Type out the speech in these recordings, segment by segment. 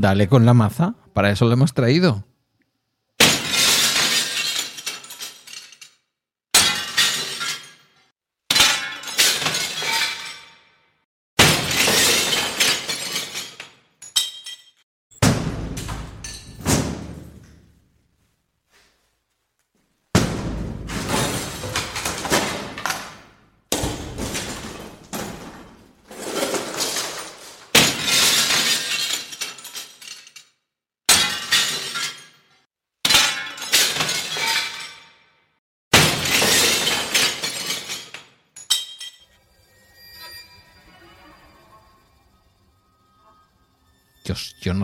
Dale con la maza, para eso lo hemos traído.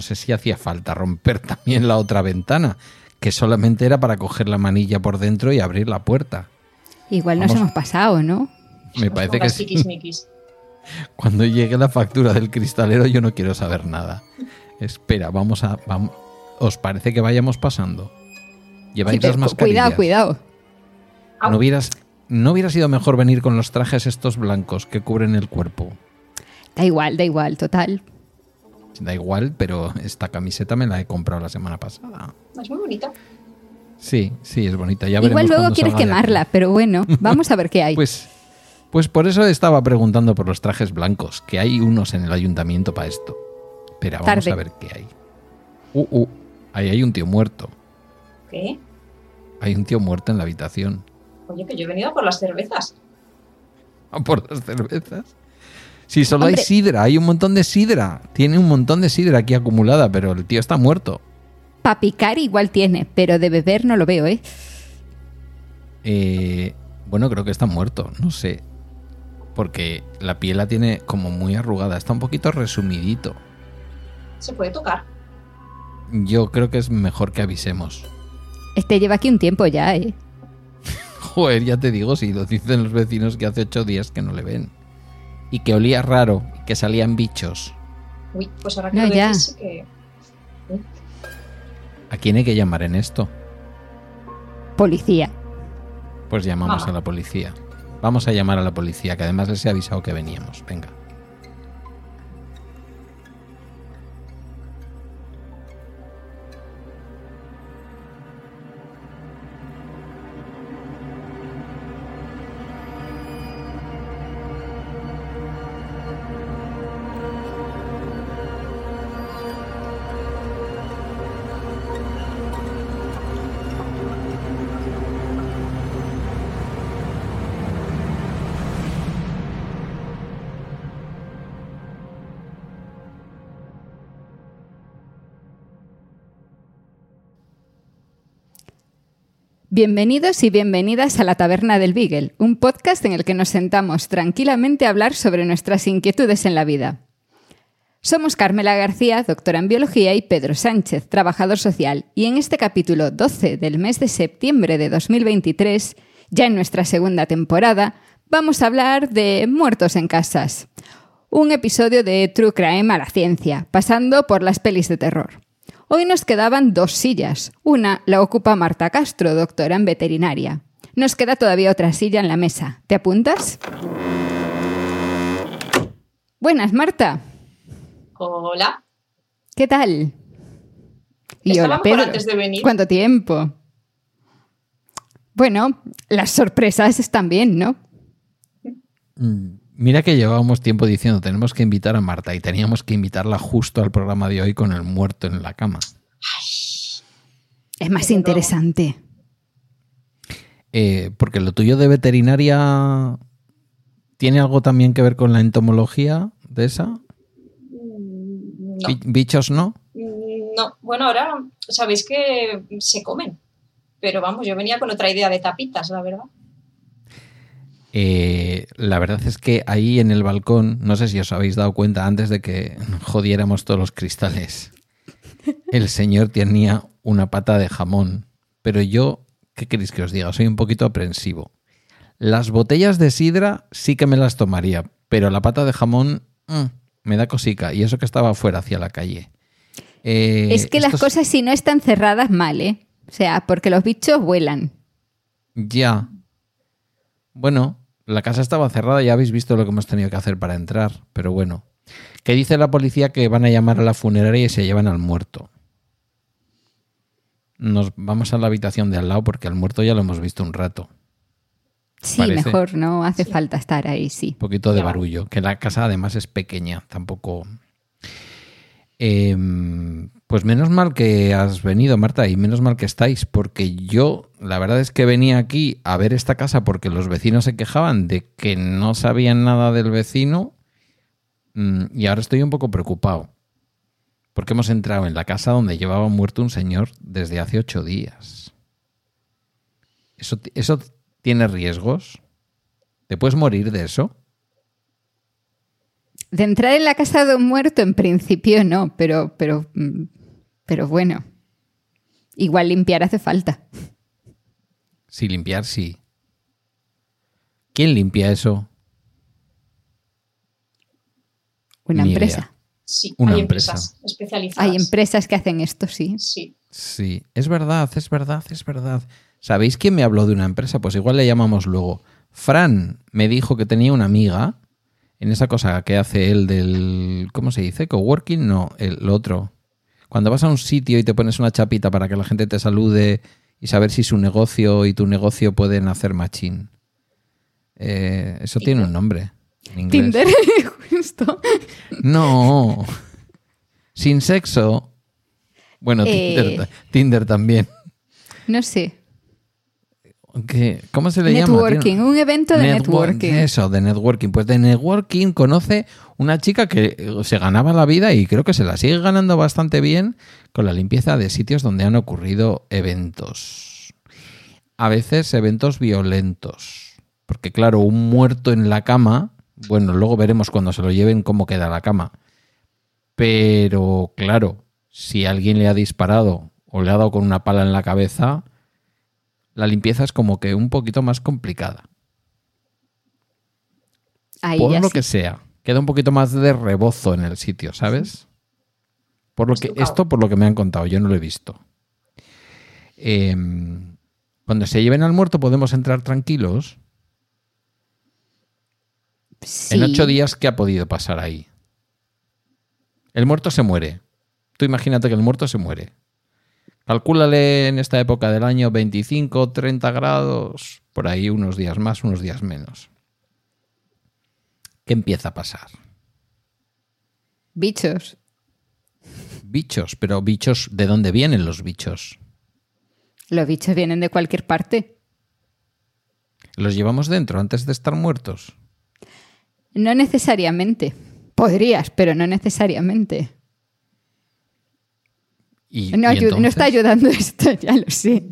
Sé si hacía falta romper también la otra ventana, que solamente era para coger la manilla por dentro y abrir la puerta. Igual nos Vamos. hemos pasado, ¿no? Me parece que sí. Cuando llegue la factura del cristalero yo no quiero saber nada. Espera, vamos a... vam- ¿Os parece que vayamos pasando? ¿Lleváis Sí, las mascarillas? cuidado, cuidado. ¿No hubieras, ¿No hubiera sido mejor venir con los trajes estos blancos que cubren el cuerpo? Da igual, da igual, total. Da igual, pero esta camiseta me la he comprado la semana pasada. Es muy bonita. Sí, sí, es bonita. Ya Igual luego quieres quemarla, pero bueno, vamos a ver qué hay. Pues, pues por eso estaba preguntando por los trajes blancos, que hay unos en el ayuntamiento para esto. Pero vamos Tarde. a ver qué hay. Uh, uh, ahí hay un tío muerto. ¿Qué? Hay un tío muerto en la habitación. Oye, que yo he venido por las cervezas. ¿A por las cervezas? Sí, solo hay sidra, hay un montón de sidra. Tiene un montón de sidra aquí acumulada, pero el tío está muerto. Pa' picar igual tiene, pero de beber no lo veo, ¿eh? Eh, bueno, creo que está muerto, no sé. Porque la piel la tiene como muy arrugada, está un poquito resumidito. Se puede tocar. Yo creo que es mejor que avisemos. Este lleva aquí un tiempo ya, ¿eh? Joder, ya te digo, si lo dicen los vecinos que hace ocho días que no le ven. Y que olía raro, y que salían bichos. Uy, pues ahora que No, lo ya. decís, sí que... ¿A quién hay que llamar en esto? Policía. Pues llamamos a la policía. Vamos a llamar a la policía, que además les he avisado que veníamos. Venga. Bienvenidos y bienvenidas a la Taberna del Beagle, un podcast en el que nos sentamos tranquilamente a hablar sobre nuestras inquietudes en la vida. Somos Carmela García, doctora en biología, y Pedro Sánchez, trabajador social, y en este capítulo 12 del mes de septiembre de 2023, ya en nuestra segunda temporada, vamos a hablar de muertos en casas. Un episodio de True Crime a la ciencia, pasando por las pelis de terror. Hoy nos quedaban dos sillas. Una la ocupa Marta Castro, doctora en veterinaria. Nos queda todavía otra silla en la mesa. ¿Te apuntas? Buenas, Marta. Hola. ¿Qué tal? Estaba mejor antes de venir. ¿Cuánto tiempo? Bueno, las sorpresas están bien, ¿no? Mm, Mira que llevábamos tiempo diciendo tenemos que invitar a Marta y teníamos que invitarla justo al programa de hoy con el muerto en la cama. Es más interesante. Eh, porque lo tuyo de veterinaria tiene algo también que ver con la entomología de esa. No. Bichos no. Mm, No, bueno, ahora sabéis que se comen, Pero vamos, yo venía con otra idea de tapitas, la verdad. Eh, la verdad es que ahí en el balcón, no sé si os habéis dado cuenta antes de que jodiéramos todos los cristales, el señor tenía una pata de jamón. Pero yo, ¿qué queréis que os diga? Soy un poquito aprensivo. Las botellas de sidra sí que me las tomaría, pero la pata de jamón mm, me da cosica. Y eso que estaba afuera hacia la calle. Eh, es que las cosas si no están cerradas mal, ¿eh? O sea, porque los bichos vuelan. Ya. Bueno, la casa estaba cerrada, ya habéis visto lo que hemos tenido que hacer para entrar, pero bueno. Que dice la policía que van a llamar a la funeraria y se llevan al muerto. Nos vamos a la habitación de al lado porque al muerto ya lo hemos visto un rato. Sí, mejor, no hace falta estar ahí, sí. Un poquito de barullo, que la casa además es pequeña, tampoco Em, pues menos mal que has venido, Marta, y menos mal que estáis, porque yo, la verdad es que venía aquí a ver esta casa porque los vecinos se quejaban de que no sabían nada del vecino mm, y ahora estoy un poco preocupado. Porque hemos entrado en la casa donde llevaba muerto un señor desde hace ocho días. ¿Eso, eso tiene riesgos? ¿Te puedes morir de eso? De entrar en la casa de un muerto, en principio no, pero, pero, mm, pero bueno. Igual limpiar hace falta. Sí, limpiar sí. ¿Quién limpia eso? Una empresa. Sí, Una hay empresas especializadas. Hay empresas que hacen esto, sí. Sí. Sí, es verdad, es verdad, es verdad. ¿Sabéis quién me habló de una empresa? Pues igual le llamamos luego. Fran me dijo que tenía una amiga en esa cosa que hace él del, ¿cómo se dice? Coworking, no, el otro. Cuando vas a un sitio y te pones una chapita para que la gente te salude y saber si su negocio y tu negocio pueden hacer machín. Eh, eso tiene un nombre. Tinder, justo. No. Sin sexo. Bueno, Tinder, Tinder también. No sé. ¿Cómo se le llama? Networking, un evento de networking. Eso, de networking. Pues de networking conoce una chica que eh, se ganaba la vida y creo que se la sigue ganando bastante bien con la limpieza de sitios donde han ocurrido eventos. A veces eventos violentos. Porque claro, un muerto en la cama, bueno, luego veremos cuando se lo lleven cómo queda la cama. Pero claro, si alguien le ha disparado o le ha dado con una pala en la cabeza, la limpieza es como que un poquito más complicada. por lo que sea. Queda un poquito más de rebozo en el sitio, ¿sabes? Por lo que, esto por lo que me han contado, yo no lo he visto. Em, cuando se lleven al muerto podemos entrar tranquilos. En ocho días, ¿qué ha podido pasar ahí? El muerto se muere. Tú imagínate que el muerto se muere. Calcúlale en esta época del año 25, 30 grados, por ahí unos días más, unos días menos. ¿Qué empieza a pasar? Bichos. Bichos, pero bichos, ¿de dónde vienen los bichos? Los bichos vienen de cualquier parte. ¿Los llevamos dentro antes de estar muertos? No necesariamente. Podrías, pero no necesariamente no, no, está ayudando esto, ya lo sé.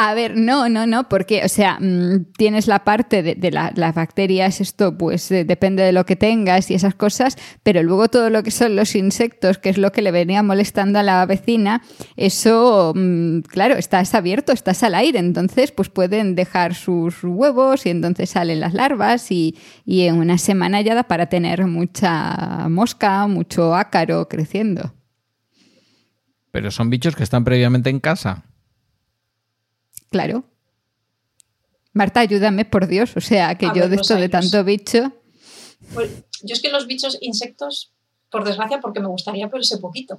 A ver, no, no, no, porque, o sea, mm, tienes la parte de, las bacterias, esto pues eh, depende de lo que tengas y esas cosas, pero luego todo lo que son los insectos, que es lo que le venía molestando a la vecina, eso, mm, claro, estás abierto, estás al aire, entonces pues pueden dejar sus huevos y entonces salen las larvas y, y en una semana ya da para tener mucha mosca, mucho ácaro creciendo. Pero son bichos que están previamente en casa. Claro. Marta, ayúdame, por Dios. O sea, que yo de esto de tanto bicho. Pues, yo es que los bichos insectos, por desgracia, porque me gustaría, pero sé poquito.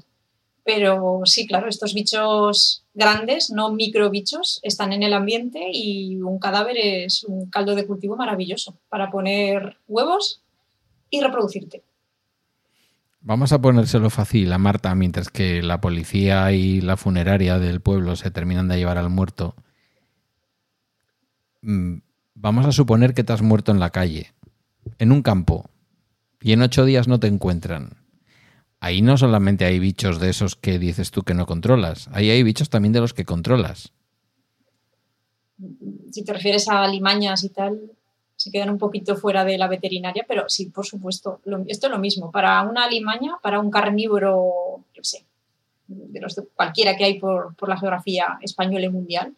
Pero sí, claro, estos bichos grandes, no microbichos, están en el ambiente y un cadáver es un caldo de cultivo maravilloso para poner huevos y reproducirte. Vamos a ponérselo fácil a Marta mientras que la policía y la funeraria del pueblo se terminan de llevar al muerto. Mm, vamos a suponer que te has muerto en la calle, en un campo, y en ocho días no te encuentran. Ahí no solamente hay bichos de esos que dices tú que no controlas, ahí hay bichos también de los que controlas. si te refieres a limañas y tal, se quedan un poquito fuera de la veterinaria, pero sí, por supuesto, esto es lo mismo. Para una limaña, para un carnívoro, yo sé, de los cualquiera que hay por, por la geografía española y mundial,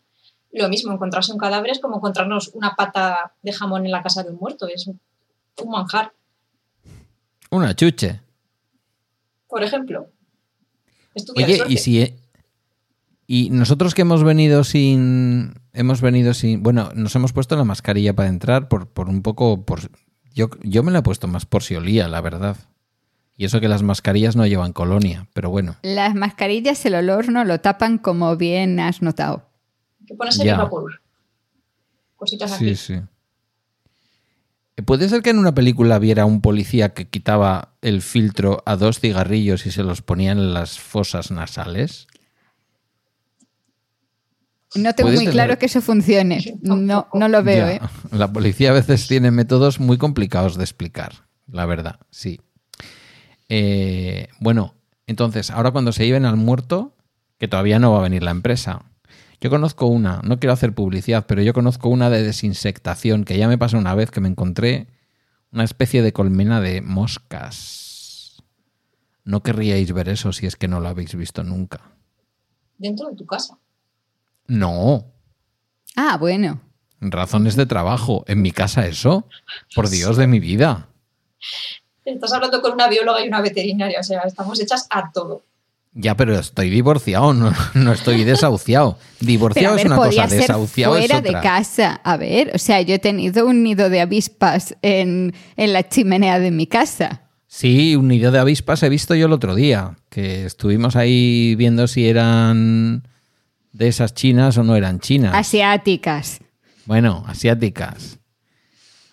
lo mismo, encontrarse un cadáver es como encontrarnos una pata de jamón en la casa de un muerto, es un manjar. Una chuche. Por ejemplo. Oye, y si y nosotros que hemos venido sin hemos venido sin bueno, nos hemos puesto la mascarilla para entrar por, por un poco por yo, yo me la he puesto más por si olía, la verdad. Y eso que las mascarillas no llevan colonia, pero bueno. Las mascarillas el olor no lo tapan como bien has notado. Que pones el Cositas aquí. Sí, sí. ¿Puede ser que en una película viera un policía que quitaba el filtro a dos cigarrillos y se los ponía en las fosas nasales? No tengo muy claro que eso funcione. No, no lo veo. ¿eh? La policía a veces tiene métodos muy complicados de explicar, la verdad, sí. Eh, bueno, entonces, ahora cuando se lleven al muerto, que todavía no va a venir la empresa, yo conozco una, no quiero hacer publicidad, pero yo conozco una de desinsectación que ya me pasó una vez que me encontré una especie de colmena de moscas. No querríais ver eso si es que no lo habéis visto nunca. ¿Dentro de tu casa? No. Ah, bueno. Razones de trabajo. ¿En mi casa eso? Por Dios de mi vida. Estás hablando con una bióloga y una veterinaria, o sea, estamos hechas a todo. Ya, pero estoy divorciado, no, no estoy desahuciado. Divorciado es una cosa, desahuciado fuera es otra. de casa. A ver, o sea, yo he tenido un nido de avispas en, en la chimenea de mi casa. Sí, un nido de avispas he visto yo el otro día, que estuvimos ahí viendo si eran de esas chinas o no eran chinas. Asiáticas. Bueno, asiáticas.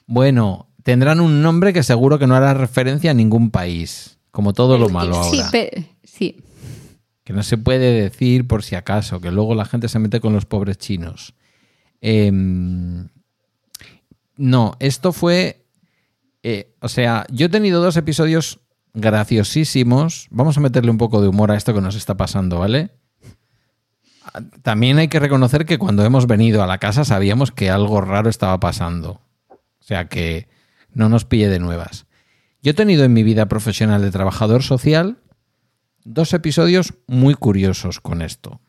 Bueno, tendrán un nombre que seguro que no hará referencia a ningún país, como todo lo malo sí, ahora. sí, que no se puede decir por si acaso, que luego la gente se mete con los pobres chinos. Em, no, esto fue... Eh, o sea, yo he tenido dos episodios graciosísimos. Vamos a meterle un poco de humor a esto que nos está pasando, ¿vale? También hay que reconocer que cuando hemos venido a la casa sabíamos que algo raro estaba pasando. O sea que no nos pille de nuevas. Yo he tenido en mi vida profesional de trabajador social dos episodios muy curiosos con esto.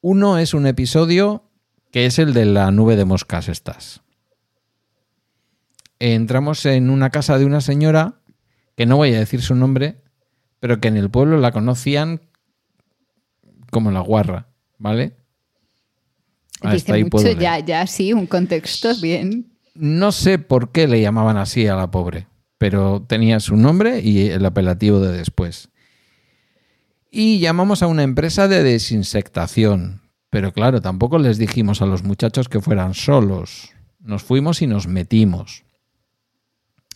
Uno es un episodio que es el de la nube de moscas estas. Entramos en una casa de una señora, que no voy a decir su nombre, pero que en el pueblo la conocían como la guarra, ¿vale? Dice mucho, ya, ya, sí, un contexto bien. No sé por qué le llamaban así a la pobre, pero tenía su nombre y el apelativo de después y llamamos a una empresa de desinsectación. Pero claro, tampoco les dijimos a los muchachos que fueran solos. Nos fuimos y nos metimos.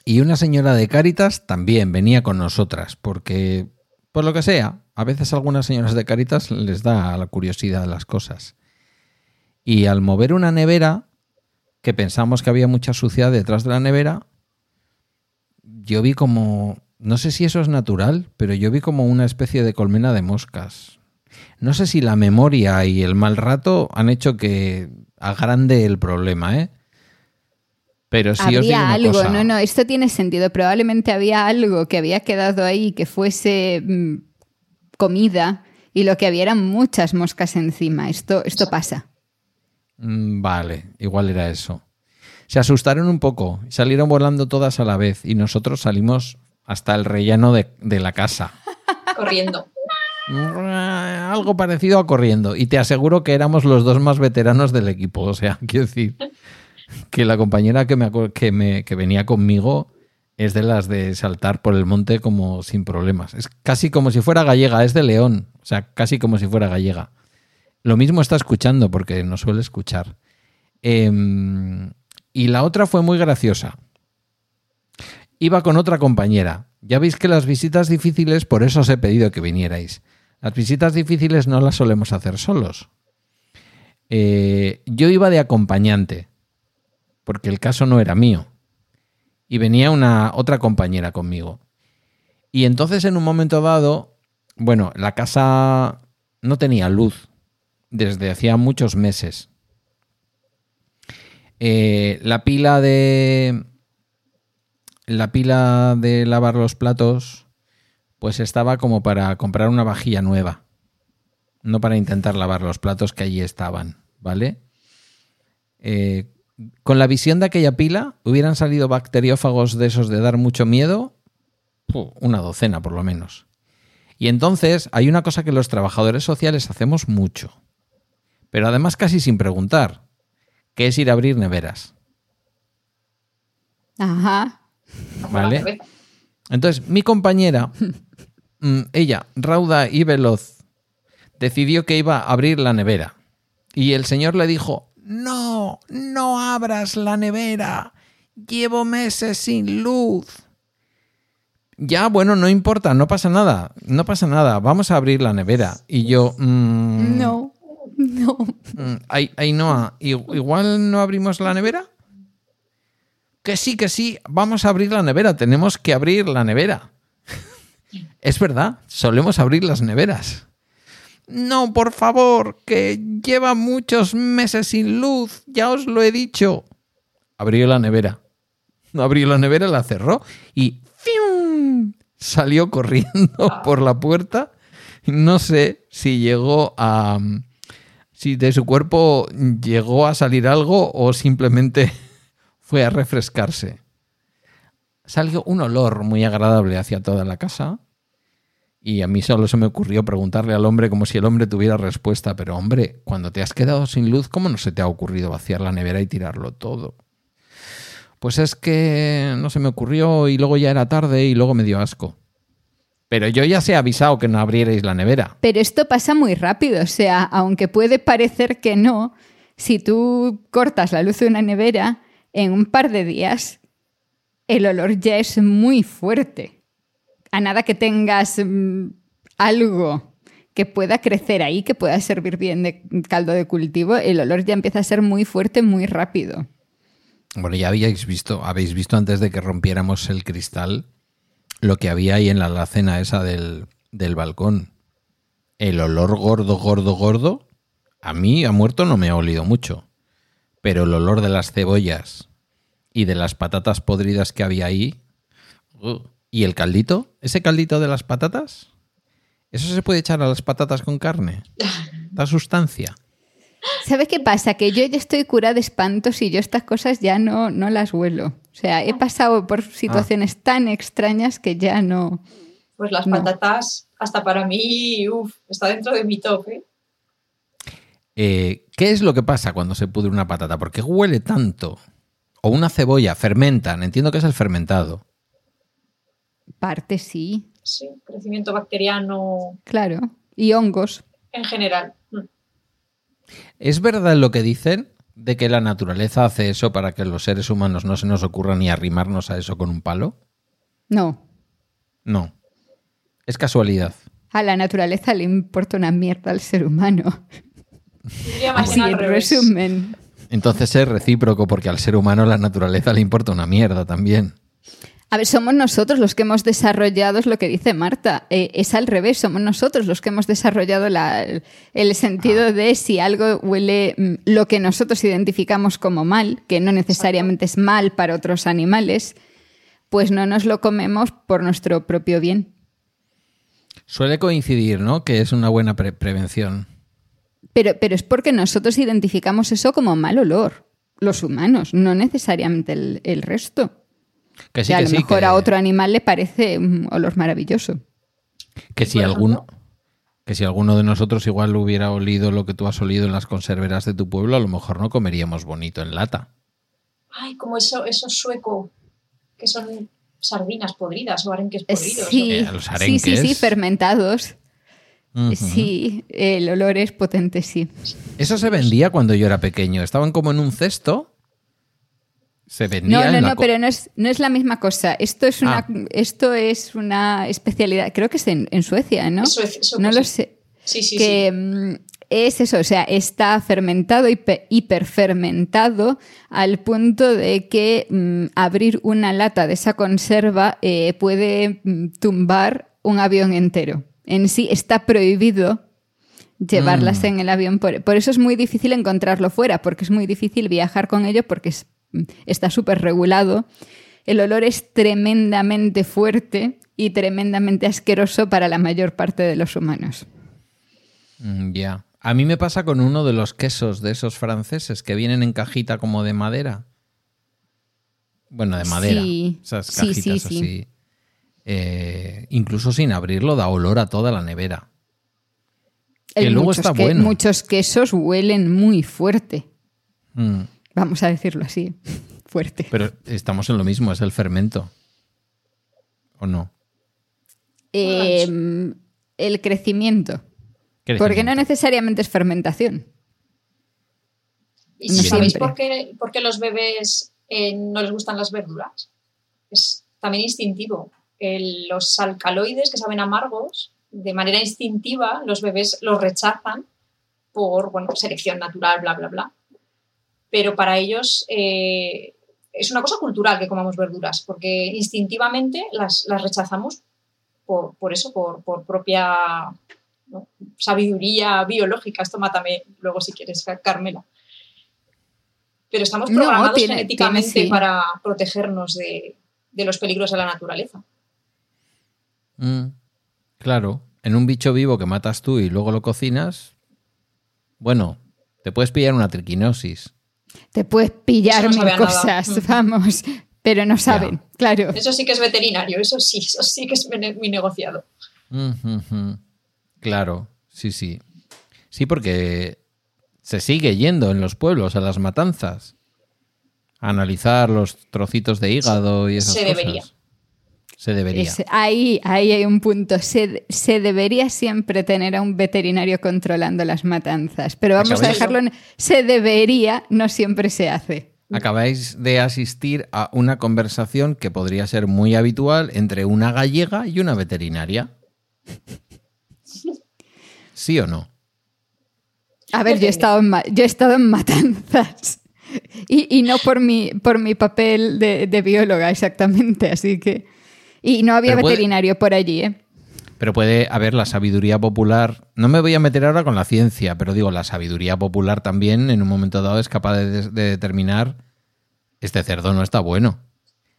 Y una señora de Cáritas también venía con nosotras, porque, por lo que sea, a veces a algunas señoras de Cáritas les da la curiosidad de las cosas. Y al mover una nevera, que pensamos que había mucha suciedad detrás de la nevera, yo vi como no sé si eso es natural, pero yo vi como una especie de colmena de moscas. No sé si la memoria y el mal rato han hecho que agrande el problema, ¿eh? Pero si había os algo, no, no, esto tiene sentido. Probablemente había algo que había quedado ahí que fuese mm, comida y lo que había eran muchas moscas encima. Esto, esto pasa. Mm, vale, igual era eso. Se asustaron un poco, salieron volando todas a la vez y nosotros salimos hasta el relleno de, la casa. Corriendo. Algo parecido a corriendo. Y te aseguro que éramos los dos más veteranos del equipo. O sea, quiero decir que la compañera que, me, que, me, que venía conmigo es de las de saltar por el monte como sin problemas. Es casi como si fuera gallega, es de León. O sea, casi como si fuera gallega. Lo mismo está escuchando porque no suele escuchar. Em, y la otra fue muy graciosa iba con otra compañera. Ya veis que las visitas difíciles, por eso os he pedido que vinierais. Las visitas difíciles no las solemos hacer solos. Eh, yo iba de acompañante, porque el caso no era mío. Y venía una otra compañera conmigo. Y entonces en un momento dado, bueno, la casa no tenía luz desde hacía muchos meses. Eh, la pila de. La pila de lavar los platos, pues estaba como para comprar una vajilla nueva. No para intentar lavar los platos que allí estaban, ¿vale? Eh, con la visión de aquella pila, hubieran salido bacteriófagos de esos de dar mucho miedo, una docena por lo menos. Y entonces hay una cosa que los trabajadores sociales hacemos mucho, pero además casi sin preguntar, que es ir a abrir neveras. Ajá. ¿Vale? Entonces, mi compañera, mm, ella, rauda y veloz, decidió que iba a abrir la nevera. Y el señor le dijo, no, no abras la nevera. Llevo meses sin luz. Ya, bueno, no importa, no pasa nada, no pasa nada, vamos a abrir la nevera. Y yo, mm, No, no. Mm, Ai- Ainhoa, ¿i- ¿igual no abrimos la nevera? Que sí, que sí, vamos a abrir la nevera, tenemos que abrir la nevera. es verdad, solemos abrir las neveras. No, por favor, que lleva muchos meses sin luz, ya os lo he dicho. Abrió la nevera. Abrió la nevera, la cerró y ¡fium! salió corriendo por la puerta. No sé si llegó a, si de su cuerpo llegó a salir algo o simplemente fue a refrescarse. Salió un olor muy agradable hacia toda la casa y a mí solo se me ocurrió preguntarle al hombre como si el hombre tuviera respuesta, pero hombre, cuando te has quedado sin luz, ¿cómo no se te ha ocurrido vaciar la nevera y tirarlo todo? Pues es que no se me ocurrió y luego ya era tarde y luego me dio asco. Pero yo ya se he avisado que no abrierais la nevera. Pero esto pasa muy rápido, o sea, aunque puede parecer que no, si tú cortas la luz de una nevera, en un par de días el olor ya es muy fuerte. A nada que tengas mm, algo que pueda crecer ahí, que pueda servir bien de caldo de cultivo, el olor ya empieza a ser muy fuerte muy rápido. Bueno, ya habíais visto, habéis visto antes de que rompiéramos el cristal lo que había ahí en la alacena esa del, del balcón. El olor gordo, gordo, gordo. A mí, a muerto, no me ha olido mucho. Pero el olor de las cebollas y de las patatas podridas que había ahí. uh, ¿Y el caldito? ¿Ese caldito de las patatas? ¿Eso se puede echar a las patatas con carne? Da sustancia. ¿Sabes qué pasa? Que yo ya estoy curada de espantos y yo estas cosas ya no, no las huelo. O sea, he pasado por situaciones tan extrañas que ya no... Pues las No. patatas, hasta para mí, uff, está dentro de mi top, ¿eh? Eh, ¿Qué es lo que pasa cuando se pudre una patata? ¿Por qué huele tanto? O una cebolla, fermentan, entiendo que es el fermentado. Parte sí, Sí, crecimiento bacteriano claro. Y hongos. en general. Mm. ¿Es verdad lo que dicen de que la naturaleza hace eso para que los seres humanos no se nos ocurra ni arrimarnos a eso con un palo? No, No. Es casualidad. a la naturaleza le importa una mierda al ser humano. Así, en resumen. Entonces es recíproco porque al ser humano la naturaleza le importa una mierda también. A ver, somos nosotros los que hemos desarrollado, es lo que dice Marta, eh, es al revés, somos nosotros los que hemos desarrollado la- el sentido de si algo huele mm, lo que nosotros identificamos como mal, que no necesariamente es mal para otros animales, pues no nos lo comemos por nuestro propio bien. Suele coincidir, ¿no? Que es una buena pre- prevención. Pero, pero es porque nosotros identificamos eso como mal olor, los humanos, no necesariamente el, el resto. Que sí, que a lo sí. mejor que- a otro animal le parece un olor maravilloso. Que si alguno, que si alguno de nosotros igual hubiera olido lo que tú has olido en las conserveras de tu pueblo, a lo mejor no comeríamos bonito en lata. Ay, como eso, eso sueco, que son sardinas podridas o arenques Eh, podridos. Sí, Eh, los sí, sí, sí, fermentados. Sí, el olor es potente, sí. Eso se vendía cuando yo era pequeño. Estaban como en un cesto. Se vendía No, no, en la no, pero no es, no es la misma cosa. Esto es una, Ah. esto es una especialidad, creo que es en, en Suecia, ¿no? En Suecia, eso no lo sí. sé. Sí, sí, que mm, es eso, o sea, está fermentado, hiper- hiperfermentado, al punto de que mm, abrir una lata de esa conserva eh, puede mm, tumbar un avión entero. En sí está prohibido llevarlas Mm. en el avión. Por, por eso es muy difícil encontrarlo fuera, porque es muy difícil viajar con ello porque es- está súper regulado. El olor es tremendamente fuerte y tremendamente asqueroso para la mayor parte de los humanos. Mm, Ya. A mí me pasa con uno de los quesos de esos franceses que vienen en cajita como de madera. Bueno, de madera. Sí, Esas sí, cajitas sí, sí. así. Eh, incluso sin abrirlo da olor a toda la nevera. Que luego muchos, está bueno. muchos quesos huelen muy fuerte. Mm, Vamos a decirlo así, fuerte. Pero estamos en lo mismo, es el fermento. ¿O no? Eh, el crecimiento. ¿Qué Porque no necesariamente es fermentación. ¿Y No sabéis por qué, por qué los bebés eh, no les gustan las verduras? Es también instintivo. El- los alcaloides que saben amargos, de manera instintiva, los bebés los rechazan por bueno, selección natural, bla, bla, bla. Pero para ellos eh, es una cosa cultural que comamos verduras, porque instintivamente las, las rechazamos por, por eso, por, por propia ¿no? sabiduría biológica. Esto mátame luego si quieres, Carmela. Pero estamos No, programados tiene- genéticamente tiene, sí. para protegernos de, de los peligros de la naturaleza. Mm, claro, en un bicho vivo que matas tú y luego lo cocinas, bueno, te puedes pillar una triquinosis. Te puedes pillar no mil nada. cosas, Mm. vamos, pero no saben, claro. Eso sí que es veterinario, eso sí, eso sí que es mi negociado. Mm. Claro, sí, sí. Sí, porque se sigue yendo en los pueblos a las matanzas. A analizar los trocitos de hígado y esas Se cosas. debería. Se debería. Es- ahí, ahí hay un punto. Se, se debería siempre tener a un veterinario controlando las matanzas, pero vamos a dejarlo en se debería, no siempre se hace. Acabáis de asistir a una conversación que podría ser muy habitual entre una gallega y una veterinaria. ¿Sí o no? A ver, yo he estado en, yo he estado en matanzas. Y, y no por mi, por mi papel de, de bióloga, exactamente. Así que. Y no había Pero puede- veterinario por allí, ¿eh? Pero puede haber la sabiduría popular. No me voy a meter ahora con la ciencia, pero digo, la sabiduría popular también en un momento dado es capaz de, de determinar este cerdo no está bueno.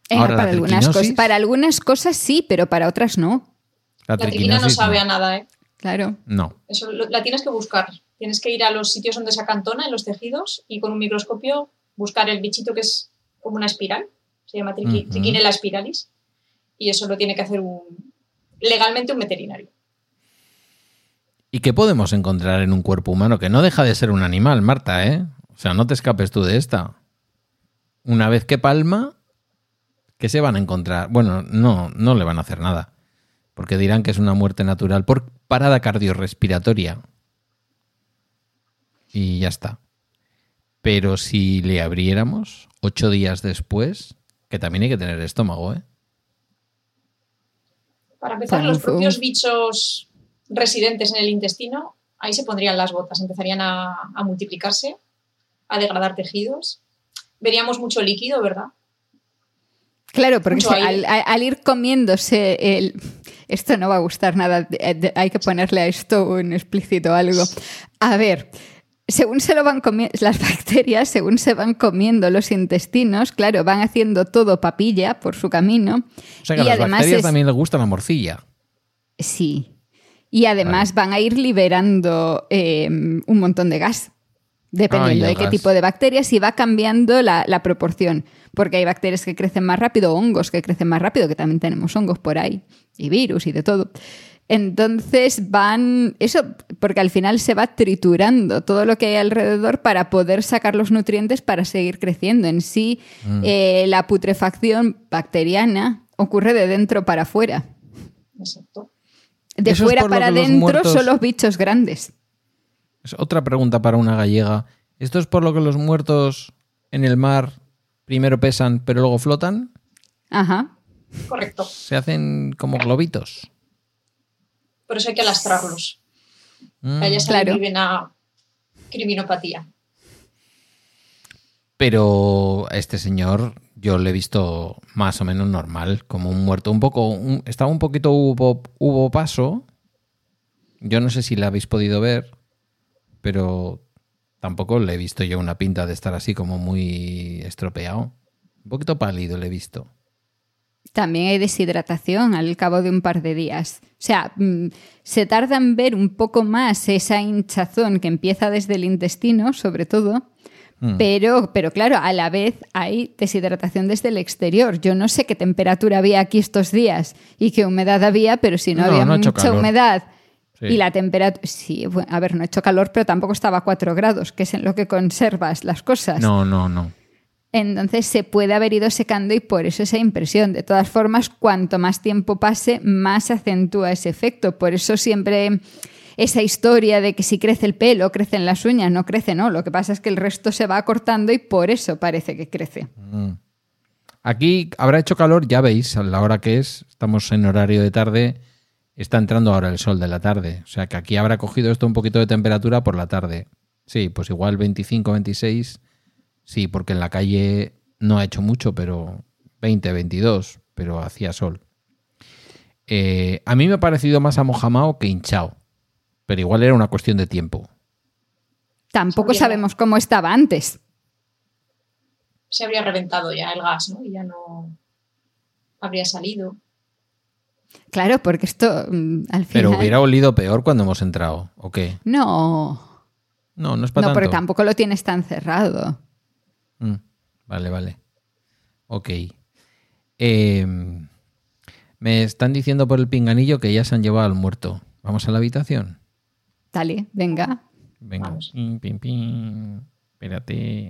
Eh, Ahora, para, algunas cosas, para algunas cosas sí, pero para otras no. La, La triquina no sabe a nada, ¿eh? Claro. No. Eso lo- la tienes que buscar. Tienes que ir a los sitios donde se acantona, en los tejidos, y con un microscopio buscar el bichito que es como una espiral. Se llama triqui- Ujú. Trichinella spiralis. Y eso lo tiene que hacer legalmente un veterinario. ¿Y qué podemos encontrar en un cuerpo humano? Que no deja de ser un animal, Marta, ¿eh? O sea, no te escapes tú de esta. Una vez que palma, ¿qué se van a encontrar? Bueno, no, no le van a hacer nada. Porque dirán que es una muerte natural por parada cardiorrespiratoria. Y ya está. Pero si le abriéramos ocho días después, que también hay que tener estómago, ¿eh? Para empezar, los propios bichos residentes en el intestino, ahí se pondrían las botas, empezarían a, a multiplicarse, a degradar tejidos. Veríamos mucho líquido, ¿verdad? Claro, porque se- al, ir comiéndose el... Esto no va a gustar nada, de- hay que ponerle a esto un explícito algo. A ver, según se lo van comiendo, las bacterias, según se van comiendo los intestinos, claro, van haciendo todo papilla por su camino. O sea que a y las además bacterias es- también les gusta la morcilla. Sí. Y además van a ir liberando eh, un montón de gas, dependiendo Ah, de qué tipo de bacterias, y va cambiando la, la proporción. Porque hay bacterias que crecen más rápido, hongos que crecen más rápido, que también tenemos hongos por ahí, y virus y de todo. Entonces van, eso, porque al final se va triturando todo lo que hay alrededor para poder sacar los nutrientes para seguir creciendo. En sí, Mm. eh, la putrefacción bacteriana ocurre de dentro para afuera. Exacto. De Eso fuera para adentro muertos- son los bichos grandes. Es otra pregunta para una gallega. ¿Esto es por lo que los muertos en el mar primero pesan pero luego flotan? Ajá. Correcto. Se hacen como globitos. Por eso hay que lastrarlos. Mm. Que esa Claro. divina criminopatía. Pero a este señor yo le he visto más o menos normal, como un muerto. Un poco, un- estaba un poquito hubo, hubo paso. Yo no sé si la habéis podido ver. pero tampoco le he visto yo una pinta de estar así como muy estropeado. Un poquito pálido le he visto. También hay deshidratación al cabo de un par de días. O sea, mm, se tarda en ver un poco más esa hinchazón que empieza desde el intestino, sobre todo, Mm. pero, pero claro, a la vez hay deshidratación desde el exterior. Yo no sé qué temperatura había aquí estos días y qué humedad había, pero si no, No, había no mucha calor. humedad Sí. y la temperatura... Sí, bueno, a ver, no ha hecho calor, pero tampoco estaba a 4 grados, que es en lo que conservas las cosas. No, no, no. Entonces se puede haber ido secando y por eso esa impresión. De todas formas, cuanto más tiempo pase, más acentúa ese efecto. Por eso siempre esa historia de que si crece el pelo, crecen las uñas, no crece, no. Lo que pasa es que el resto se va acortando y por eso parece que crece. Mm. Aquí habrá hecho calor, ya veis, a la hora que es, estamos en horario de tarde, está entrando ahora el sol de la tarde. O sea que aquí habrá cogido esto un poquito de temperatura por la tarde. Sí, pues igual 25, 26. Sí, porque en la calle no ha hecho mucho, pero 20, 22, pero hacía sol. Eh, a mí me ha parecido más amojamao que hinchado, pero igual era una cuestión de tiempo. Tampoco sabemos cómo estaba antes. Se habría reventado ya el gas, ¿no? Y ya no habría salido. Claro, porque esto mm, al final... Pero hubiera olido peor cuando hemos entrado, ¿o qué? No, No, no es para no, tanto. porque tampoco lo tienes tan cerrado. Mm, vale, vale. Ok. Eh, me están diciendo por el pinganillo que ya se han llevado al muerto. ¿Vamos a la habitación? Dale, venga. Venga. Pim, pim, pim. Espérate.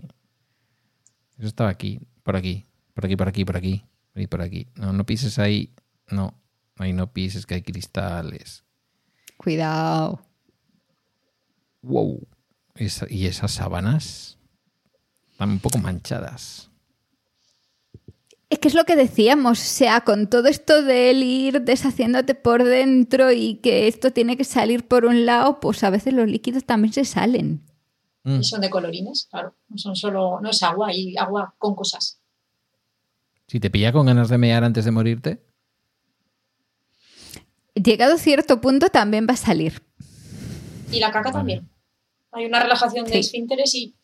Eso estaba aquí. Por aquí. Por aquí, por aquí, por aquí. Y por aquí. No, no pises ahí. No. Ahí no pises que hay cristales. Cuidado. Wow. Esa- y esas sábanas están un poco manchadas. Es que es lo que decíamos, o sea, con todo esto del ir deshaciéndote por dentro y que esto tiene que salir por un lado, pues a veces los líquidos también se salen. Mm. Y son de colorines, claro. No son solo, no es agua, hay agua con cosas. Si te pilla con ganas de mear antes de morirte, Llegado cierto punto también va a salir. Y la caca Vale. también. Hay una relajación de Sí. esfínteres y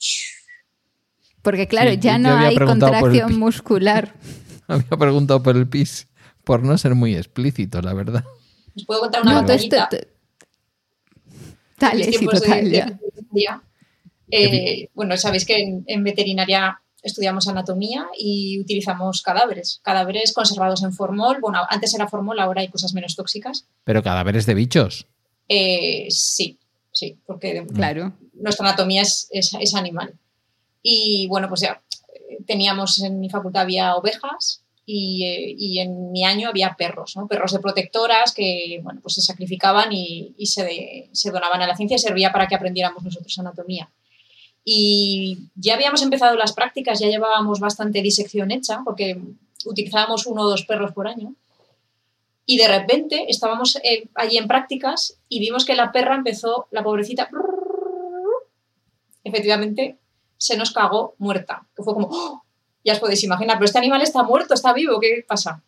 Porque claro, Sí, ya no hay contracción muscular. había preguntado por el pis por no ser muy explícito, la verdad. os puedo contar una No, todo esto- batallita. Dale, sí, tiempos de- total, de ya. veterinaria. Eh, bueno, sabéis que en, en veterinaria estudiamos anatomía y utilizamos cadáveres. Cadáveres conservados en formol. Bueno, antes era formol, ahora hay cosas menos tóxicas. Pero cadáveres de bichos. Eh, sí, sí, porque Claro. nuestra anatomía es, es- es animal. Y bueno, pues ya eh, teníamos en mi facultad había ovejas y, eh, y en mi año había perros, ¿no? perros de protectoras que bueno, pues se sacrificaban y, y se, de- se donaban a la ciencia y servía para que aprendiéramos nosotros anatomía. Y ya habíamos empezado las prácticas, ya llevábamos bastante disección hecha porque utilizábamos uno o dos perros por año. Y de repente estábamos eh, allí en prácticas y vimos que la perra empezó, la pobrecita, efectivamente se nos cagó muerta. Que fue como, ¡oh! ya os podéis imaginar, pero este animal está muerto, está vivo, ¿qué pasa?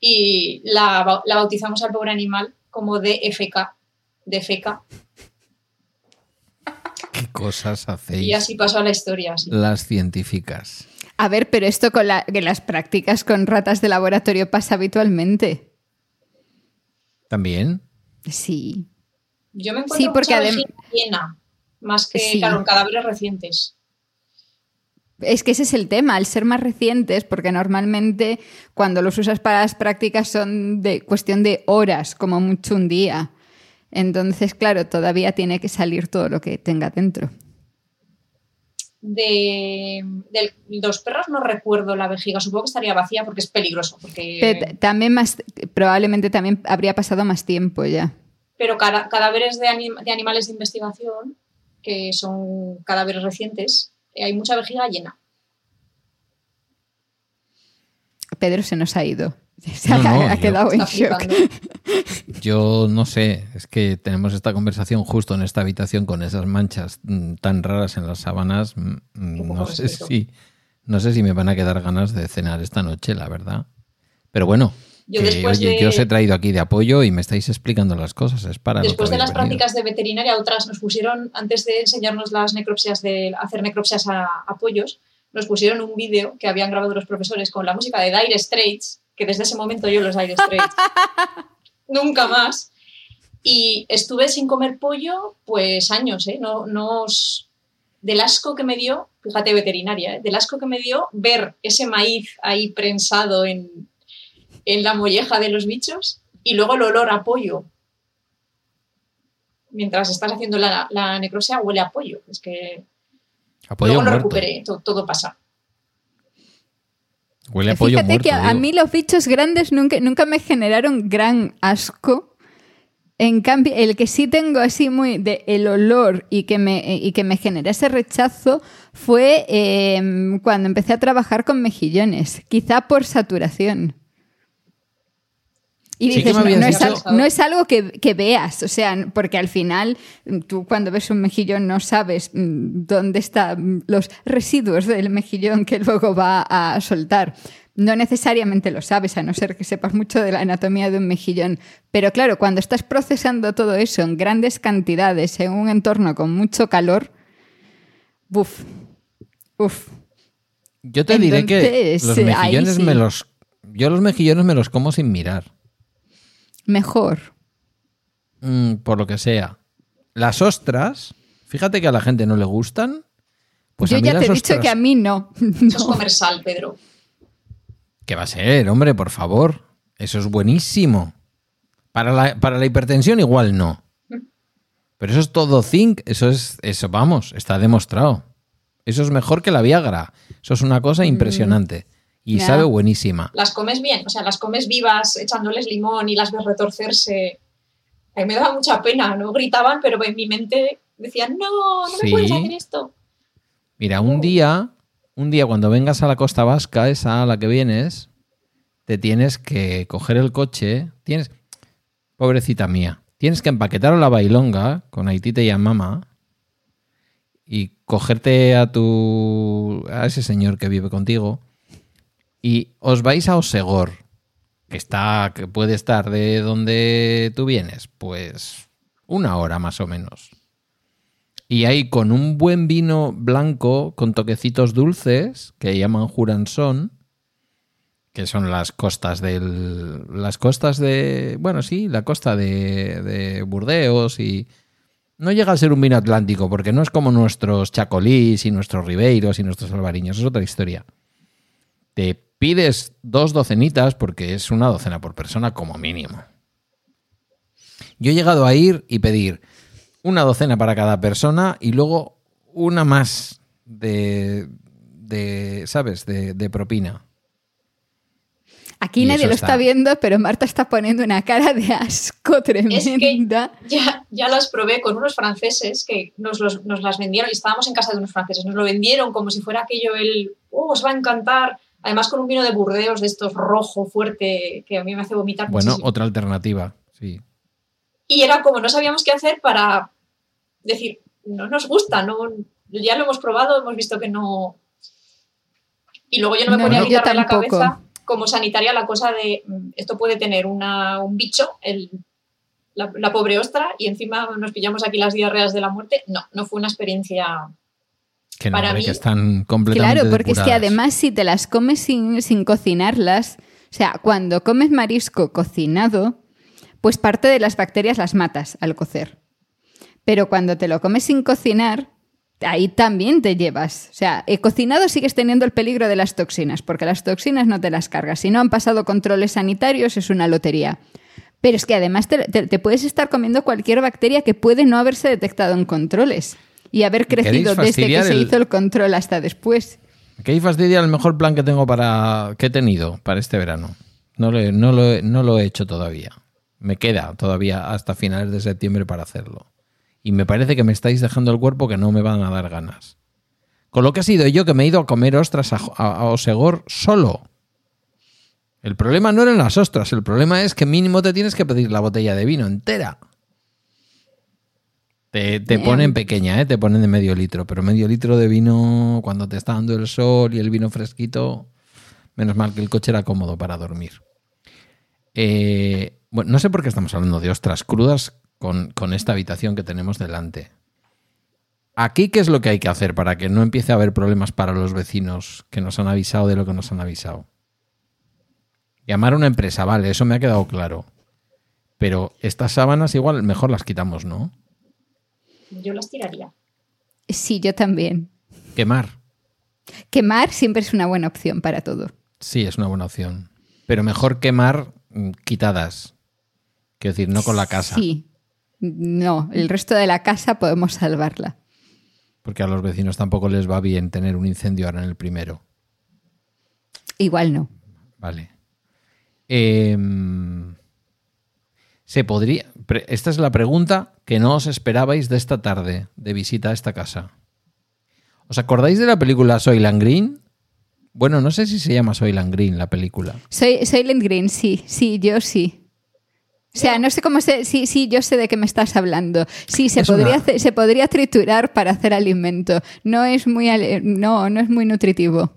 Y la, la bautizamos al pobre animal como DFK, DFK, ¿Qué cosas hacéis y así pasó a la historia. así. las científicas? A ver, pero esto con la, que las prácticas con ratas de laboratorio pasa habitualmente. ¿También? Sí. Yo me encuentro Sí, porque mucha adem- vejiga llena, más que Sí. claro, en cadáveres recientes. Es que ese es el tema, al ser más recientes, porque normalmente cuando los usas para las prácticas son de cuestión de horas, como mucho un día. Entonces, claro, todavía tiene que salir todo lo que tenga dentro. De, de los perros no recuerdo la vejiga, supongo que estaría vacía porque es peligroso. Porque, Pero también más, probablemente también habría pasado más tiempo ya. pero cadáveres de, anim- de animales de investigación, que son cadáveres recientes, eh, hay mucha vejiga llena. Pedro se nos ha ido. Se No, ha, no, ha yo- quedado en shock. Yo no sé, es que tenemos esta conversación justo en esta habitación con esas manchas mm, tan raras en las sábanas. mm, mm, No sé si no sé si me van a quedar ganas de cenar esta noche, la verdad. Pero bueno, Yo Que, después oye, de, yo os he traído aquí de apoyo y me estáis explicando las cosas. Es para. después de las venido. prácticas de veterinaria, otras nos pusieron, antes de enseñarnos las necropsias, de hacer necropsias a, a pollos, nos pusieron un vídeo que habían grabado los profesores con la música de Dire Straits, que desde ese momento yo los Dire Straits nunca más. Y estuve sin comer pollo, pues años, ¿eh? No, no os- Del asco que me dio, fíjate, veterinaria, ¿eh? del asco que me dio ver ese maíz ahí prensado en, en la molleja de los bichos y luego el olor a pollo. Mientras estás haciendo la, la necropsia, huele a pollo. Es que Apoyo luego lo muerto. recuperé, to- todo pasa. Huele a pollo Fíjate muerto. que a, mí los bichos grandes nunca, nunca me generaron gran asco. En cambio, el que sí tengo así muy de el olor y que me, y que me genera ese rechazo fue eh, cuando empecé a trabajar con mejillones, quizá por saturación. Y dices, no, es, no algo que, que veas, o sea, porque al final tú cuando ves un mejillón no sabes mm, dónde están los residuos del mejillón que luego va a soltar. No necesariamente lo sabes, a no ser que sepas mucho de la anatomía de un mejillón. Pero claro, cuando estás procesando todo eso en grandes cantidades, en un entorno con mucho calor, buf, uf. Yo te diré que los mejillones sí. me los. Yo los mejillones me los como sin mirar. Mejor. Mm, por lo que sea. Las ostras, fíjate que a la gente no le gustan. Pues Yo a mí ya las te he dicho que a mí no. Eso es No. comer sal, Pedro. ¿Qué va a ser, hombre? Por favor. Eso es buenísimo. Para la, para la hipertensión igual no. Pero eso es todo zinc. Eso es, eso vamos, está demostrado. Eso es mejor que la Viagra. Eso es una cosa impresionante. Y sabe buenísima. Las comes bien, o sea, las comes vivas, echándoles limón y las ves retorcerse. A mí me daba mucha pena, no gritaban, pero en mi mente decían, no, no me Sí. puedes hacer esto. Mira, un día, un día cuando vengas a la costa vasca, esa a la que vienes, te tienes que coger el coche, tienes, pobrecita mía, tienes que empaquetar a la bailonga con Aitite y a mamá y cogerte a tu, a ese señor que vive contigo y os vais a Osegor, que está, que puede estar de donde tú vienes, pues una hora más o menos. Y ahí con un buen vino blanco con toquecitos dulces que llaman Juranson, que son las costas del. Las costas de. Bueno, sí, la costa de, de Burdeos y. No llega a ser un vino atlántico, porque no es como nuestros chacolís y nuestros ribeiros y nuestros albariños, es otra historia. Te pides dos docenitas, porque es una docena por persona como mínimo. Yo he llegado a ir y pedir una docena para cada persona y luego una más de, de ¿sabes? De, de propina. Aquí Y nadie lo está. está viendo, pero Marta está poniendo una cara de asco tremenda. Ya, ya las probé con unos franceses que nos, los- nos las vendieron y estábamos en casa de unos franceses. Nos lo vendieron como si fuera aquello el, oh, os va a encantar. Además con un vino de Burdeos de estos rojo, fuerte, que a mí me hace vomitar Bueno, muchísimo. otra alternativa, sí. Y era como no sabíamos qué hacer para decir, no nos gusta, no, ya lo hemos probado, hemos visto que no. Y luego yo no me No, ponía no, a quitarme la cabeza como sanitaria la cosa de mm, esto puede tener una, un bicho, el, la, la pobre ostra, y encima nos pillamos aquí las diarreas de la muerte. No, no fue una experiencia. Que no, Para mí- que están completamente Claro, porque es que además si te las comes sin, sin cocinarlas, o sea, cuando comes marisco cocinado, pues parte de las bacterias las matas al cocer. Pero cuando te lo comes sin cocinar, ahí también te llevas. O sea, eh, cocinado sigues teniendo el peligro de las toxinas, porque las toxinas no te las cargas. Si no han pasado controles sanitarios, es una lotería. Pero es que además te, te- te puedes estar comiendo cualquier bacteria que puede no haberse detectado en controles y haber ¿Queréis crecido desde que fastidiar se el- hizo el control hasta después. Que ahí fastidia el mejor plan que tengo para. que he tenido para este verano. No lo, he- no, lo, no lo he hecho todavía. Me queda todavía hasta finales de septiembre para hacerlo. Y me parece que me estáis dejando el cuerpo que no me van a dar ganas. Con lo que ha sido yo que me he ido a comer ostras a, a- a Osegor solo. El problema no eran las ostras, el problema es que mínimo te tienes que pedir la botella de vino entera. Te, ponen pequeña, ¿eh? te ponen de medio litro, pero medio litro de vino cuando te está dando el sol y el vino fresquito, menos mal que el coche era cómodo para dormir. Eh, bueno, no sé por qué estamos hablando de ostras crudas con, con esta habitación que tenemos delante. Aquí, ¿qué es lo que hay que hacer para que no empiece a haber problemas para los vecinos que nos han avisado de lo que nos han avisado? Llamar a una empresa, vale, eso me ha quedado claro. Pero estas sábanas igual mejor las quitamos, ¿no? Yo las tiraría. Sí, yo también. Quemar. Quemar siempre es una buena opción para todo. Sí, es una buena opción. Pero mejor quemar mm, quitadas. Quiero decir, no con la casa. Sí. No, el resto de la casa podemos salvarla. Porque a los vecinos tampoco les va bien tener un incendio ahora en el primero. Igual no. Vale. Em, se podría. Esta es la pregunta que no os esperabais de esta tarde de visita a esta casa. ¿Os acordáis de la película Soylent Green? Bueno, no sé si se llama Soylent Green la película. Soy Green, sí, sí, yo sí. O sea, no sé cómo se. Sí, sí, yo sé de qué me estás hablando. Sí, se Es podría, una- se podría triturar para hacer alimento. No es muy, no, no es muy nutritivo.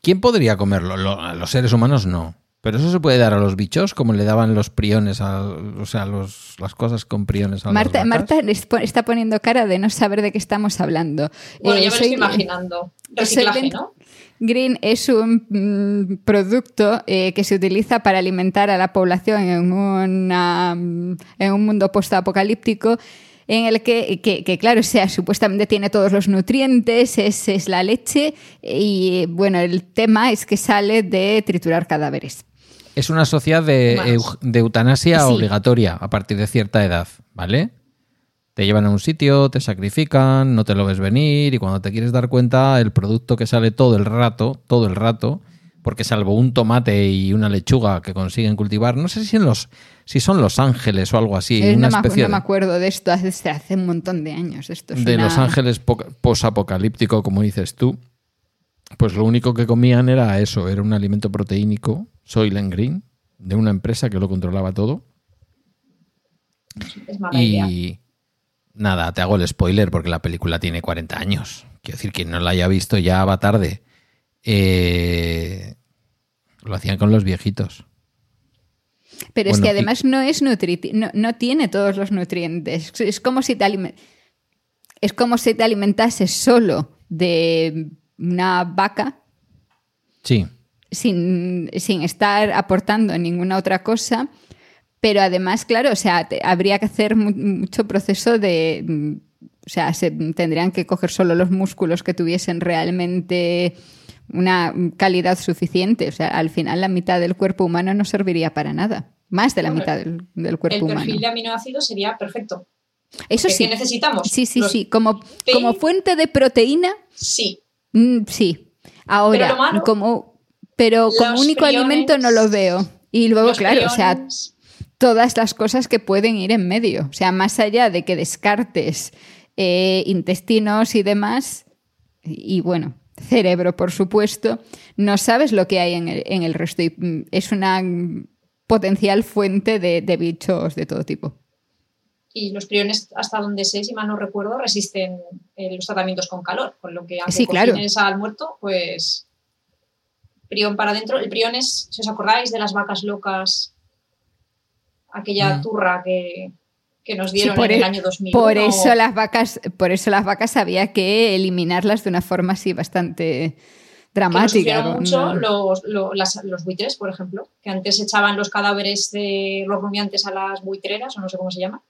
¿Quién podría comerlo? Los seres humanos no. Pero eso se puede dar a los bichos, como le daban los priones, a, o sea, los, las cosas con priones a Marta, las. Marta está poniendo cara de no saber de qué estamos hablando. Bueno, Eh, yo me lo estoy imaginando. Reciclaje, Soylent ¿no? Green es un mm, producto eh, que se utiliza para alimentar a la población en, una, mm, en un mundo postapocalíptico en el que, que, que, claro, o sea, supuestamente tiene todos los nutrientes, es, es la leche y, bueno, el tema es que sale de triturar cadáveres. Es una sociedad de, de eutanasia Sí. obligatoria a partir de cierta edad, ¿vale? Te llevan a un sitio, te sacrifican, no te lo ves venir y cuando te quieres dar cuenta el producto que sale todo el rato, todo el rato, porque salvo un tomate y una lechuga que consiguen cultivar, no sé si, en los, si son Los Ángeles o algo así, Eh, una no, me, especie no me acuerdo de esto hace, hace un montón de años. Esto es de una- Los Ángeles po- posapocalíptico, como dices tú, pues lo único que comían era eso, era un alimento proteínico, Soylent Green, de una empresa que lo controlaba todo. Es mala idea. Y nada, te hago el spoiler porque la película tiene 40 años. Quiero decir, quien no la haya visto ya va tarde. Eh, lo hacían con los viejitos. Pero es que además no es nutriti no, no tiene todos los nutrientes. Es como si te es como si te alimentases solo de una vaca Sí, sin, sin estar aportando ninguna otra cosa. Pero además, claro, o sea, te- habría que hacer mu- mucho proceso de. mm, O sea, se tendrían que coger solo los músculos que tuviesen realmente una calidad suficiente. O sea, al final la mitad del cuerpo humano no serviría para nada. Más de la mitad del, del El cuerpo humano. perfil de aminoácidos sería perfecto. Eso ¿Qué- sí. qué necesitamos? Sí, sí, Los sí. Como, como fuente de proteína, Sí. mm, sí. Ahora, Pero malo- como, pero como único alimento no lo veo. Y luego, claro, o sea, todas las cosas que pueden ir en medio. O sea, más allá de que descartes eh, intestinos y demás, y, y bueno, cerebro, por supuesto, no sabes lo que hay en el, en el resto. Y mm, es una potencial fuente de, de bichos de todo tipo. y los priones, hasta donde sé, si mal no recuerdo, resisten eh, los tratamientos con calor, con lo que aunque Sí, claro. al muerto, pues prión para adentro. El prión es, si os acordáis de las vacas locas, aquella Mm. turra que, que nos Sí, dieron por en el e- año 2000. Por eso las vacas, por eso las vacas había que eliminarlas de una forma así bastante que dramática. sufrieron con- mucho los, lo- las- los buitres, por ejemplo, que antes echaban los cadáveres de los rumiantes a las buitreras, o no sé cómo se llama,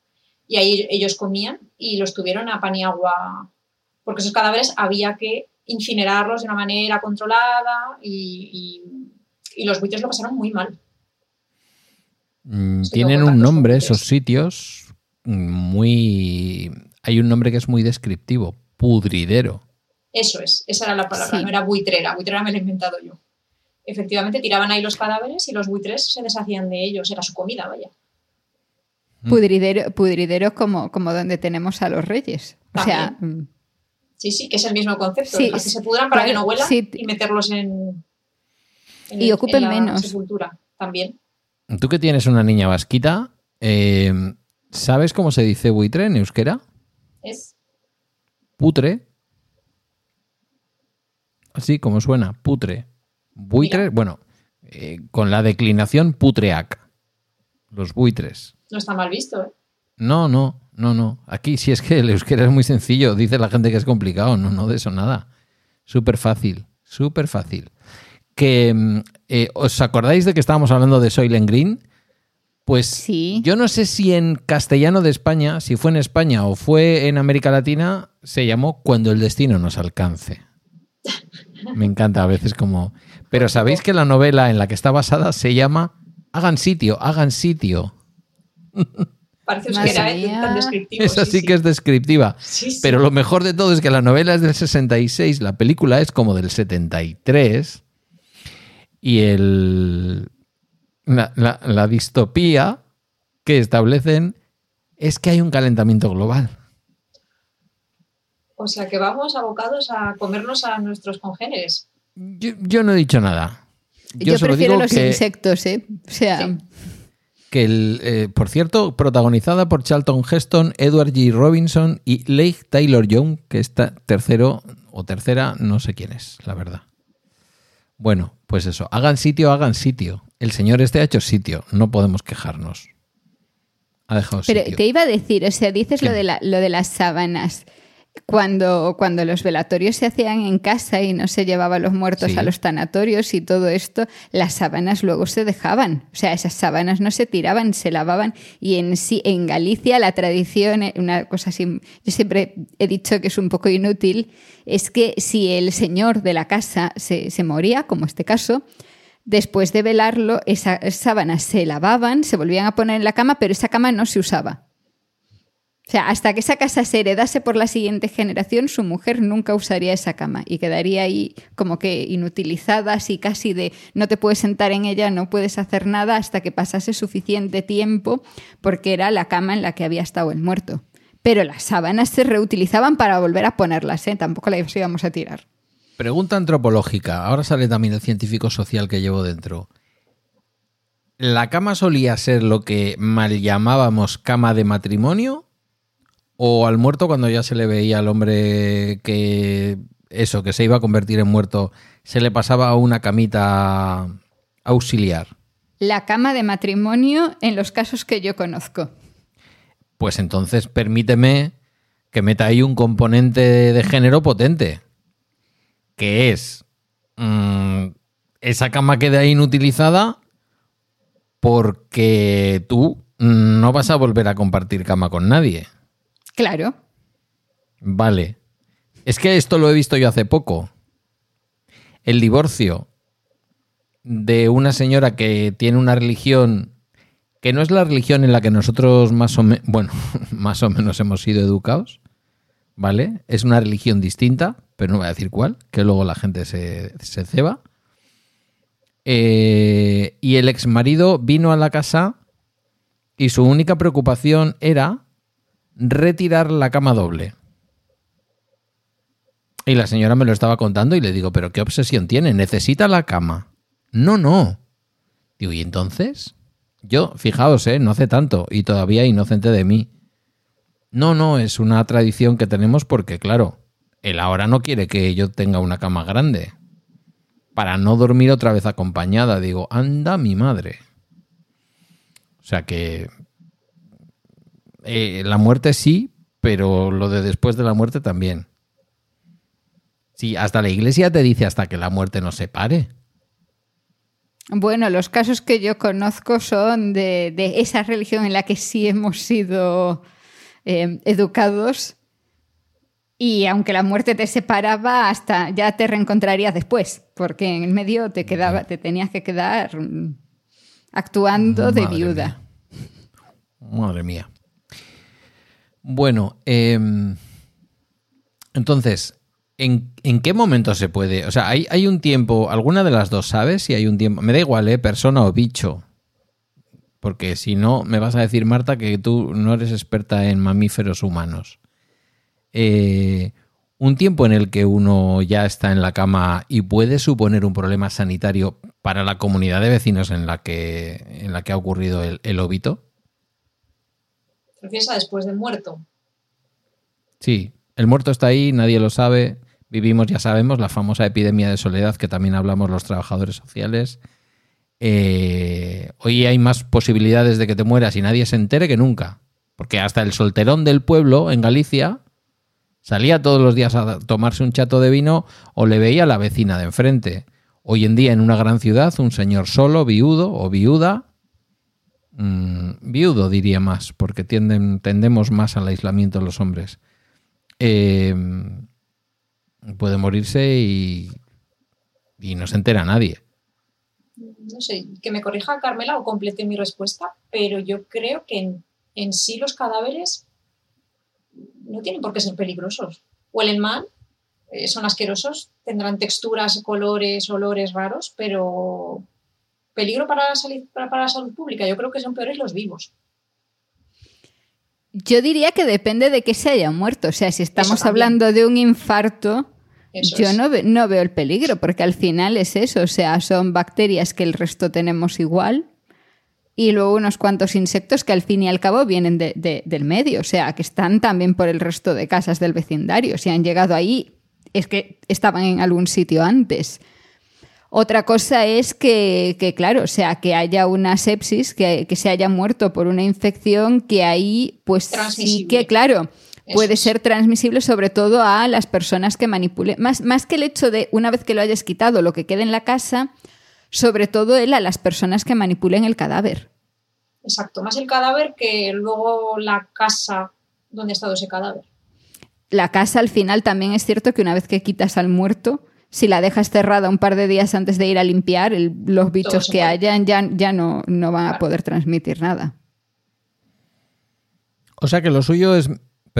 y ahí ellos comían y los tuvieron a pan y agua, porque esos cadáveres había que incinerarlos de una manera controlada y, y- y los buitres lo pasaron muy mal. Mm, Sí, Tienen un nombre esos sitios muy... Hay un nombre que es muy descriptivo, pudridero. Eso es, esa era la palabra, Sí. no era buitrera, buitrera me lo he inventado yo. Efectivamente, tiraban ahí los cadáveres y los buitres se deshacían de ellos, era su comida, vaya. Pudridero, pudridero como, como donde tenemos a los reyes. O sea, mm, Sí, sí, que es el mismo concepto. Sí, que se pudran para claro, que no huelan sí. y meterlos en, en Y ocupen en la menos. sepultura también. Tú que tienes una niña vasquita, eh, ¿sabes cómo se dice buitre en euskera? Es Putre. Así como suena, putre. Buitre, Mira. bueno, eh, con la declinación putreac. Los buitres. No está mal visto, ¿eh? No, no, no, no. Aquí si es que el euskera es muy sencillo. Dice la gente que es complicado. No, no, de eso nada. Súper fácil, súper fácil. Que, mm, eh, ¿Os acordáis de que estábamos hablando de Soylent Green? Pues Sí. yo no sé si en castellano de España, si fue en España o fue en América Latina, se llamó Cuando el destino nos alcance. Me encanta a veces como... Pero ¿sabéis que la novela en la que está basada se llama Hagan sitio, hagan sitio? Parece ¿eh? mía. tan descriptivo. Esa sí, sí que es descriptiva. Sí, sí. Pero lo mejor de todo es que la novela es del 66, la película es como del 73 y el, la, la- la distopía que establecen es que hay un calentamiento global. O sea que vamos abocados a comernos a nuestros congéneres. Yo, yo no he dicho nada. Yo, solo prefiero digo los que, insectos, ¿eh? O sea, Sí. que el, eh, por cierto, protagonizada por Charlton Heston, Edward G. Robinson y Leigh Taylor Young, que está tercero o tercera, no sé quién es, la verdad. Bueno, pues eso, hagan sitio, hagan sitio. El señor este ha hecho sitio, no podemos quejarnos. Ha dejado pero sitio. te iba a decir, o sea, dices lo de, la- lo de las sábanas. Cuando, cuando los velatorios se hacían en casa y no se llevaban los muertos Sí. a los tanatorios y todo esto, las sábanas luego se dejaban. O sea, esas sábanas no se tiraban, se lavaban. Y en sí, en Galicia la tradición, eh, una cosa así, yo siempre he dicho que es un poco inútil, es que si el señor de la casa se, se moría, como este caso, después de velarlo, esas sábanas se lavaban, se volvían a poner en la cama, pero esa cama no se usaba. O sea, hasta que esa casa se heredase por la siguiente generación, su mujer nunca usaría esa cama y quedaría ahí como que inutilizada, así casi de no te puedes sentar en ella, no puedes hacer nada hasta que pasase suficiente tiempo porque era la cama en la que había estado el muerto. Pero las sábanas se reutilizaban para volver a ponerlas, ¿eh? tampoco las íbamos a tirar. Pregunta antropológica. Ahora sale también el científico social que llevo dentro. ¿La cama solía ser lo que mal llamábamos cama de matrimonio? ¿O al muerto cuando ya se le veía al hombre que eso, que se iba a convertir en muerto, se le pasaba a una camita auxiliar? La cama de matrimonio en los casos que yo conozco. Pues entonces permíteme que meta ahí un componente de género potente, que es mm, esa cama queda inutilizada porque tú no vas a volver a compartir cama con nadie. Claro. Vale. Es que esto lo he visto yo hace poco. El divorcio de una señora que tiene una religión que no es la religión en la que nosotros más o menos, bueno, más o menos hemos sido educados, ¿vale? Es una religión distinta, pero no voy a decir cuál, que luego la gente se, se ceba. Eh, y el ex marido vino a la casa y su única preocupación era retirar la cama doble. Y la señora me lo estaba contando y le digo, pero ¿qué obsesión tiene? ¿Necesita la cama? No, no. Digo, ¿y entonces? Yo, fijaos, ¿eh? no hace tanto y todavía inocente de mí. No, no, es una tradición que tenemos porque, claro, él ahora no quiere que yo tenga una cama grande. Para no dormir otra vez acompañada. Digo, anda mi madre. O sea que eh, la muerte sí, pero lo de después de la muerte también. Sí, hasta la iglesia te dice hasta que la muerte nos separe. Bueno, los casos que yo conozco son de, de esa religión en la que sí hemos sido eh, educados y aunque la muerte te separaba, hasta ya te reencontrarías después, porque en el medio te quedaba, te tenías que quedar mm, actuando de Madre viuda. Madre mía. Bueno, em, entonces, ¿en, en qué momento se puede? O sea, ¿hay, hay un tiempo, alguna de las dos sabes si hay un tiempo? Me da igual, ¿eh? Persona o bicho. Porque si no, me vas a decir, Marta, que tú no eres experta en mamíferos humanos. Eh, un tiempo en el que uno ya está en la cama y puede suponer un problema sanitario para la comunidad de vecinos en la que, en la que ha ocurrido el, el óbito. ¿Te refieres a después de muerto? Sí, el muerto está ahí, nadie lo sabe. Vivimos, ya sabemos, la famosa epidemia de soledad que también hablamos los trabajadores sociales. Eh, hoy hay más posibilidades de que te mueras y nadie se entere que nunca. Porque hasta el solterón del pueblo en Galicia salía todos los días a tomarse un chato de vino o le veía a la vecina de enfrente. Hoy en día en una gran ciudad, un señor solo, viudo o viuda, mm, viudo diría más, porque tienden, tendemos más al aislamiento los hombres, eh, puede morirse y, y no se entera nadie. No sé, que me corrija Carmela o complete mi respuesta, pero yo creo que en, en sí los cadáveres no tienen por qué ser peligrosos. Huelen mal, eh, son asquerosos, tendrán texturas, colores, olores raros, pero peligro para la, salud, para, para la salud pública, yo creo que son peores los vivos. Yo diría que depende de que se haya muerto. O sea, si estamos hablando de un infarto, Eso yo es. no, ve- no veo el peligro, porque al final es eso. O sea, son bacterias que el resto tenemos igual. Y luego unos cuantos insectos que al fin y al cabo vienen de- de- del medio. O sea, que están también por el resto de casas del vecindario. Si han llegado ahí, es que estaban en algún sitio antes. Otra cosa es que, que, claro, o sea, que haya una sepsis, que, que se haya muerto por una infección que ahí, pues sí que, claro, puede ser transmisible sobre todo a las personas que manipulen. Más, más que el hecho de, una vez que lo hayas quitado, lo que quede en la casa, sobre todo él a las personas que manipulen el cadáver. Exacto, más el cadáver que luego la casa donde ha estado ese cadáver. La casa al final también es cierto que una vez que quitas al muerto, si la dejas cerrada un par de días antes de ir a limpiar, el- los bichos que hayan ya, ya no, no van a Claro. poder transmitir nada. O sea que lo suyo es.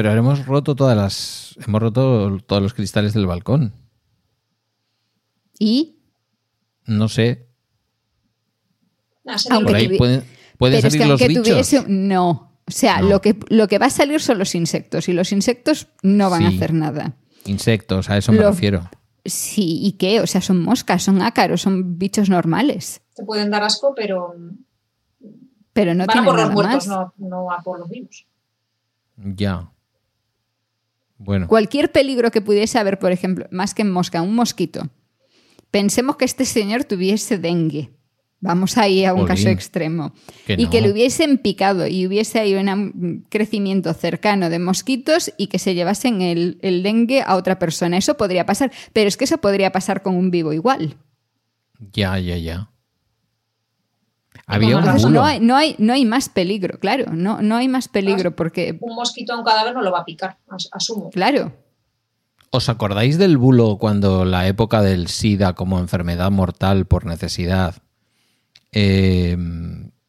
Pero hemos roto todas las. Hemos roto todos los cristales del balcón. Y No sé. Aunque Por ahí tuvi- pueden, pueden Pero es salir que los aunque bichos. tuviese. No. O sea, No. Lo, que, lo que va a salir son los insectos y los insectos no van a hacer nada. Insectos, a eso me Lo- refiero. Sí, ¿y qué? O sea, son moscas, son ácaros, son bichos normales. te pueden dar asco, pero Pero no van a por los muertos, más. no, no a por los vivos. Ya. Bueno. Cualquier peligro que pudiese haber, por ejemplo, más que en mosca, un mosquito. Pensemos que este señor tuviese dengue. Vamos ahí a un caso extremo. Que y que le hubiesen picado y hubiese ahí un crecimiento cercano de mosquitos y que se llevasen el, el dengue a otra persona. Eso podría pasar. Pero es que eso podría pasar con un vivo igual. Ya, ya, ya. Había un no hay, no, hay, no hay más peligro, claro. No, no hay más peligro porque, Un mosquito a un cadáver no lo va a picar, as- asumo. claro, ¿Os acordáis del bulo cuando la época del SIDA como enfermedad mortal por necesidad? eh,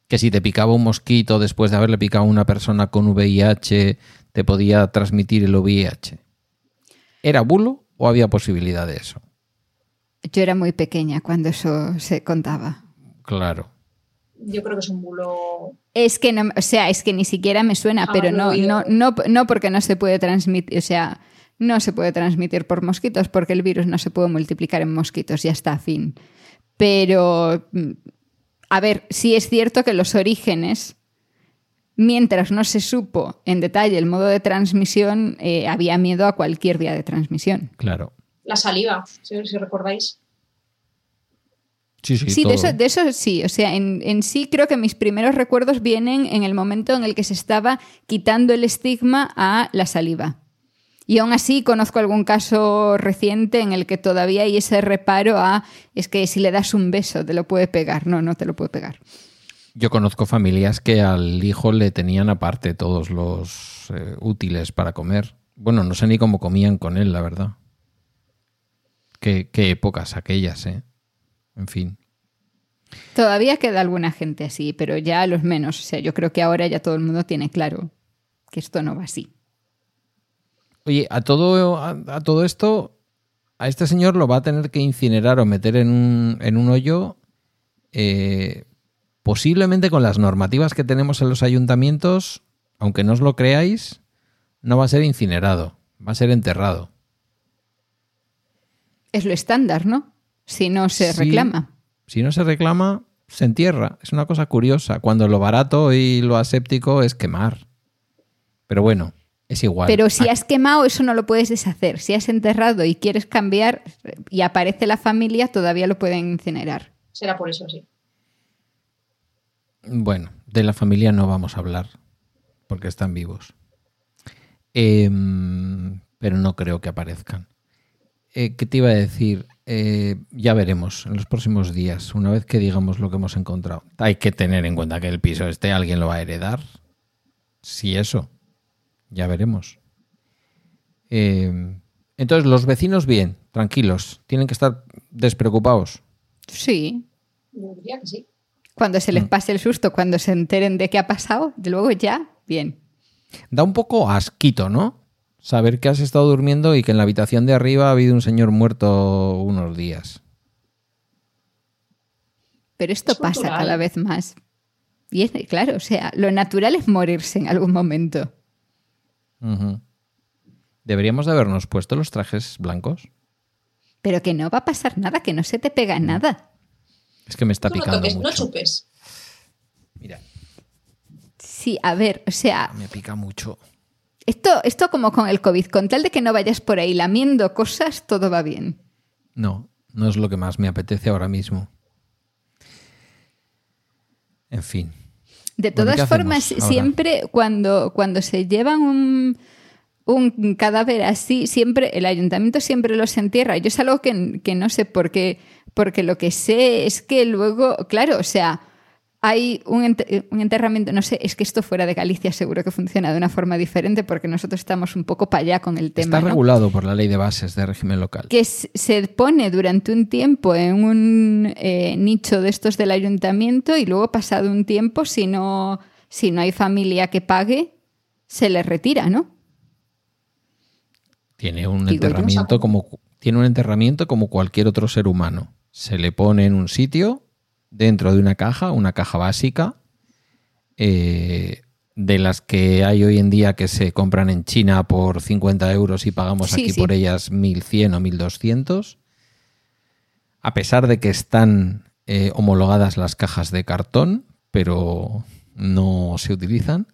que si te picaba un mosquito después de haberle picado a una persona con VIH, te podía transmitir el VIH. ¿Era bulo o había posibilidad de eso? yo era muy pequeña cuando eso se contaba. Claro. Yo creo que es un bulo. Es que no, o sea, es que ni siquiera me suena, Ah, pero no, no, no, no porque no se puede transmitir, o sea, no se puede transmitir por mosquitos porque el virus no se puede multiplicar en mosquitos, ya está, fin. Pero, mm, a ver, sí es cierto que los orígenes, mientras no se supo en detalle el modo de transmisión, eh, había miedo a cualquier vía de transmisión. Claro. La saliva, si, si recordáis. Sí, sí, Sí, todo. de eso, de eso sí. O sea, en, en sí creo que mis primeros recuerdos vienen en el momento en el que se estaba quitando el estigma a la saliva. Y aún así conozco algún caso reciente en el que todavía hay ese reparo a es que si le das un beso te lo puede pegar. No, no te lo puede pegar. Yo conozco familias que al hijo le tenían aparte todos los eh, útiles para comer. Bueno, no sé ni cómo comían con él, la verdad. Qué, qué épocas aquellas, ¿eh? En fin. Todavía queda alguna gente así, pero ya los menos. O sea, yo creo que ahora ya todo el mundo tiene claro que esto no va así. Oye, a todo, a, a todo esto, a este señor lo va a tener que incinerar o meter en un, en un hoyo, eh, posiblemente con las normativas que tenemos en los ayuntamientos, aunque no os lo creáis, no va a ser incinerado, va a ser enterrado. Es lo estándar, ¿no? Si no se reclama. Si no se reclama, se entierra. Es una cosa curiosa, cuando lo barato y lo aséptico es quemar. Pero bueno, es igual. Pero si Ah, has quemado, eso no lo puedes deshacer. Si has enterrado y quieres cambiar y aparece la familia, todavía lo pueden incinerar. Será por eso, sí. Bueno, de la familia no vamos a hablar, porque están vivos. Em, pero no creo que aparezcan. Eh, ¿Qué te iba a decir? Eh, ya veremos en los próximos días, una vez que digamos lo que hemos encontrado. Hay que tener en cuenta que el piso este alguien lo va a heredar. Si eso, ya veremos. Em, entonces, los vecinos bien, tranquilos, tienen que estar despreocupados. Sí. Yo diría que sí. Cuando se les Mm. pase el susto, cuando se enteren de qué ha pasado, de luego ya, bien. Da un poco asquito, ¿no? Saber que has estado durmiendo y que en la habitación de arriba ha habido un señor muerto unos días. Pero esto Es pasa cada vez más. Y es, claro, o sea, lo natural es morirse en algún momento. Deberíamos de habernos puesto los trajes blancos. Pero que no va a pasar nada, que no se te pega nada. Es que me está Tú no picando toques, no mucho. chupes. Mira, Sí, a ver, o sea, me pica mucho. Esto, esto como con el COVID, con tal de que no vayas por ahí lamiendo cosas, todo va bien. No, no es lo que más me apetece ahora mismo. En fin. De todas ¿qué formas, siempre cuando, cuando se llevan un, un cadáver así, siempre el ayuntamiento siempre los entierra. Yo es algo que, que no sé por qué, porque lo que sé es que luego, claro, o sea, hay un, ent- un enterramiento, no sé, es que esto fuera de Galicia seguro que funciona de una forma diferente porque nosotros estamos un poco para allá con el tema. Está ¿no? regulado por la ley de bases de régimen local. que se pone durante un tiempo en un eh, nicho de estos del ayuntamiento y luego pasado un tiempo, si no, si no hay familia que pague, se le retira, ¿no? Tiene un Digo enterramiento como tiene un enterramiento como cualquier otro ser humano. Se le pone en un sitio dentro de una caja, una caja básica, eh, de las que hay hoy en día que se compran en China por 50 euros y pagamos Sí, aquí sí. por ellas 1.100 o 1.200. A pesar de que están eh, homologadas las cajas de cartón, pero no se utilizan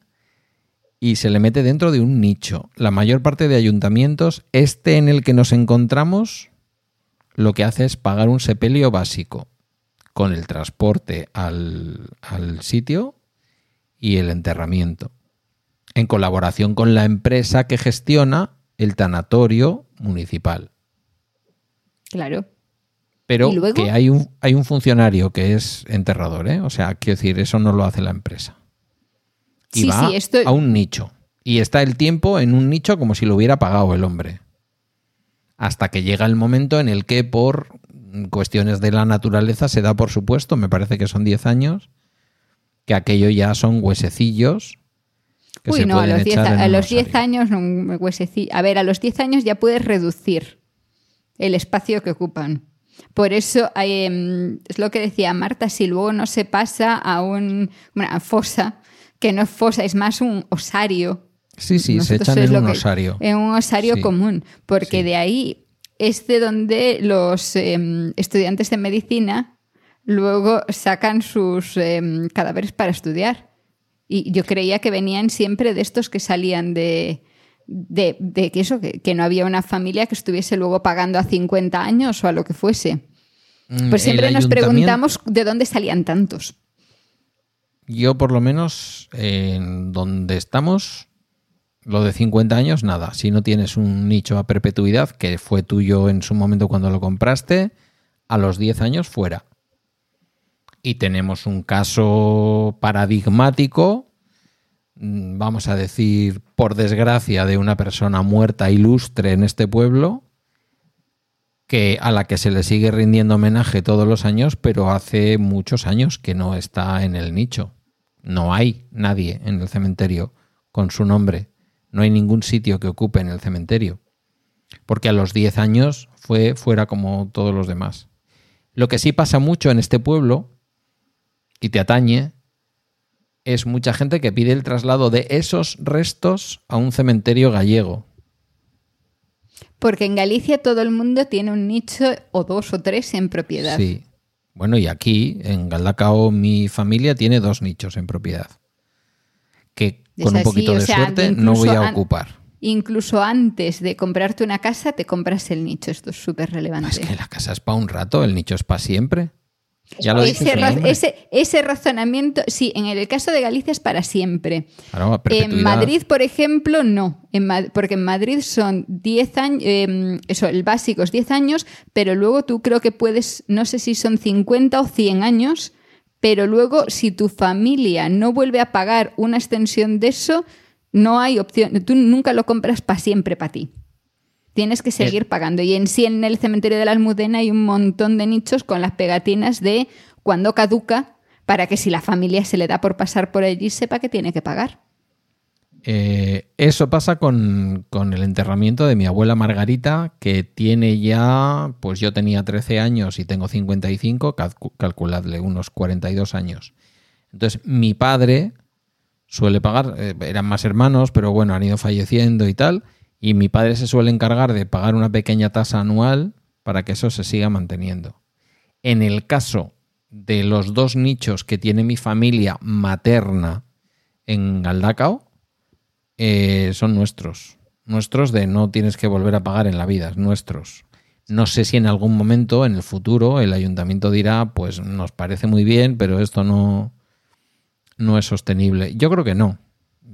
y se le mete dentro de un nicho. La mayor parte de ayuntamientos, este en el que nos encontramos, lo que hace es pagar un sepelio básico con el transporte al, al sitio y el enterramiento, en colaboración con la empresa que gestiona el tanatorio municipal. Claro. Pero que hay un, hay un funcionario que es enterrador, ¿eh? O sea, quiero decir, eso no lo hace la empresa. Y Sí, va sí, esto- a un nicho. Y está el tiempo en un nicho como si lo hubiera pagado el hombre. Hasta que llega el momento en el que por cuestiones de la naturaleza se da por supuesto, me parece que son 10 años, que aquello ya son huesecillos que Uy, se no, a los 10 echar en a los 10 osario. años, un hueseci- A ver, a los 10 años ya puedes reducir el espacio que ocupan. Por eso em, es lo que decía Marta, si luego no se pasa a un, una fosa, que no es fosa, es más un osario. Sí, sí, se Nosotros echan es en un que- osario. En un osario común, porque Sí. de ahí es de donde los em, estudiantes de medicina luego sacan sus em, cadáveres para estudiar. Y yo creía que venían siempre de estos que salían de, de, de que eso, que, que no había una familia que estuviese luego pagando a 50 años o a lo que fuese. Mm, Pues siempre nos preguntamos de dónde salían tantos. Yo por lo menos en donde estamos, lo de 50 años, nada. Si no tienes un nicho a perpetuidad, que fue tuyo en su momento cuando lo compraste, a los 10 años fuera. Y tenemos un caso paradigmático, mm, vamos a decir, por desgracia, de una persona muerta ilustre en este pueblo, que a la que se le sigue rindiendo homenaje todos los años, pero hace muchos años que no está en el nicho. No hay nadie en el cementerio con su nombre. No hay ningún sitio que ocupe en el cementerio. Porque a los 10 años fue fuera como todos los demás. Lo que sí pasa mucho en este pueblo, y te atañe, es mucha gente que pide el traslado de esos restos a un cementerio gallego. Porque en Galicia todo el mundo tiene un nicho o dos o tres en propiedad. Sí. Bueno, y aquí en Galdacao mi familia tiene dos nichos en propiedad. Que Es con un poquito o de sea, suerte no voy a ocupar. Incluso antes de comprarte una casa, te compras el nicho. Esto es súper relevante. Es que la casa es para un rato, el nicho es para siempre. Ya lo Ese, razonamiento, sí, en el caso de Galicia es para siempre. Claro, En. Madrid, por ejemplo, no. En porque en Madrid son 10 años, eh, eso, el básico es 10 años, pero luego tú creo que puedes, no sé si son 50 o 100 años, pero luego si tu familia no vuelve a pagar una extensión de eso, no hay opción. Tú nunca lo compras para siempre para ti. Tienes que seguir pagando. Y en sí, en el cementerio de la Almudena hay un montón de nichos con las pegatinas de cuando caduca, para que si la familia se le da por pasar por allí, sepa que tiene que pagar. Eh, eso pasa con, con el enterramiento de mi abuela Margarita, que tiene ya, pues yo tenía 13 años y tengo 55, calcu- calculadle, unos 42 años. Entonces, mi padre suele pagar, eh, eran más hermanos, pero bueno, han ido falleciendo y tal, y mi padre se suele encargar de pagar una pequeña tasa anual para que eso se siga manteniendo. En el caso de los dos nichos que tiene mi familia materna en Galdacao, eh, son nuestros. Nuestros de no tienes que volver a pagar en la vida, es nuestros. No sé si en algún momento, en el futuro, el ayuntamiento dirá, pues nos parece muy bien, pero esto no, no es sostenible. Yo creo que no.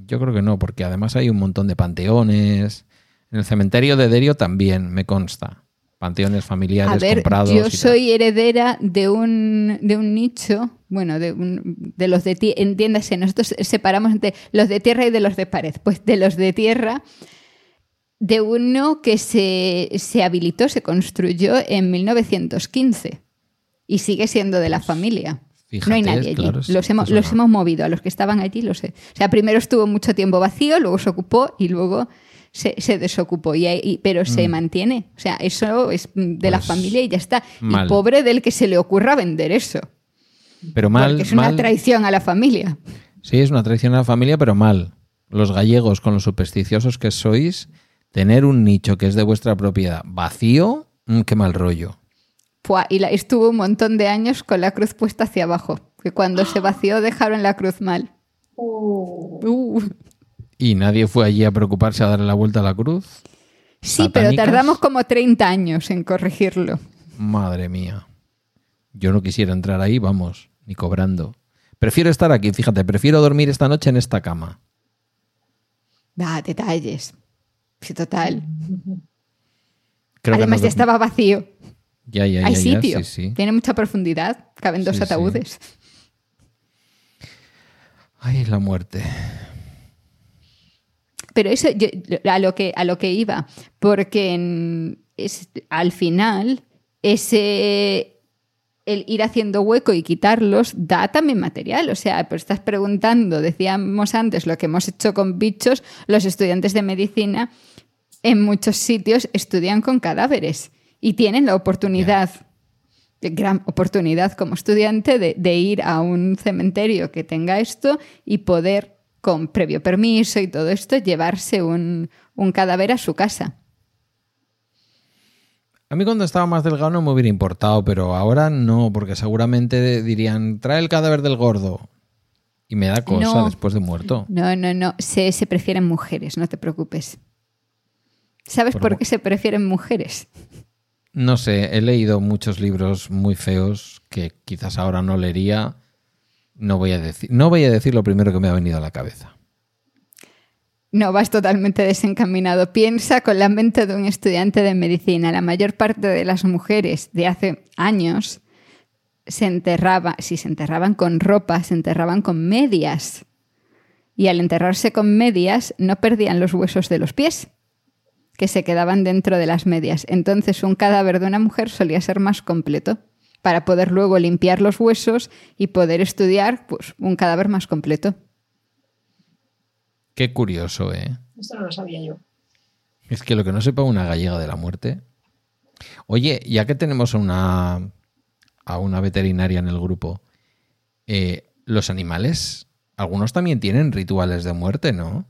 Yo creo que no, porque además hay un montón de panteones. En el cementerio de Derio también, me consta. Panteones familiares A ver, comprados. yo soy heredera de un, de un nicho, bueno, de, un- de los de tierra, entiéndase, nosotros separamos entre los de tierra y de los de pared. Pues de los de tierra, de uno que se, se habilitó, se construyó en 1915 y sigue siendo de la familia. no hay nadie allí. claro, los hemos, los hemos movido, a los que estaban allí, los he- O sea, primero estuvo mucho tiempo vacío, luego se ocupó y luego se, se desocupó. Y, pero se mantiene. O sea, eso es de la Mm. Pues, familia y ya está. mal. Y pobre del que se le ocurra vender eso. Pero mal, porque es una traición a la familia. Sí, es una traición a la familia, pero mal. Los gallegos, con los supersticiosos que sois, tener un nicho que es de vuestra propiedad vacío, mm, qué mal rollo. Fua, y la- estuvo un montón de años con la cruz puesta hacia abajo. Que cuando se vació dejaron la cruz mal. Uh, Uh. Y nadie fue allí a preocuparse a darle la vuelta a la cruz. Sí, pero tardamos como 30 años en corregirlo. Madre mía. Yo no quisiera entrar ahí, vamos, ni cobrando. Prefiero estar aquí, fíjate, prefiero dormir esta noche en esta cama. Da, detalles. Sí, total. Creo que Además no ya estaba vacío. Ya, ya, ya, Hay sitio. sí, sí. Tiene mucha profundidad. Caben dos ataúdes. Ay, la muerte. Pero eso yo- a, lo que, a lo que iba, porque en- es- al final ese el ir haciendo hueco y quitarlos da también material. O sea, pues estás preguntando, decíamos antes, lo que hemos hecho con bichos, los estudiantes de medicina en muchos sitios estudian con cadáveres y tienen la oportunidad, gran oportunidad como estudiante de, de ir a un cementerio que tenga esto y poder, con previo permiso y todo esto, llevarse un, un cadáver a su casa. A mí cuando estaba más delgado no me hubiera importado, pero ahora no, porque seguramente dirían, trae el cadáver del gordo. Y me da cosa No. después de muerto. No, no, no, se, se prefieren mujeres, no te preocupes. ¿Sabes Por qué se prefieren mujeres? No sé, he leído muchos libros muy feos que quizás ahora no leería. No voy a decir, no voy a decir lo primero que me ha venido a la cabeza. No, vas totalmente desencaminado. Piensa con la mente de un estudiante de medicina. La mayor parte de las mujeres de hace años se enterraban, si se enterraban con ropa, se enterraban con medias. Y al enterrarse con medias no perdían los huesos de los pies, que se quedaban dentro de las medias. Entonces un cadáver de una mujer solía ser más completo para poder luego limpiar los huesos y poder estudiar pues, un cadáver más completo. Qué curioso, ¿eh? esto no lo sabía yo. Es que lo que no sepa una gallega de la muerte. Oye, ya que tenemos a una, a una veterinaria en el grupo, eh, los animales, algunos también tienen rituales de muerte, ¿no?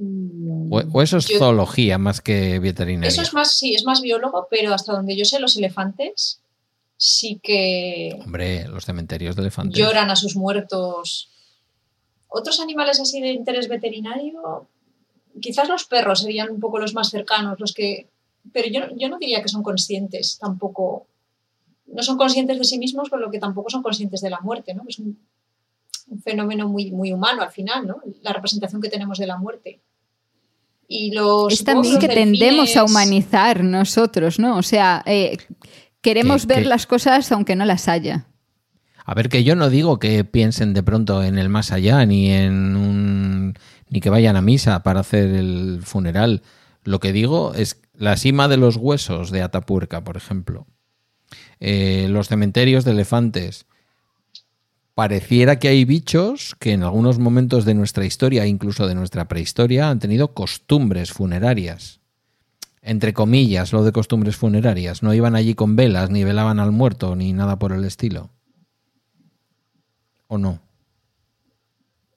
O, o eso es Yo- zoología más que veterinaria. Eso es más, sí, es más biólogo, pero hasta donde yo sé, los elefantes sí que Hombre, los cementerios de elefantes. lloran a sus muertos. Otros animales así de interés veterinario, quizás los perros serían un poco los más cercanos, los que. Pero yo, yo no diría que son conscientes tampoco no son conscientes de sí mismos, con lo que tampoco son conscientes de la muerte, ¿no? Es un, un fenómeno muy, muy humano al final, ¿no? La representación que tenemos de la muerte. Y los es también que tendemos a humanizar nosotros, ¿no? O sea, eh, queremos Que- ver que- las cosas aunque no las haya. A ver, que yo no digo que piensen de pronto en el más allá, ni en un. ni que vayan a misa para hacer el funeral. Lo que digo es la cima de los huesos de Atapuerca, por ejemplo. Eh, los cementerios de elefantes. Pareciera que hay bichos que en algunos momentos de nuestra historia, incluso de nuestra prehistoria, han tenido costumbres funerarias. Entre comillas, lo de costumbres funerarias. No iban allí con velas, ni velaban al muerto, ni nada por el estilo. ¿O no?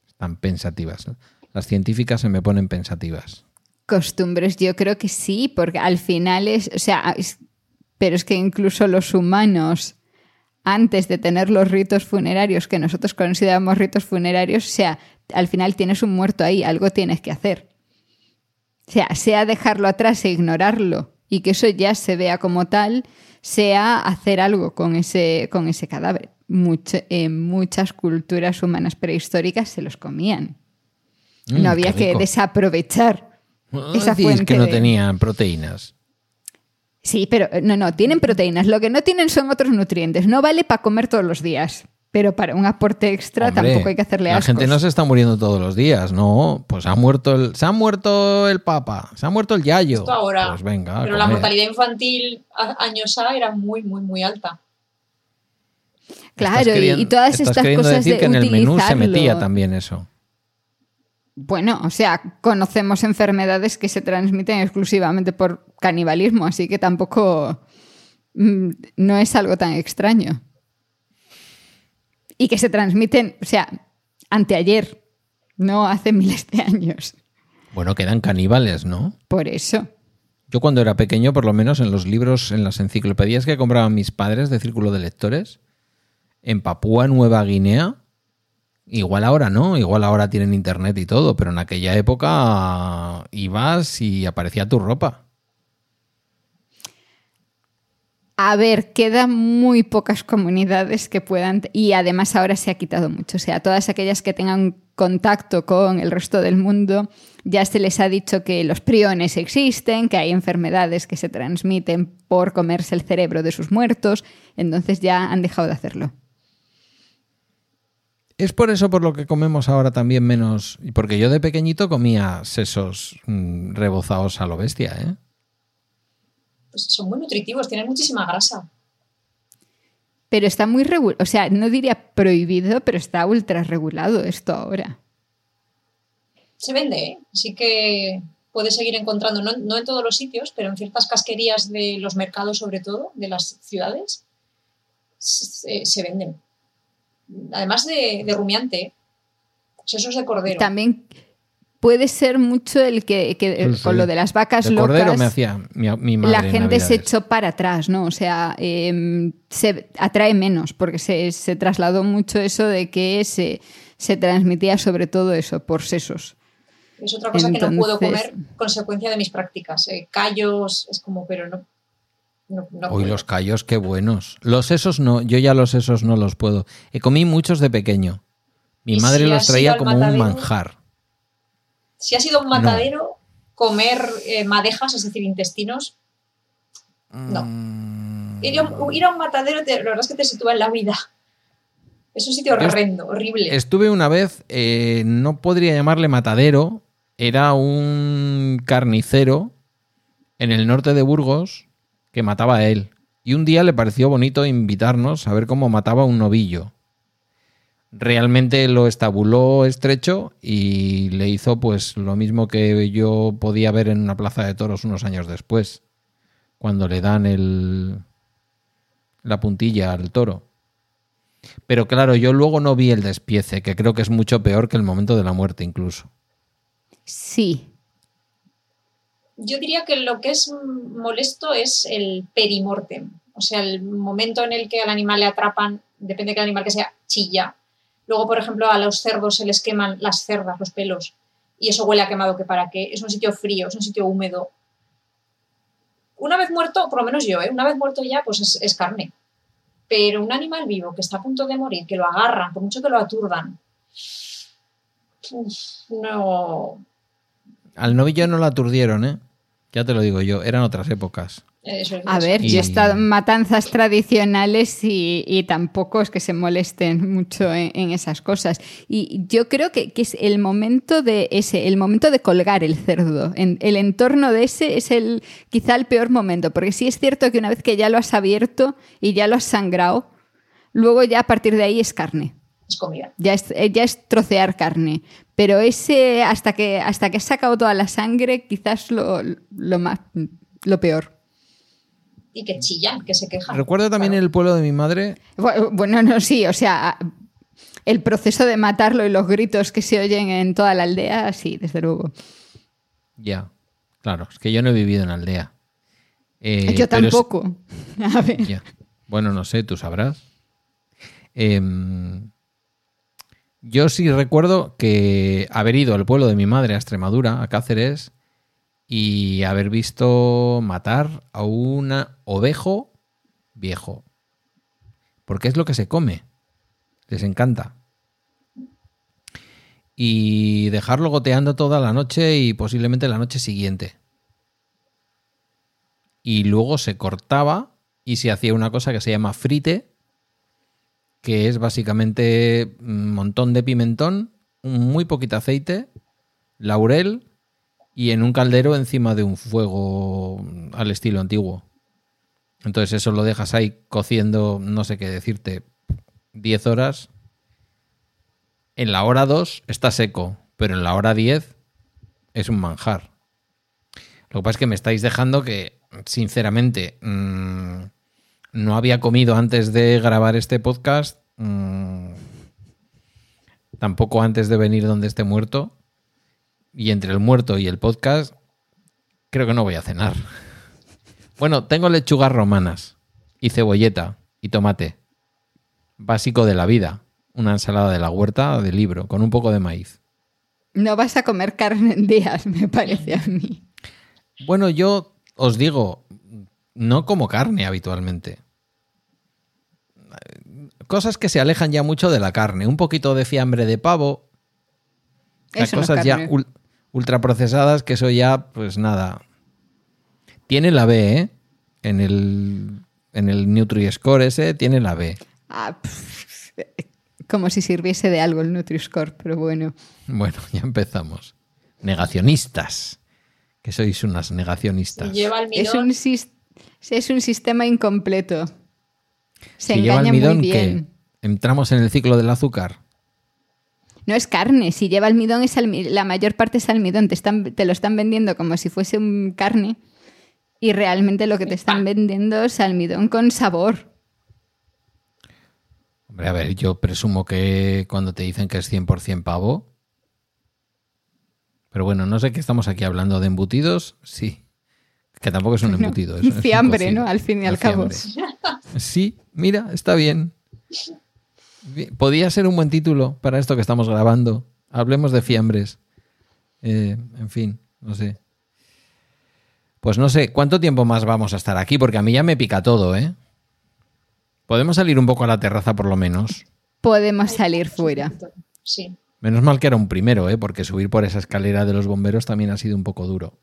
Están pensativas. Las científicas se me ponen pensativas. Costumbres, yo creo que sí, porque al final es, o sea, pero es que incluso los humanos, antes de tener los ritos funerarios que nosotros consideramos ritos funerarios, o sea, al final tienes un muerto ahí, algo tienes que hacer. O sea, sea dejarlo atrás e ignorarlo y que eso ya se vea como tal, sea hacer algo con ese, con ese cadáver. Mucho- en muchas culturas humanas prehistóricas se los comían. Mm, no había que desaprovechar esa fuente que no de- tenían proteínas. Sí, pero eh, no, no, tienen proteínas. Lo que no tienen son otros nutrientes. No vale para comer todos los días. Pero para un aporte extra Hombre, tampoco hay que hacerle La ascos. gente no se está muriendo todos los días, no. Pues ha muerto el, se ha muerto el papa, se ha muerto el yayo. Esto ahora. Pues venga, Pero la mortalidad infantil a- años A era muy, muy, muy alta. Claro, y- queriendo- y todas estás estas queriendo cosas decir de que en el menú se metía también eso. Bueno, o sea, conocemos enfermedades que se transmiten exclusivamente por canibalismo, así que tampoco mm, no es algo tan extraño. Y que se transmiten, o sea, anteayer, no hace miles de años. Bueno, quedan caníbales, ¿no? Por eso. Yo cuando era pequeño, por lo menos en los libros, en las enciclopedias que compraban mis padres de Círculo de Lectores, en Papúa Nueva Guinea, igual ahora no, igual ahora tienen internet y todo, pero en aquella época ibas y aparecía tu ropa. A ver, quedan muy pocas comunidades que puedan, y además ahora se ha quitado mucho, o sea, todas aquellas que tengan contacto con el resto del mundo, ya se les ha dicho que los priones existen, que hay enfermedades que se transmiten por comerse el cerebro de sus muertos, entonces ya han dejado de hacerlo. Es por eso por lo que comemos ahora también menos, y porque yo de pequeñito comía sesos mm, rebozados a lo bestia, ¿eh? Pues son muy nutritivos, tienen muchísima grasa. Pero está muy regulado, o sea, no diría prohibido, pero está ultra regulado esto ahora. Se vende, ¿eh? Así que puedes seguir encontrando, no, no en todos los sitios, pero en ciertas casquerías de los mercados, sobre todo, de las ciudades, se, se venden. Además de, de rumiante, sesos de cordero. También puede ser mucho el que, que- Sí, sí. con lo de las vacas De locas. cordero me hacía mi, mi madre. la en gente se echó para atrás, ¿no? O sea, eh, se atrae menos, porque se, se trasladó mucho eso de que se, se transmitía sobre todo eso, por sesos. Es otra cosa que no puedo comer consecuencia de mis prácticas. eh, callos, es como, pero no. No, puedo. los callos, qué buenos. Los sesos no, yo ya los sesos no los puedo. He comí muchos de pequeño. Mi ¿Y madre si los traía como un manjar. Si ha sido un matadero, comer eh, madejas, es decir, intestinos, no. Mm. Ir a, un- ir a un matadero, te- la verdad es que te sitúa en la vida. Es un sitio Yo horrendo, horrible. Estuve una vez, eh, no podría llamarle matadero, era un carnicero en el norte de Burgos que mataba a él. Y un día le pareció bonito invitarnos a ver cómo mataba un novillo. Realmente lo estabuló estrecho y le hizo pues lo mismo que yo podía ver en una plaza de toros unos años después, cuando le dan el, la puntilla al toro. Pero claro, yo luego no vi el despiece, que creo que es mucho peor que el momento de la muerte incluso. Sí, Yo diría que lo que es molesto es el perimortem. O sea, el momento en el que al animal le atrapan, depende de qué animal que sea, chilla. Luego, por ejemplo, a los cerdos se les queman las cerdas, los pelos. Y eso huele a quemado que para qué. Es un sitio frío, es un sitio húmedo. Una vez muerto, por lo menos yo, ¿eh? una vez muerto ya, pues es, carne. Pero un animal vivo que está a punto de morir, que lo agarran, por mucho que lo aturdan, no. Al novillo no lo aturdieron, ¿eh? Ya te lo digo yo, eran otras épocas. Eso es- A eso ver, yo Y- estado en matanzas tradicionales y, y tampoco es que se molesten mucho en, en esas cosas. Y yo creo que, que es el momento de ese, el momento de colgar el cerdo. En- el entorno de ese es el quizá el peor momento, porque sí es cierto que una vez que ya lo has abierto y ya lo has sangrado, luego ya a partir de ahí es carne. Es comida. Ya es, eh, ya es trocear carne. Pero ese, hasta que, hasta que has sacado toda la sangre, quizás lo, lo más lo peor. Y que chillan, que se quejan. Recuerdo también Claro. el pueblo de mi madre. Bu- Bueno, no, sí, o sea, el proceso de matarlo y los gritos que se oyen en toda la aldea, sí, desde luego. Ya, claro, es que yo no he vivido en aldea. Eh, Yo es- tampoco. A ver. Ya. Bueno, no sé, tú sabrás. Em, yo sí recuerdo que haber ido al pueblo de mi madre a Extremadura, a Cáceres, y haber visto matar a un ovejo viejo. Porque es lo que se come. Les encanta. Y dejarlo goteando toda la noche y posiblemente la noche siguiente. Y luego se cortaba y se hacía una cosa que se llama frite, que es básicamente un montón de pimentón, muy poquito aceite, laurel y en un caldero encima de un fuego al estilo antiguo. Entonces eso lo dejas ahí cociendo, no sé qué decirte, 10 horas. En la hora 2 está seco, pero en la hora 10 es un manjar. Lo que pasa es que me estáis dejando que, sinceramente, mmm, no había comido antes de grabar este podcast. mmm, tampoco antes de venir donde esté muerto. Y entre el muerto y el podcast, creo que no voy a cenar. Bueno, tengo lechugas romanas y cebolleta y tomate. Básico de la vida. Una ensalada de la huerta de libro con un poco de maíz. No vas a comer carne en días, me parece a mí. Bueno, yo os digo, no como carne habitualmente. Cosas que se alejan ya mucho de la carne. Un poquito de fiambre de pavo. No es cosas ya ul- ultraprocesadas que eso ya, pues nada. Tiene la B, ¿eh? En el, en el Nutri-Score ese tiene la B. Ah, pff, como si sirviese de algo el Nutri-Score, pero bueno. Bueno, ya empezamos. Negacionistas. Que sois unas negacionistas. Lleva Es un, es un sistema incompleto. Se Si lleva engaña almidón, muy ¿qué? bien. Entramos en el ciclo del azúcar. No es carne, si lleva almidón, es almi- la mayor parte es almidón. Te, están, te lo están vendiendo como si fuese un carne y realmente lo que te están vendiendo es almidón con sabor. Hombre, a ver, yo presumo que cuando te dicen que es 100% pavo. Pero bueno, no sé qué estamos aquí hablando de embutidos. Sí. Que tampoco es un No, embutido. es- un es un fiambre. ¿no? Al fin y al cabo. Sí, mira, está bien. Bien, Podía ser un buen título para esto que estamos grabando. Hablemos de fiambres. Eh, en fin, no sé. Pues no sé, ¿cuánto tiempo más vamos a estar aquí? Porque a mí ya me pica todo, ¿eh? Podemos salir un poco a la terraza por lo menos. Podemos salir fuera. Sí. Menos mal que era un primero, ¿eh? Porque subir por esa escalera de los bomberos también ha sido un poco duro.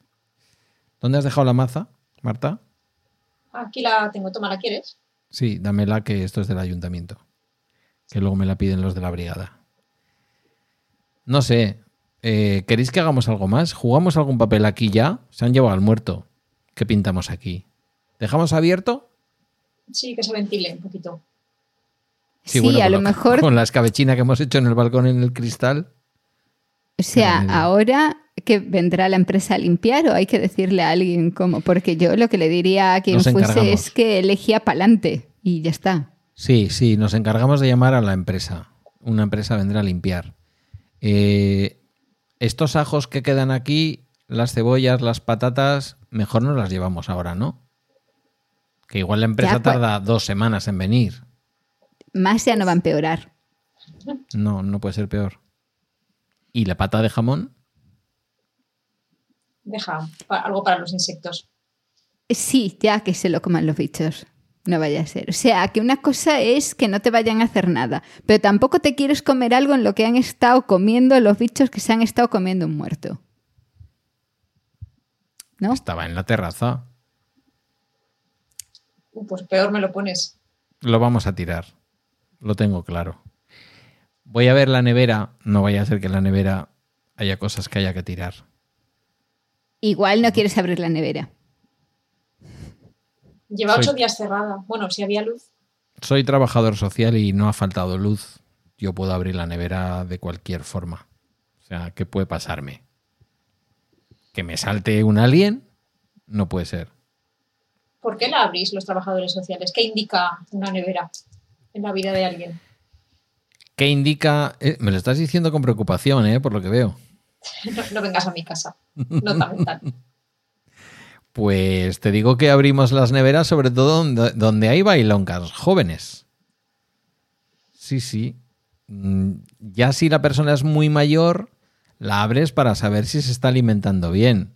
¿Dónde has dejado la maza, Marta? Aquí la tengo, toma, ¿la quieres? Sí, dámela que esto es del ayuntamiento. Que luego me la piden los de la brigada. No sé. eh, ¿Queréis que hagamos algo más? ¿Jugamos algún papel aquí ya? Se han llevado al muerto. ¿Qué pintamos aquí? ¿Dejamos abierto? Sí, que se ventile un poquito. Sí, bueno, a lo mejor, Con la escabechina que hemos hecho en el balcón en el cristal. o sea, ahora que vendrá la empresa a limpiar o hay que decirle a alguien cómo, porque yo lo que le diría a quien fuese es que elegía pa'lante y ya está. Sí, sí, nos encargamos de llamar a la empresa. Una empresa vendrá a limpiar. Eh, estos ajos que quedan aquí, las cebollas, las patatas, mejor nos las llevamos ahora, ¿no? Que igual la empresa Ya, pues- tarda dos semanas en venir. Más ya no va a empeorar. No, no puede ser peor. ¿Y la pata de jamón? Deja algo para los insectos. Sí, ya que se lo coman los bichos. No vaya a ser. O sea, que una cosa es que no te vayan a hacer nada, pero tampoco te quieres comer algo en lo que han estado comiendo los bichos que se han estado comiendo un muerto. ¿No? Estaba en la terraza. Uh, pues peor me lo pones. Lo vamos a tirar. Lo tengo claro. Voy a ver la nevera. No vaya a ser que en la nevera haya cosas que haya que tirar. Igual no quieres abrir la nevera. Lleva Soy- ocho días cerrada. Bueno, si había luz. Soy trabajador social y no ha faltado luz. Yo puedo abrir la nevera de cualquier forma. O sea, ¿qué puede pasarme? ¿Que me salte un alien? No puede ser. ¿Por qué la abrís los trabajadores sociales? ¿Qué indica una nevera en la vida de alguien? ¿Qué indica? eh, me lo estás diciendo con preocupación, ¿eh? Por lo que veo. No, no vengas a mi casa. Nota mental. Pues te digo que abrimos las neveras sobre todo donde, donde hay bailoncas jóvenes. Sí, sí. Mm, Ya si la persona es muy mayor, la abres para saber si se está alimentando bien.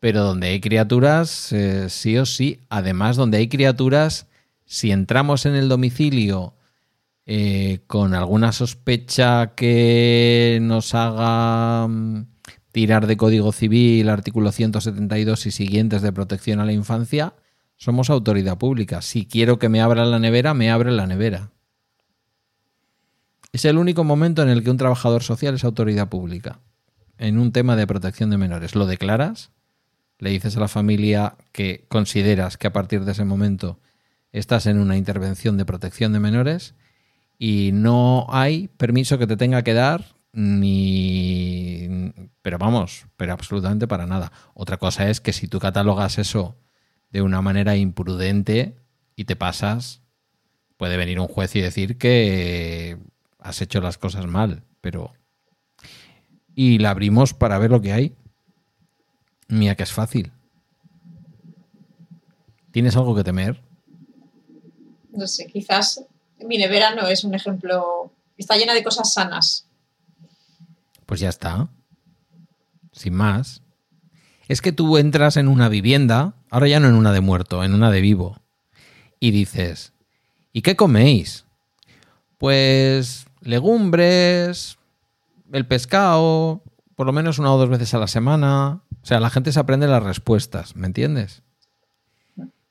Pero donde hay criaturas, eh, sí o sí. Además, donde hay criaturas, si entramos en el domicilio eh, con alguna sospecha que nos haga mm, tirar de Código Civil, artículo 172 y siguientes de protección a la infancia, somos autoridad pública. Si quiero que me abra la nevera, me abre la nevera. Es el único momento en el que un trabajador social es autoridad pública. En un tema de protección de menores. Lo declaras, le dices a la familia que consideras que a partir de ese momento estás en una intervención de protección de menores y no hay permiso que te tenga que dar ni pero vamos, pero absolutamente para nada. Otra cosa es que si tú catalogas eso de una manera imprudente y te pasas, puede venir un juez y decir que has hecho las cosas mal, pero y la abrimos para ver lo que hay. Mira que es fácil. ¿Tienes algo que temer? No sé, quizás mi nevera no es un ejemplo. Está llena de cosas sanas. Pues ya está. Sin más. Es que tú entras en una vivienda, ahora ya no en una de muerto, en una de vivo, y dices, ¿y qué coméis? Pues legumbres, el pescado, por lo menos una o dos veces a la semana. O sea, la gente se aprende las respuestas, ¿me entiendes?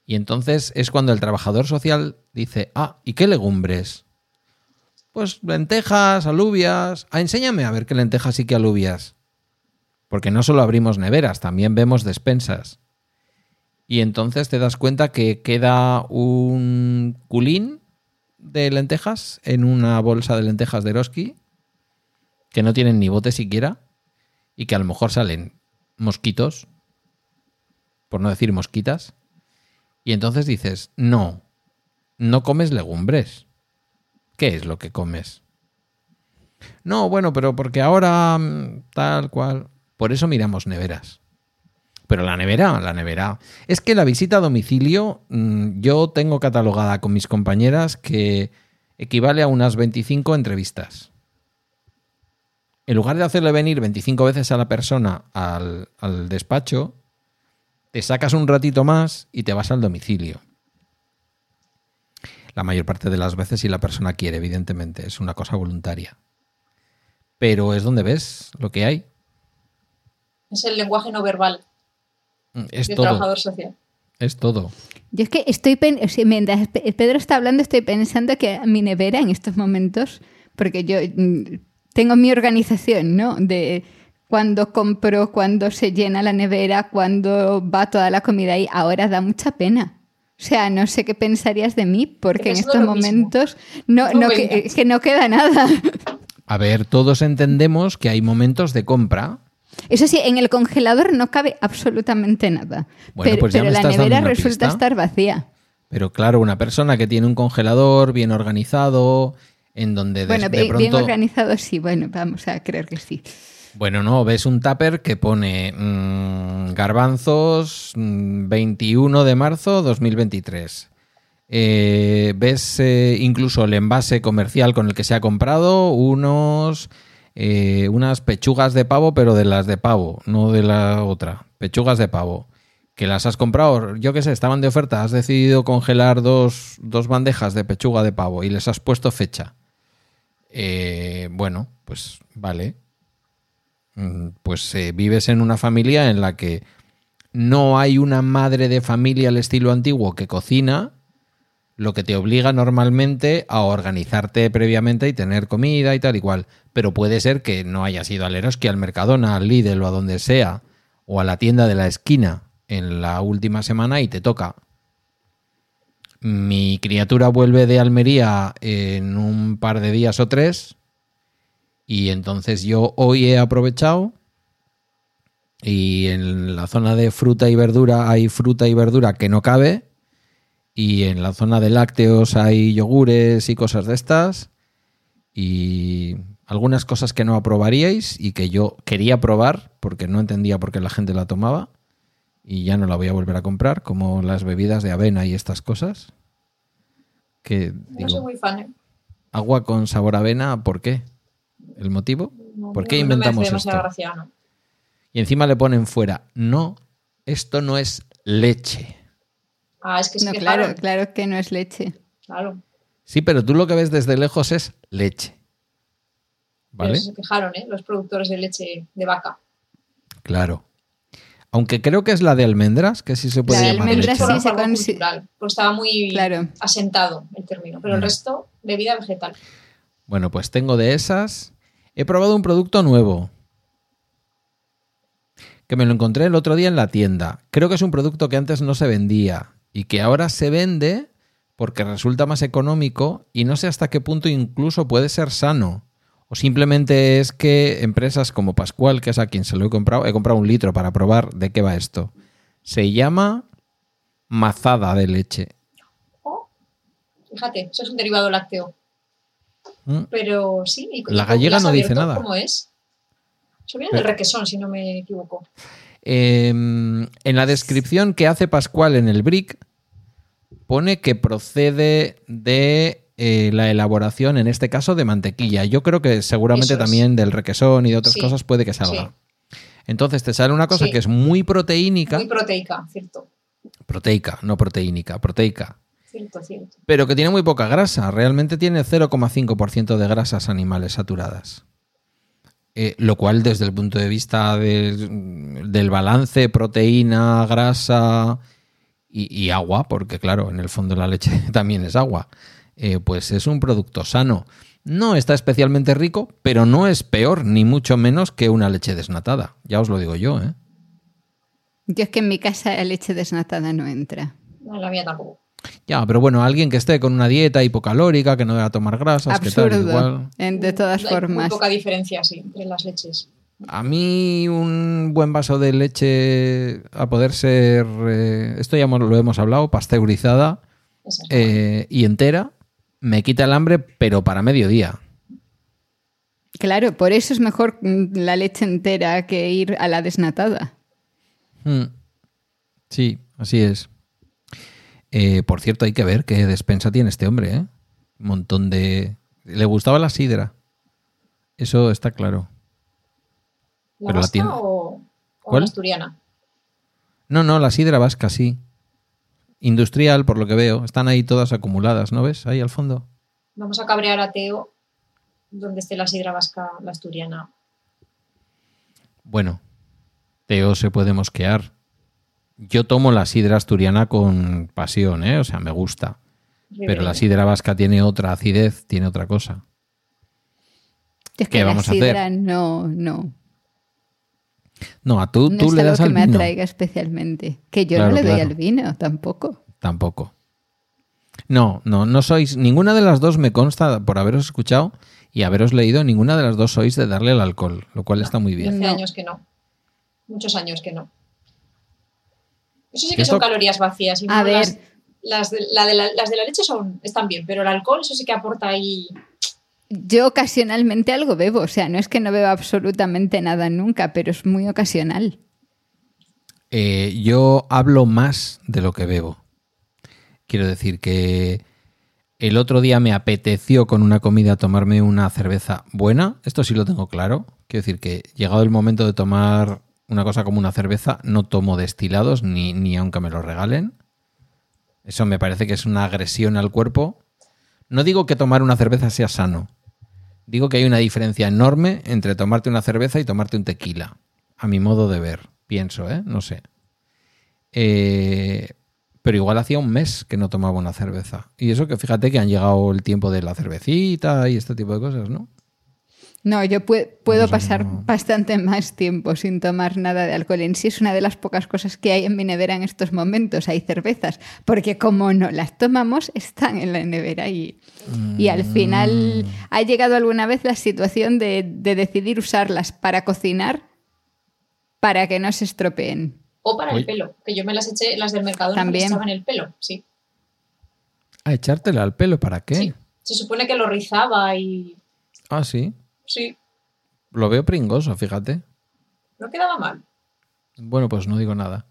Y entonces es cuando el trabajador social dice, ah, ¿y qué legumbres? Pues lentejas, alubias. Ah, enséñame a ver qué lentejas y qué alubias. Porque no solo abrimos neveras, también vemos despensas. Y entonces te das cuenta que queda un culín de lentejas en una bolsa de lentejas de Eroski, que no tienen ni bote siquiera, y que a lo mejor salen mosquitos, por no decir mosquitas. Y entonces dices, no, no comes legumbres. ¿Qué es lo que comes? No, bueno, pero porque ahora mm, tal cual. Por eso miramos neveras. Pero la nevera, la nevera. Es que la visita a domicilio, mm, yo tengo catalogada con mis compañeras que equivale a unas 25 entrevistas. En lugar de hacerle venir 25 veces a la persona al, al despacho, te sacas un ratito más y te vas al domicilio. La mayor parte de las veces si la persona quiere, evidentemente, es una cosa voluntaria. Pero es donde ves lo que hay. Es el lenguaje no verbal Es del todo. trabajador social. Es todo. Yo es que estoy, pen- o sea, mientras Pe- Pedro está hablando, estoy pensando que mi nevera en estos momentos, porque yo mm, tengo mi organización, ¿no? De cuando compro, cuando se llena la nevera, cuando va toda la comida ahí, ahora da mucha pena. O sea, no sé qué pensarías de mí, porque en estos momentos no, No que, no queda nada. A ver, todos entendemos que hay momentos de compra. Eso sí, en el congelador no cabe absolutamente nada. Bueno, pero pues ya pero me la estás nevera resulta pista. estar vacía. Pero claro, una persona que tiene un congelador bien organizado, en donde de, Bueno, de bien, bien pronto... organizado sí, bueno, vamos a creer que sí. Bueno, no, ves un tupper que pone mm, garbanzos mm, 21 de marzo 2023. Eh, ves eh, incluso el envase comercial con el que se ha comprado, unos eh, unas pechugas de pavo, pero de las de pavo, no de la otra. Pechugas de pavo. que las has comprado, yo qué sé, estaban de oferta, has decidido congelar dos, dos bandejas de pechuga de pavo y les has puesto fecha. Eh, bueno, pues vale. Mm, Pues eh, vives en una familia en la que no hay una madre de familia al estilo antiguo que cocina, lo que te obliga normalmente a organizarte previamente y tener comida y tal y cual. Pero puede ser que no hayas ido al Eroski, al Mercadona, al Lidl o a donde sea, o a la tienda de la esquina en la última semana y te toca. Mi criatura vuelve de Almería en un par de días o tres y entonces yo hoy he aprovechado y en la zona de fruta y verdura hay fruta y verdura que no cabe y en la zona de lácteos hay yogures y cosas de estas y algunas cosas que no aprobaríais y que yo quería probar porque no entendía por qué la gente la tomaba y ya no la voy a volver a comprar, como las bebidas de avena y estas cosas. Que No digo, soy muy fan. ¿eh? agua con sabor a avena, ¿por qué? ¿El motivo? No, ¿Por qué no inventamos esto? gracia, ¿no? Y encima le ponen fuera, no, esto no es leche. Ah, es que se No, quejaron. claro, claro que no es leche. Claro. Sí, pero tú lo que ves desde lejos es leche. Pero ¿Vale? se quejaron, ¿eh? Los productores de leche de vaca. Claro. Aunque creo que es la de almendras, que sí se puede La de llamar almendras leche. sí se algo consi- cultural, pues estaba muy Claro. asentado el término. Pero el resto, bebida vegetal. Bueno, pues tengo de esas. He probado un producto nuevo. Que me lo encontré el otro día en la tienda. Creo que es un producto que antes no se vendía y que ahora se vende porque resulta más económico y no sé hasta qué punto incluso puede ser sano. O simplemente es que empresas como Pascual, que es a quien se lo he comprado, he comprado un litro para probar de qué va esto. Se llama mazada de leche. Fíjate, eso es un derivado lácteo. Mm. Pero sí. ¿y- La gallega ¿y has no dice nada. ¿Cómo es? Eso viene del requesón, si no me equivoco. Eh, en la descripción que hace Pascual en el brick pone que procede de eh, la elaboración, en este caso, de mantequilla. Yo creo que seguramente es. también del requesón y de otras Sí, cosas puede que salga. Entonces te sale una cosa Sí. que es muy proteínica, Muy proteica, cierto. proteica, no proteínica, proteica, Pero que tiene muy poca grasa. Realmente tiene 0,5% de grasas animales saturadas. Eh, lo cual desde el punto de vista del, del balance proteína, grasa y, y agua, porque claro, en el fondo la leche también es agua, eh, pues es un producto sano. No está especialmente rico, pero no es peor, ni mucho menos que una leche desnatada. Ya os lo digo yo, ¿eh? Yo es que en mi casa la leche desnatada no entra. No, la mía tampoco. Ya, pero bueno, alguien que esté con una dieta hipocalórica, que no deba tomar grasas, que tal, Absurdo. igual. En- de todas Hay formas. Muy poca diferencia, sí, entre las leches. A mí un buen vaso de leche a poder ser, eh, esto ya hemos- lo hemos hablado, pasteurizada es. eh, y entera, me quita el hambre, pero para mediodía. Claro, por eso es mejor mm, la leche entera que ir a la desnatada. Mm. Sí, así es. Eh, por cierto, hay que ver qué despensa tiene este hombre, ¿eh? Un montón de... Le gustaba la sidra. Eso está claro. ¿La pero o, o la asturiana? No, no, la sidra vasca, sí. Industrial, por lo que veo. Están ahí todas acumuladas, ¿no ves? Ahí al fondo. Vamos a cabrear a Teo donde esté la sidra vasca, la asturiana. Bueno, Teo se puede mosquear. Yo tomo la sidra asturiana con pasión, ¿eh? O sea, me gusta. Pero la sidra vasca tiene otra acidez, tiene otra cosa. Es ¿Qué que vamos a la hacer? sidra no, no. No, a tú, No tú es le algo das que al me atraiga especialmente. Que yo Claro, no le doy claro. al vino tampoco. Tampoco. No, no, no sois. Ninguna de las dos me consta, por haberos escuchado y haberos leído, ninguna de las dos sois de darle el alcohol, lo cual está muy bien. Hace No. años que no. Muchos años que no. Eso sí que son calorías vacías. y A no ver. Las, las de, la de la, las de la leche son, están bien, pero el alcohol, eso sí que aporta ahí. Yo ocasionalmente algo bebo, o sea, no es que no beba absolutamente nada nunca, pero es muy ocasional. Eh, yo hablo más de lo que bebo. Quiero decir que el otro día me apeteció con una comida tomarme una cerveza buena. Esto sí lo tengo claro. Quiero decir que llegado el momento de tomar una cosa como una cerveza, no tomo destilados ni, ni aunque me lo regalen. Eso me parece que es una agresión al cuerpo. No digo que tomar una cerveza sea sano. Digo que hay una diferencia enorme entre tomarte una cerveza y tomarte un tequila. A mi modo de ver, pienso, ¿eh? No sé. Eh, pero igual hacía un mes que no tomaba una cerveza. Y eso que fíjate que han llegado el tiempo de la cervecita y este tipo de cosas, ¿no? No, yo pue- puedo pasar no- bastante más tiempo sin tomar nada de alcohol. En sí es una de las pocas cosas que hay en mi nevera en estos momentos. Hay cervezas, porque como no las tomamos, están en la nevera y, y al final Mm. ha llegado alguna vez la situación de, de decidir usarlas para cocinar para que no se estropeen. O para el pelo, que yo me las eché, las del mercado También. estaban en el pelo, sí. A echártela al pelo, ¿para qué? Sí. Se supone que lo rizaba y Ah, sí. Sí, Lo veo pringoso, fíjate. no quedaba mal. Bueno, pues no digo nada.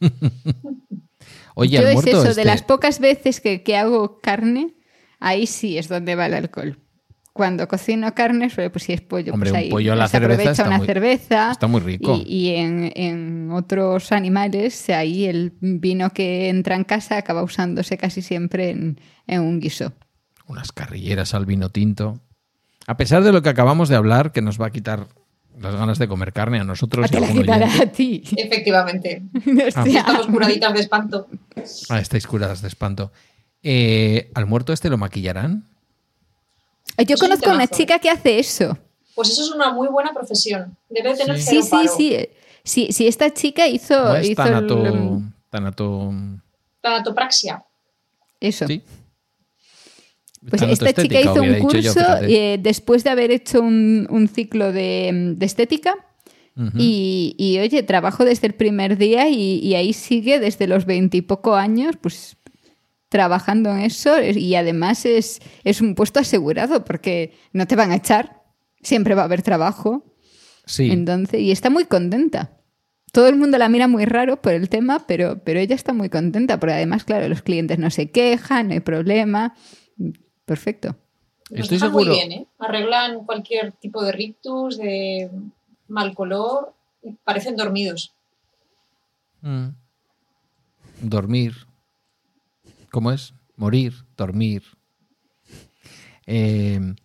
Oye, Yo es muerto eso, este- de las pocas veces que, que hago carne, ahí sí es donde va el alcohol. Cuando cocino carne, suele- pues si es pollo, Hombre, pues un ahí pollo a la se cerveza aprovecha está una muy- cerveza. está muy rico. Y, y en, en otros animales, ahí el vino que entra en casa acaba usándose casi siempre en, en un guiso. unas carrilleras al vino tinto. A pesar de lo que acabamos de hablar, que nos va a quitar las ganas de comer carne a nosotros A y te a la algún quitará oyente. a ti. Efectivamente. Hostia. Estamos curaditas de espanto. Ah, estáis curadas de espanto. Eh, ¿Al muerto este lo maquillarán? Yo Es un conozco a una chica que hace eso. Pues eso es una muy buena profesión. Debe tener Sí. Sí, sí, sí. Sí, sí, esta chica hizo, ¿No es hizo tanato, el- tanato- Tanatopraxia. eso. Sí. Pues esta chica Tanatoestética, hizo un yo, curso fíjate. eh, después de haber hecho un, un ciclo de, de estética Ujú. y, y, oye, trabajo desde el primer día y, y ahí sigue desde los veintipoco años, pues trabajando en eso y además es, es un puesto asegurado porque no te van a echar, siempre va a haber trabajo. Sí. Entonces, y está muy contenta. Todo el mundo la mira muy raro por el tema, pero, pero ella está muy contenta, porque además, claro, los clientes no se quejan, no hay problema. Perfecto. Nos Estoy seguro. muy bien, ¿eh? Arreglan cualquier tipo de rictus, de mal color, y parecen dormidos. Mm. Dormir. ¿Cómo es? Morir, dormir. Eh,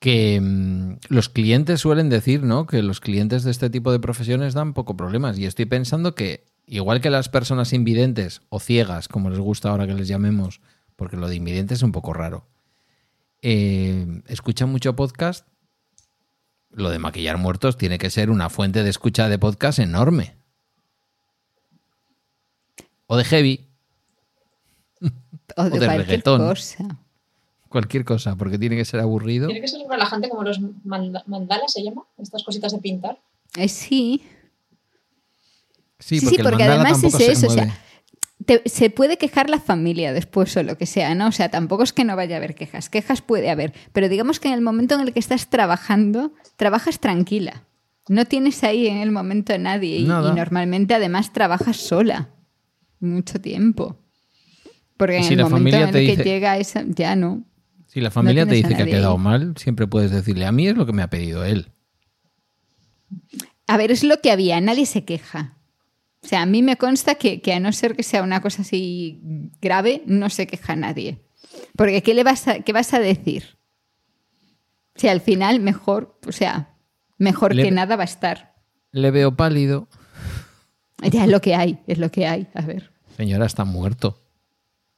que mm, los clientes suelen decir, ¿no? Que los clientes de este tipo de profesiones dan poco problemas. Y estoy pensando que, igual que las personas invidentes o ciegas, como les gusta ahora que les llamemos, porque lo de invidente es un poco raro, eh, escuchan mucho podcast, lo de maquillar muertos tiene que ser una fuente de escucha de podcast enorme. O de heavy, O de, de cualquier reggaetón. cosa. cualquier cosa, porque tiene que ser aburrido. Tiene que ser relajante como los manda- mandalas, se llama, estas cositas de pintar. Eh, sí. Sí, Sí, porque, sí, el porque mandala además tampoco es se eso, o sea. Te- se puede quejar la familia después o lo que sea, ¿no? O sea, tampoco es que no vaya a haber quejas. Quejas puede haber. Pero digamos que en el momento en el que estás trabajando, trabajas tranquila. No tienes ahí en el momento a nadie. Y, normalmente además trabajas sola. Mucho tiempo. Porque en si el la momento familia en el te que dice- llega esa. Ya no. Si la familia te dice que ha quedado mal, siempre puedes decirle, a mí es lo que me ha pedido él. A ver, es lo que había, nadie se queja. O sea, a mí me consta que, que a no ser que sea una cosa así grave, no se queja nadie. Porque ¿qué le vas a, qué vas a decir? Si al final mejor, o sea, mejor Le- que nada va a estar. Le veo pálido. Ya es lo que hay, es lo que hay. A ver. Señora, está muerto.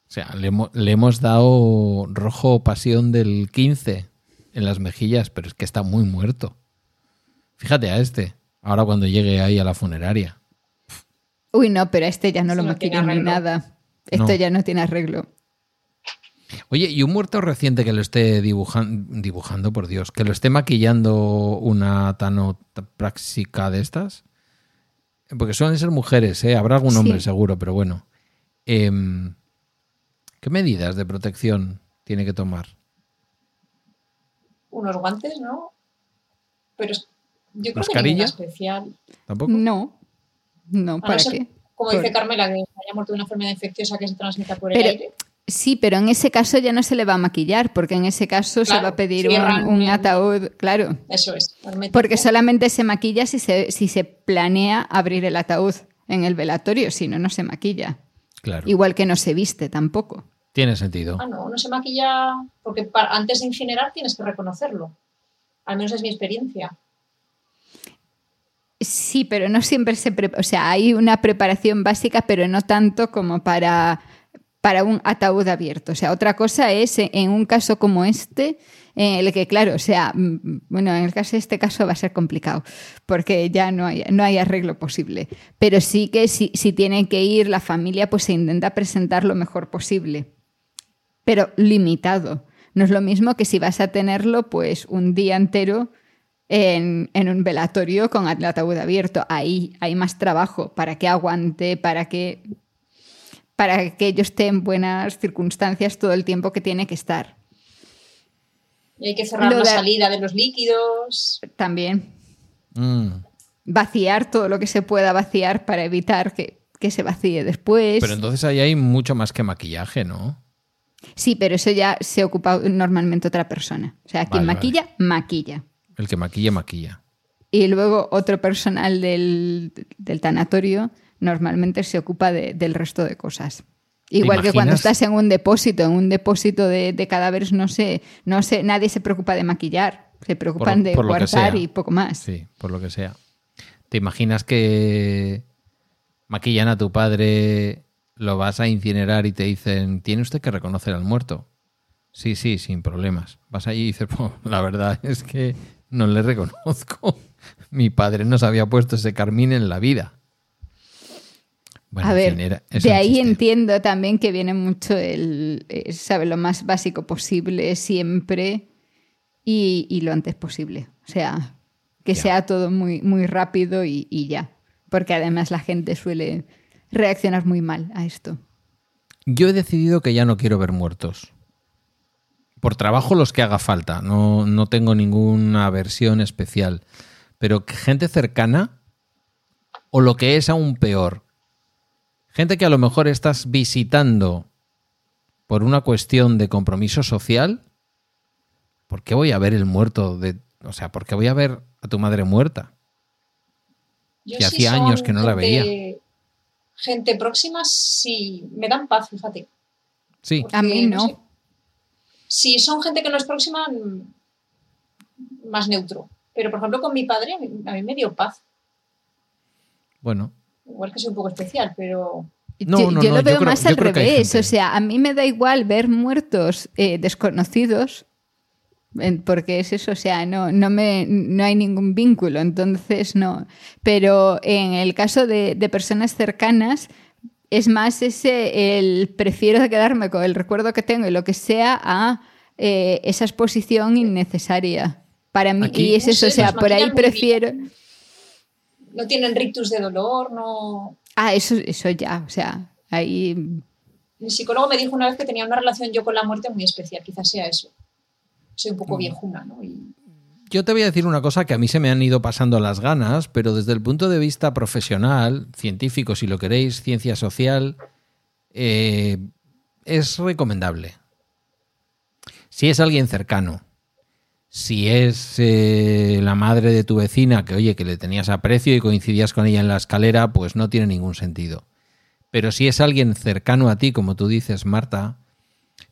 O sea, le, le hemos dado rojo pasión del 15 en las mejillas, pero es que está muy muerto. Fíjate a este, ahora cuando llegue ahí a la funeraria. Uy, no, pero este ya no Eso lo no maquillan ni nada. Esto No. ya no tiene arreglo. Oye, ¿y un muerto reciente que lo esté dibujan- dibujando, por Dios, que lo esté maquillando una tanopráxica de estas? Porque suelen ser mujeres, ¿eh? Habrá algún Sí. hombre seguro, pero bueno. Em, ¿Qué medidas de protección tiene que tomar? Unos guantes, ¿no? Pero es- yo creo que ¿Mascarilla? ninguna especial. ¿Tampoco? No. No, A no ¿para ser, qué? Como Por- dice Carmela, que haya muerto de una enfermedad infecciosa que se transmita por el Pero- aire. Sí, pero en ese caso ya no se le va a maquillar, porque en ese caso se va a pedir cierran un, ataúd, claro. Eso es. Porque solamente se maquilla si se, si se planea abrir el ataúd en el velatorio, si no, no se maquilla. Claro. Igual que no se viste tampoco. Tiene sentido. Ah, no, no se maquilla porque antes de incinerar tienes que reconocerlo. Al menos es mi experiencia. Sí, pero no siempre se. O sea, hay una preparación básica, pero no tanto como para, para un ataúd abierto. O sea, otra cosa es en, en un caso como este, en el que, claro, o sea, mm, bueno, en el caso de este caso va a ser complicado, porque ya no hay, no hay arreglo posible. Pero sí que si, si tiene que ir la familia, pues se intenta presentar lo mejor posible. Pero limitado. No es lo mismo que si vas a tenerlo, pues un día entero en, en un velatorio con el ataúd abierto. Ahí hay más trabajo para que aguante, para que, para que ello esté en buenas circunstancias todo el tiempo que tiene que estar. Y hay que cerrar Lo la de- salida de los líquidos. También Mm. vaciar todo lo que se pueda vaciar para evitar que, que se vacíe después. Pero entonces ahí hay mucho más que maquillaje, ¿no? Sí, pero eso ya se ocupa normalmente otra persona. O sea, quien Vale, maquilla, maquilla. El que maquilla, maquilla. Y luego otro personal del, del tanatorio normalmente se ocupa de- del resto de cosas. Igual que cuando estás en un depósito, en un depósito de, de cadáveres, no sé, no sé, nadie se preocupa de maquillar, se preocupan de por guardar y poco más. Sí, por lo que sea. ¿Te imaginas que maquillan a tu padre, lo vas a incinerar y te dicen, tiene usted que reconocer al muerto? Sí, sí, sin problemas. Vas allí y dices, "Pues, la verdad es que no le reconozco. Mi padre no se había puesto ese carmín en la vida. Bueno, a ver, de ahí chiste. entiendo también que viene mucho el, eh, sabe, lo más básico posible siempre y, y lo antes posible. O sea, que Ya. sea todo muy, muy rápido y, y ya. Porque además la gente suele reaccionar muy mal a esto. Yo he decidido que ya no quiero ver muertos. Por trabajo los que haga falta, no, no tengo ninguna versión especial. Pero gente cercana, o lo que es aún peor, gente que a lo mejor estás visitando por una cuestión de compromiso social, ¿por qué voy a ver el muerto de... O sea, ¿por qué voy a ver a tu madre muerta? Yo Que sí hacía años que no la gente- Gente próxima sí me dan paz, fíjate. Sí, Porque, A mí no. sé, si son gente que no es próxima, mm, más neutro. Pero, por ejemplo, con mi padre, a mí, me dio paz. bueno, Igual que soy un poco especial, pero No, yo no, yo no, lo yo veo más al revés. O sea, a mí me da igual ver muertos eh, desconocidos, porque es eso, o sea, no, no, me, no hay ningún vínculo, entonces no. Pero en el caso de, de personas cercanas, es más ese, el prefiero quedarme con el recuerdo que tengo y lo que sea a eh, esa exposición innecesaria. Para mí, Aquí- y es No eso, sé, o sea, por ahí prefiero... no tienen rictus de dolor, no... Ah, eso, eso ya, o sea, ahí Mi psicólogo me dijo una vez que tenía una relación yo con la muerte muy especial, quizás sea eso. Soy un Mm. poco viejuna, ¿no? Y Yo te voy a decir una cosa que a mí se me han ido pasando las ganas, pero desde el punto de vista profesional, científico, si lo queréis, ciencia social, eh, es recomendable. Si es alguien cercano, si es eh, la madre de tu vecina, que oye, que le tenías aprecio y coincidías con ella en la escalera, pues no tiene ningún sentido. Pero si es alguien cercano a ti, como tú dices, Marta,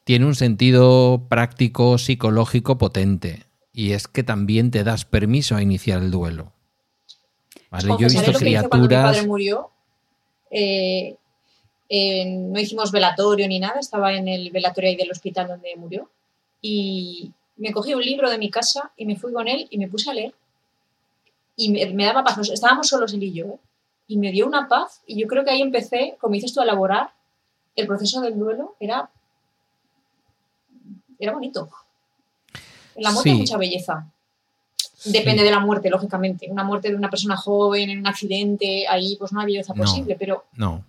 tiene un sentido práctico, psicológico potente. Y es que también te das permiso a iniciar el duelo. Yo he visto lo que hice cuando mi criaturas. padre murió. Eh, eh, no hicimos velatorio ni nada, estaba en el velatorio ahí del hospital donde murió. Y me cogí un libro de mi casa y me fui con él y me puse a leer. Y me, me daba paz. Estábamos solos él y yo, ¿eh? Y me dio una paz. Y yo creo que ahí empecé, como dices tú, a elaborar el proceso del duelo. Era, era bonito. En la muerte hay Sí. mucha belleza. Depende Sí. de la muerte, lógicamente. Una muerte de una persona joven en un accidente, ahí pues no hay belleza No. posible. Pero No.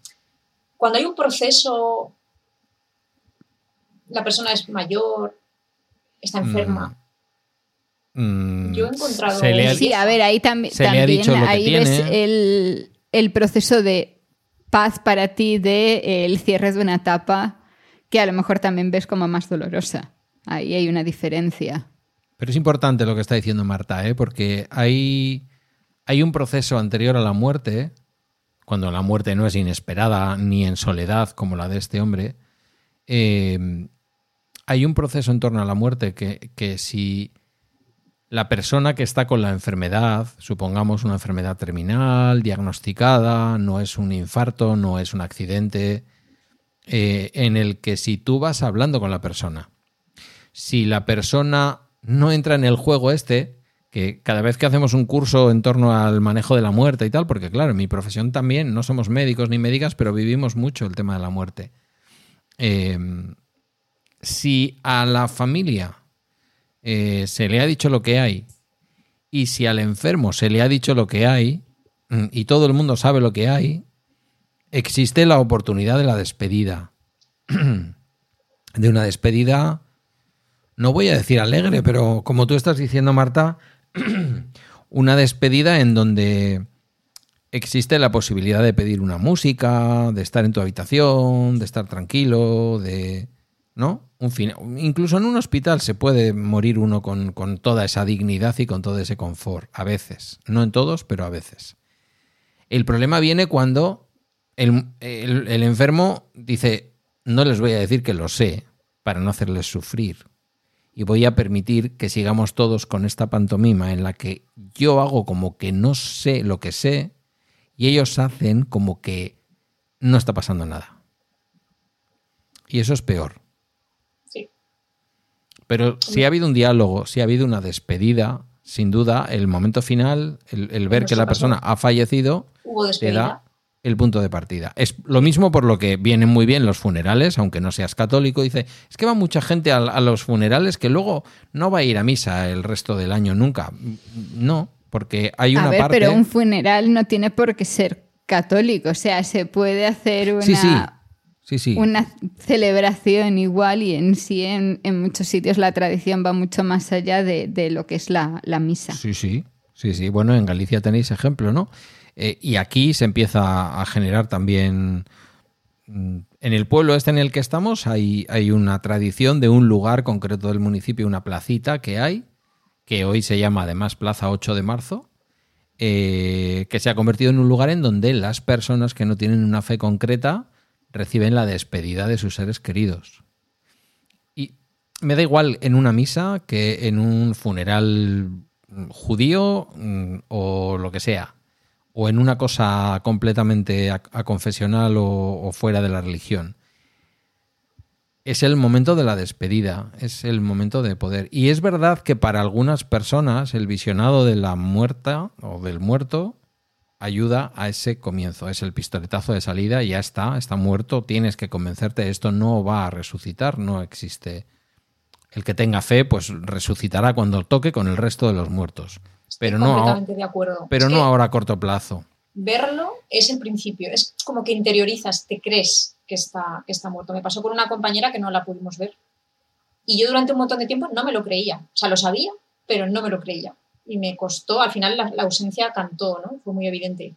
cuando hay un proceso, la persona es mayor, está enferma. Mm, Yo he encontrado- se le ha- Sí, a ver, ahí tambi- Se le ha también dicho lo que ahí ves tiene. el, el proceso de paz para ti de eh, el cierre de una etapa que a lo mejor también ves como más dolorosa. Ahí hay una diferencia. Pero es importante lo que está diciendo Marta, ¿eh? porque hay, hay un proceso anterior a la muerte, cuando la muerte no es inesperada ni en soledad como la de este hombre, eh, hay un proceso en torno a la muerte que, que si la persona que está con la enfermedad, supongamos una enfermedad terminal, diagnosticada, no es un infarto, no es un accidente, eh, en el que si tú vas hablando con la persona, si la persona no entra en el juego este, que cada vez que hacemos un curso en torno al manejo de la muerte y tal, porque claro, en mi profesión también no somos médicos ni médicas, pero vivimos mucho el tema de la muerte. Eh, si a la familia eh, se le ha dicho lo que hay y si al enfermo se le ha dicho lo que hay mm, y todo el mundo sabe lo que hay, existe la oportunidad de la despedida. de una despedida, no voy a decir alegre, pero como tú estás diciendo, Marta, una despedida en donde existe la posibilidad de pedir una música, de estar en tu habitación, de estar tranquilo, de... ¿No? Un incluso en un hospital se puede morir uno con, toda esa dignidad y con todo ese confort, a veces. No en todos, pero a veces. El problema viene cuando el, el enfermo dice, no les voy a decir que lo sé, para no hacerles sufrir. Y voy a permitir que sigamos todos con esta pantomima en la que yo hago como que no sé lo que sé y ellos hacen como que no está pasando nada. Y eso es peor. Pero si ha habido un diálogo, si ha habido una despedida, sin duda, el momento final, el, ver que la persona ha fallecido, te da el punto de partida. Es lo mismo por lo que vienen muy bien los funerales, aunque no seas católico. Dice, es que va mucha gente a, los funerales que luego no va a ir a misa el resto del año nunca. No, porque hay una a ver, parte... Pero un funeral no tiene por qué ser católico, o sea, se puede hacer una... Sí, sí, una celebración igual y en sí en, muchos sitios la tradición va mucho más allá de, lo que es la, misa. Sí, sí, sí, sí. Bueno, en Galicia tenéis ejemplo, ¿no? Eh, y aquí se empieza a generar también... Mm, en el pueblo este en el que estamos hay, hay una tradición de un lugar concreto del municipio, una placita que hay, que hoy se llama además Plaza 8 de Marzo, eh, que se ha convertido en un lugar en donde las personas que no tienen una fe concreta, reciben la despedida de sus seres queridos. Y me da igual en una misa que en un funeral judío mm, o lo que sea, o en una cosa completamente confesional o, fuera de la religión. Es el momento de la despedida, es el momento de poder. Y es verdad que para algunas personas el visionado de la muerta o del muerto ayuda a ese comienzo. Es el pistoletazo de salida, ya está, está muerto, tienes que convencerte, esto no va a resucitar, no existe. El que tenga fe, pues resucitará cuando toque con el resto de los muertos. Pero no, de acuerdo. Pero no ahora a corto plazo. Verlo es el principio, es como que interiorizas, te crees que está, que está muerto. Me pasó con una compañera que no la pudimos ver. Y yo durante un montón de tiempo no me lo creía. O sea, lo sabía, pero no me lo creía y me costó, al final la, ausencia cantó, ¿no? Fue muy evidente.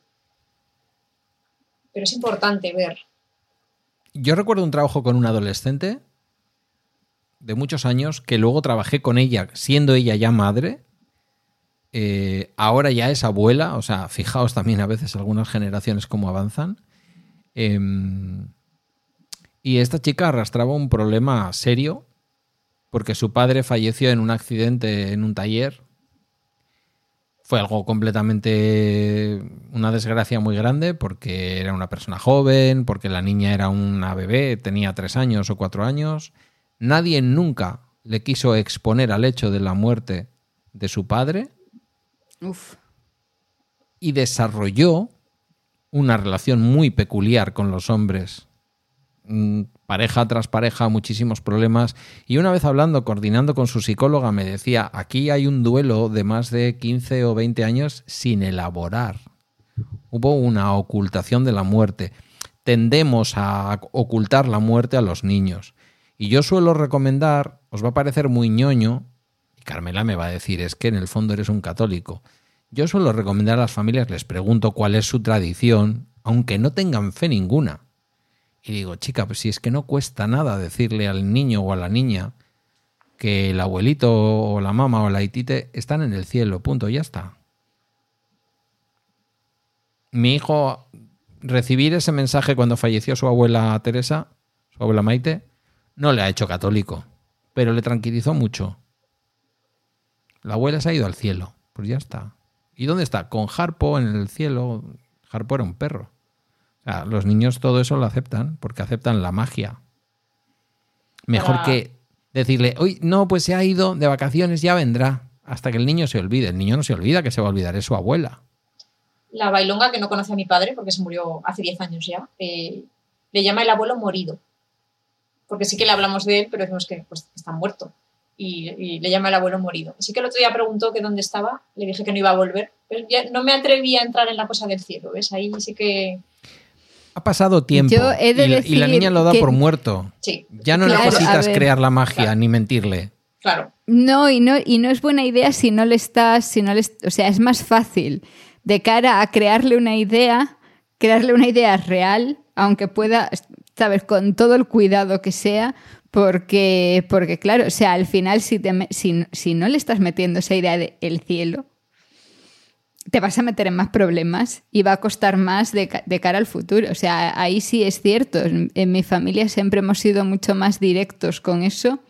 Pero es importante ver. Yo recuerdo un trabajo con una adolescente de muchos años que luego trabajé con ella, siendo ella ya madre. Eh, ahora ya es abuela, o sea, fijaos también a veces algunas generaciones cómo avanzan. Em, y esta chica arrastraba un problema serio porque su padre falleció en un accidente en un taller fue algo completamente una desgracia muy grande porque era una persona joven, porque la niña era una bebé, tenía tres años o cuatro años. Nadie nunca le quiso exponer al hecho de la muerte de su padre. Y desarrolló una relación muy peculiar con los hombres Mm, pareja tras pareja, muchísimos problemas. Y una vez hablando, coordinando con su psicóloga, me decía, aquí hay un duelo de más de 15 o 20 años sin elaborar. Hubo una ocultación de la muerte. Tendemos a ocultar la muerte a los niños. Y yo suelo recomendar, os va a parecer muy ñoño, Carmela me va a decir, es que en el fondo eres un católico. Yo suelo recomendar a las familias, les pregunto cuál es su tradición, aunque no tengan fe ninguna Y digo, chica, pues si es que no cuesta nada decirle al niño o a la niña que el abuelito o la mamá o la itite están en el cielo, punto, ya está. Mi hijo, recibir ese mensaje cuando falleció su abuela Teresa, su abuela Maite, no le ha hecho católico, pero le tranquilizó mucho. La abuela se ha ido al cielo, pues ya está. ¿Y dónde está? Con Harpo en el cielo. Harpo era un perro. O sea, los niños todo eso lo aceptan, porque aceptan la magia. Mejor que decirle, uy, no, pues se ha ido de vacaciones, ya vendrá. Hasta que el niño se olvide. El niño no se olvida que se va a olvidar, es su abuela. La bailonga, que no conoce a mi padre, porque se murió hace 10 años ya, eh, le llama el abuelo morido. Porque sí que le hablamos de él, pero decimos que pues, está muerto. Y, y le llama el abuelo morido. Sí que el otro día preguntó que dónde estaba, le dije que no iba a volver. Pero ya no me atreví a entrar en la cosa del cielo, ¿ves? Ahí sí que... Ha pasado tiempo Yo he de y, la- y la decir niña lo da que- por muerto. Sí, Ya no Claro, necesitas crear la magia Claro. ni mentirle. claro. No, y no, y no es buena idea si no le estás, si no le, o sea, es más fácil de cara a crearle una idea, crearle una idea real, aunque pueda, sabes, con todo el cuidado que sea, porque, porque claro, o sea, al final si, te si, si no le estás metiendo esa idea de el cielo, te vas a meter en más problemas y va a costar más de, de cara al futuro. O sea, ahí sí es cierto. En, en mi familia siempre hemos sido mucho más directos con eso.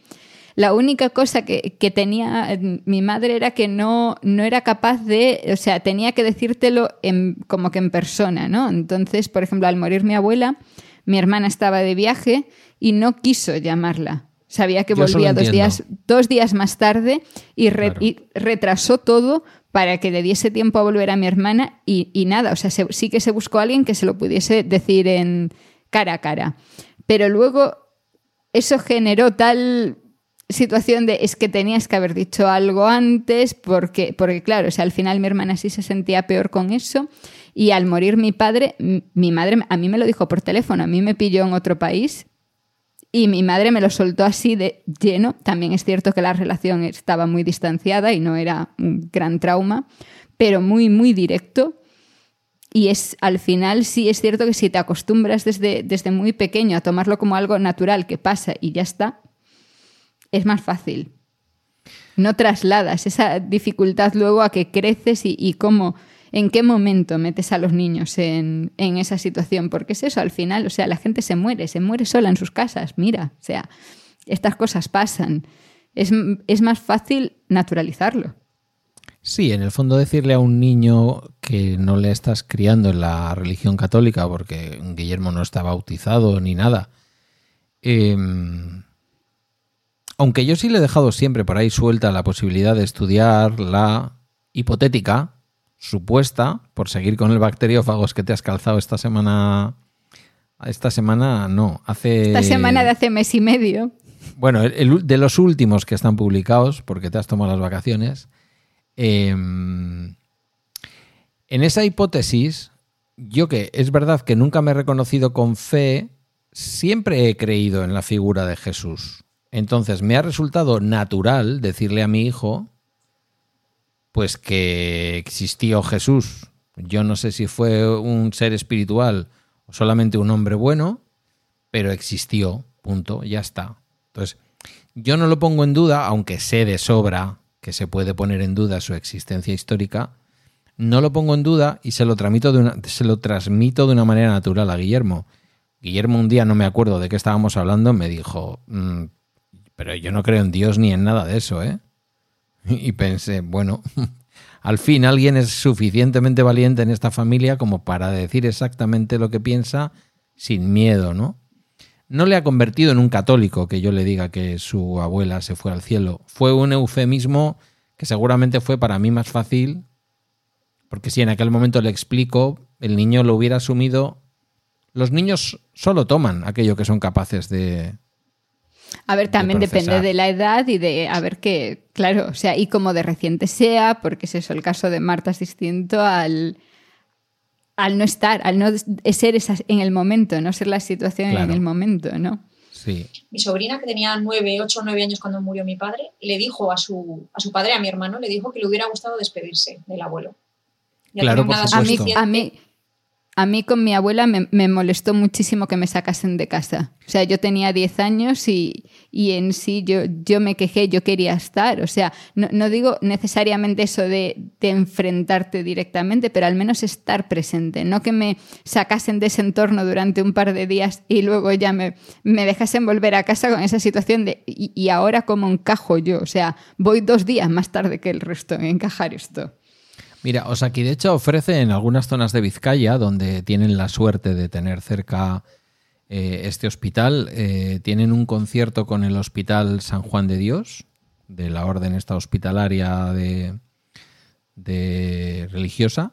La única cosa que, que tenía eh, mi madre era que no, no era capaz de, o sea, tenía que decírtelo en, como que en persona, ¿no? Entonces, por ejemplo, al morir mi abuela, mi hermana estaba de viaje y no quiso llamarla. Sabía que Yo volvía dos días, dos días más tarde y, re- Claro. y retrasó todo para que le diese tiempo a volver a mi hermana y, y nada, o sea, se- sí que se buscó a alguien que se lo pudiese decir en cara a cara. Pero luego eso generó tal situación de es que tenías que haber dicho algo antes porque, porque claro, o sea, al final mi hermana sí se sentía peor con eso y al morir mi padre, mi madre a mí me lo dijo por teléfono, a mí me pilló en otro país y mi madre me lo soltó así de lleno. También es cierto que la relación estaba muy distanciada y no era un gran trauma, pero muy, muy directo. Y es al final sí es cierto que si te acostumbras desde, desde muy pequeño a tomarlo como algo natural que pasa y ya está, es más fácil. No trasladas esa dificultad luego a que creces y, y cómo, en qué momento metes a los niños en, esa situación. Porque es eso, al final, o sea, la gente se muere, se muere sola en sus casas. Mira, o sea, estas cosas pasan. Es, más fácil naturalizarlo. Sí, en el fondo decirle a un niño que no le estás criando en la religión católica porque Guillermo no está bautizado ni nada. eh, aunque yo sí le he dejado siempre por ahí suelta la posibilidad de estudiar la hipotética, supuesta, por seguir con el bacteriófagos que te has calzado esta semana. Esta semana no, hace. Esta semana de hace mes y medio. Bueno, el- el- de los últimos que están publicados, porque te has tomado las vacaciones, eh, en esa hipótesis, yo que es verdad que nunca me he reconocido con fe, siempre he creído en la figura de Jesús. Entonces me ha resultado natural decirle a mi hijo, pues que existió Jesús. Yo no sé si fue un ser espiritual o solamente un hombre bueno, pero existió, punto, ya está. Entonces, yo no lo pongo en duda, aunque sé de sobra que se puede poner en duda su existencia histórica, no lo pongo en duda y se lo, tramito de una, se lo transmito de una manera natural a Guillermo. Guillermo un día, no me acuerdo de qué estábamos hablando, me dijo, "Mm, pero yo no creo en Dios ni en nada de eso, ¿eh? Y pensé, bueno, al fin alguien es suficientemente valiente en esta familia como para decir exactamente lo que piensa sin miedo, ¿no? No le ha convertido en un católico que yo le diga que su abuela se fue al cielo. Fue un eufemismo que seguramente fue para mí más fácil, porque si en aquel momento le explico, el niño lo hubiera asumido. Los niños solo toman aquello que son capaces de, A ver, también depende de la edad y de, a ver qué, claro, o sea, y como de reciente sea, porque es eso, el caso de Marta es distinto al, al no estar, al no ser esa, en el momento, no ser la situación en el momento, ¿no? Sí. Mi sobrina, que tenía nueve, ocho o nueve años cuando murió mi padre, le dijo a su, a su padre, a mi hermano, le dijo que le hubiera gustado despedirse del abuelo. Ya Claro, por edad A mí, supuesto. a mí, a mí con mi abuela me, molestó muchísimo que me sacasen de casa. O sea, yo tenía 10 años y, y en sí yo, yo, me quejé, yo quería estar. O sea, no, no digo necesariamente eso de, de, enfrentarte directamente, pero al menos estar presente. No que me sacasen de ese entorno durante un par de días y luego ya me, me dejasen volver a casa con esa situación de y, y ahora cómo encajo yo. O sea, voy dos días más tarde que el resto en encajar esto. Mira, Osakidecha ofrece en algunas zonas de Vizcaya, donde tienen la suerte de tener cerca eh, este hospital, eh, tienen un concierto con el Hospital San Juan de Dios, de la orden esta hospitalaria de, de religiosa.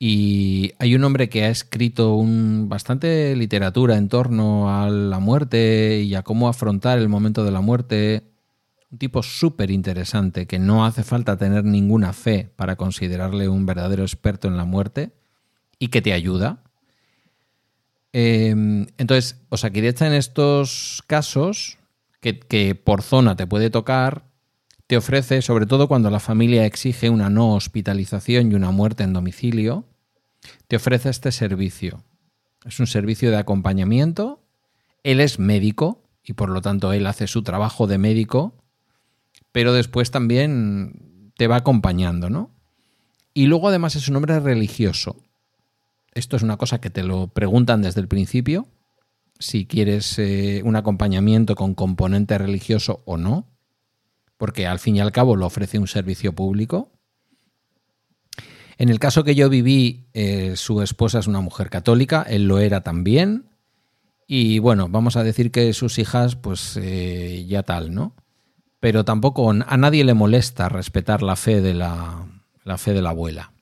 Y hay un hombre que ha escrito un, bastante literatura en torno a la muerte y a cómo afrontar el momento de la muerte un tipo súper interesante que no hace falta tener ninguna fe para considerarle un verdadero experto en la muerte y que te ayuda. Eh, entonces, Osakidecha en estos casos, que, que, por zona te puede tocar, te ofrece, sobre todo cuando la familia exige una no hospitalización y una muerte en domicilio, te ofrece este servicio. Es un servicio de acompañamiento. Él es médico y por lo tanto él hace su trabajo de médico pero después también te va acompañando, ¿no? Y luego además es un hombre religioso. Esto es una cosa que te lo preguntan desde el principio, si quieres eh, un acompañamiento con componente religioso o no, porque al fin y al cabo lo ofrece un servicio público. En el caso que yo viví, eh, su esposa es una mujer católica, él lo era también, y bueno, vamos a decir que sus hijas, pues eh, ya tal, ¿no? Pero tampoco a nadie le molesta respetar la fe de la, la fe de la abuela.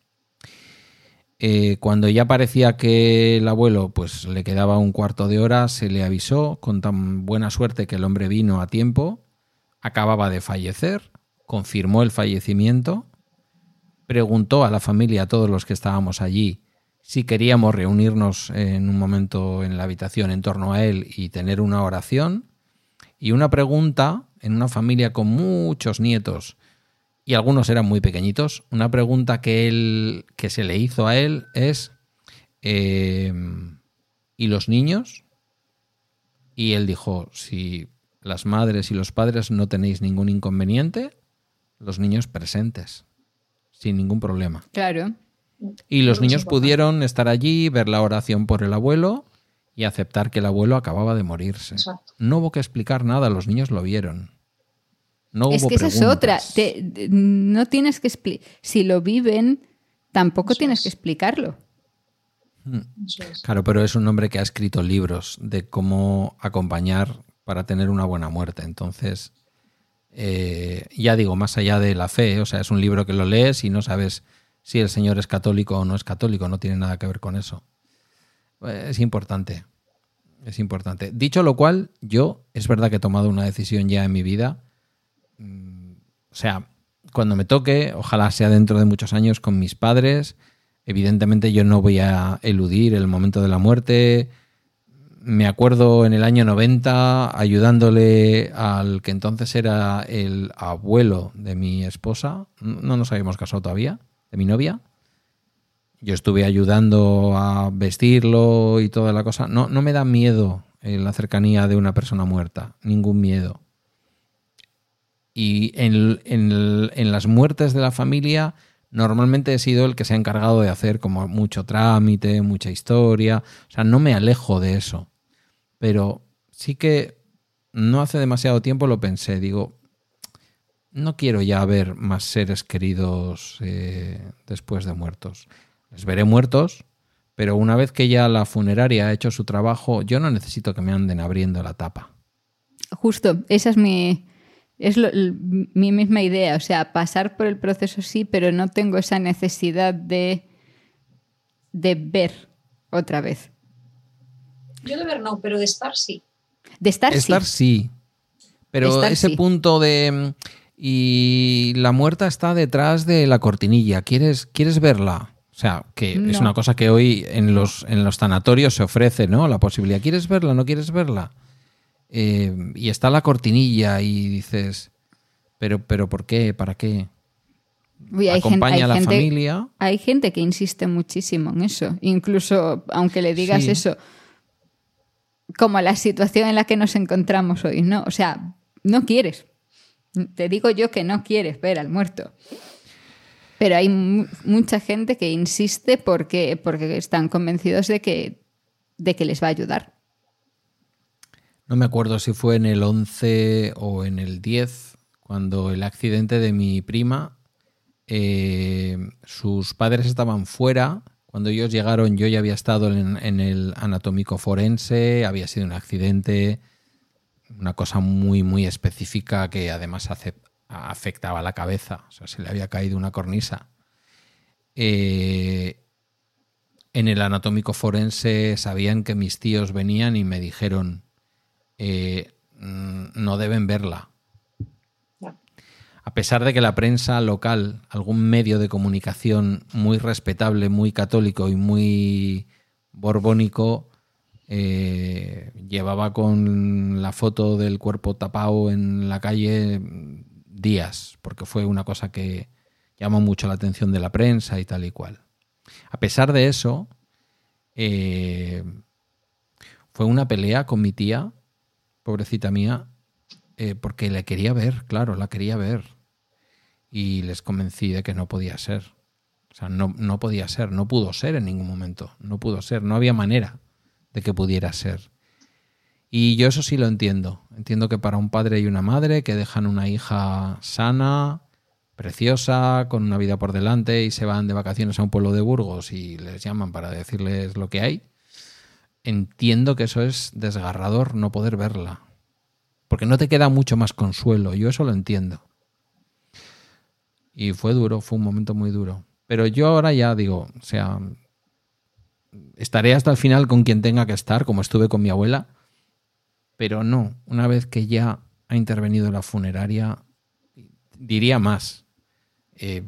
Eh, cuando ya parecía que el abuelo pues le quedaba un cuarto de hora, se le avisó con tan buena suerte que el hombre vino a tiempo, acababa de fallecer, confirmó el fallecimiento, preguntó a la familia, a todos los que estábamos allí, si queríamos reunirnos en un momento en la habitación en torno a él y tener una oración, y una pregunta en una familia con muchos nietos y algunos eran muy pequeñitos, una pregunta que él que se le hizo a él es eh, ¿y los niños? Y él dijo, si las madres y los padres no tenéis ningún inconveniente, los niños presentes, sin ningún problema. Claro. Y los niños pudieron estar allí, ver la oración por el abuelo y aceptar que el abuelo acababa de morirse. Exacto. No hubo que explicar nada, los niños lo vieron. No es hubo que esa es otra. Te- te- no tienes que explicar. Si lo viven, tampoco Eso tienes es. que explicarlo. Es. Claro, pero es un hombre que ha escrito libros de cómo acompañar para tener una buena muerte. Entonces, eh, ya digo, más allá de la fe, o sea, es un libro que lo lees y no sabes si el señor es católico o no es católico, no tiene nada que ver con eso. Eh, Es importante, es importante. Dicho lo cual, yo es verdad que he tomado una decisión ya en mi vida. Mm, O sea, cuando me toque, ojalá sea dentro de muchos años con mis padres. Evidentemente yo no voy a eludir el momento de la muerte. Me acuerdo en el año 90 ayudándole al que entonces era el abuelo de mi esposa. No nos habíamos casado todavía, de mi novia. Yo estuve ayudando a vestirlo y toda la cosa. No, no me da miedo en la cercanía de una persona muerta, ningún miedo. Y en, en- en las muertes de la familia, normalmente he sido el que se ha encargado de hacer como mucho trámite, mucha historia. O sea, no me alejo de eso. Pero sí que no hace demasiado tiempo lo pensé. Digo, no quiero ya ver más seres queridos eh, después de muertos. Les veré muertos, pero una vez que ya la funeraria ha hecho su trabajo, yo no necesito que me anden abriendo la tapa. Justo, esa es mi, es lo- mi misma idea. O sea, pasar por el proceso sí, pero no tengo esa necesidad de, de ver otra vez. Yo de ver no, pero de estar sí. De estar, Estar sí. sí. Pero Estar ese sí. punto de. mm, Y la muerta está detrás de la cortinilla. ¿Quieres, ¿quieres verla? O sea, que es una cosa que hoy en los, en los tanatorios se ofrece, ¿no? La posibilidad. ¿Quieres verla? ¿No quieres verla? Eh, y está la cortinilla y dices. Pero, pero ¿por qué? ¿Para qué? Uy, hay acompaña hay a la gente- familia. Hay gente que insiste muchísimo en eso. Incluso aunque le digas Sí. eso, como la situación en la que nos encontramos hoy, ¿no? O sea, no quieres. Te digo yo que no quieres ver al muerto. Pero hay mu- mucha gente que insiste porque, porque están convencidos de que, de que les va a ayudar. No me acuerdo si fue en el 11 o en el 10, cuando el accidente de mi prima, eh, sus padres estaban fuera. Cuando ellos llegaron yo ya había estado en, en el anatómico forense, había sido un accidente, una cosa muy, muy específica que además hace- afectaba la cabeza, o sea, se le había caído una cornisa. Eh, en el anatómico forense sabían que mis tíos venían y me dijeron, eh, mm, no deben verla. A pesar de que la prensa local, algún medio de comunicación muy respetable, muy católico y muy borbónico, eh, llevaba con la foto del cuerpo tapado en la calle días, porque fue una cosa que llamó mucho la atención de la prensa y tal y cual. A pesar de eso, eh, fue una pelea con mi tía, pobrecita mía, eh, porque le quería ver, claro, la quería ver. Y les convencí de que no podía ser. O sea, no, no podía ser, no pudo ser en ningún momento, no pudo ser, no había manera de que pudiera ser. Y yo eso sí lo entiendo. Entiendo que para un padre y una madre que dejan una hija sana, preciosa, con una vida por delante y se van de vacaciones a un pueblo de Burgos y les llaman para decirles lo que hay, entiendo que eso es desgarrador no poder verla. Porque no te queda mucho más consuelo, yo eso lo entiendo. Y fue duro, fue un momento muy duro. Pero yo ahora ya digo, o sea, estaré hasta el final con quien tenga que estar, como estuve con mi abuela, pero no, una vez que ya ha intervenido la funeraria, diría más. Eh,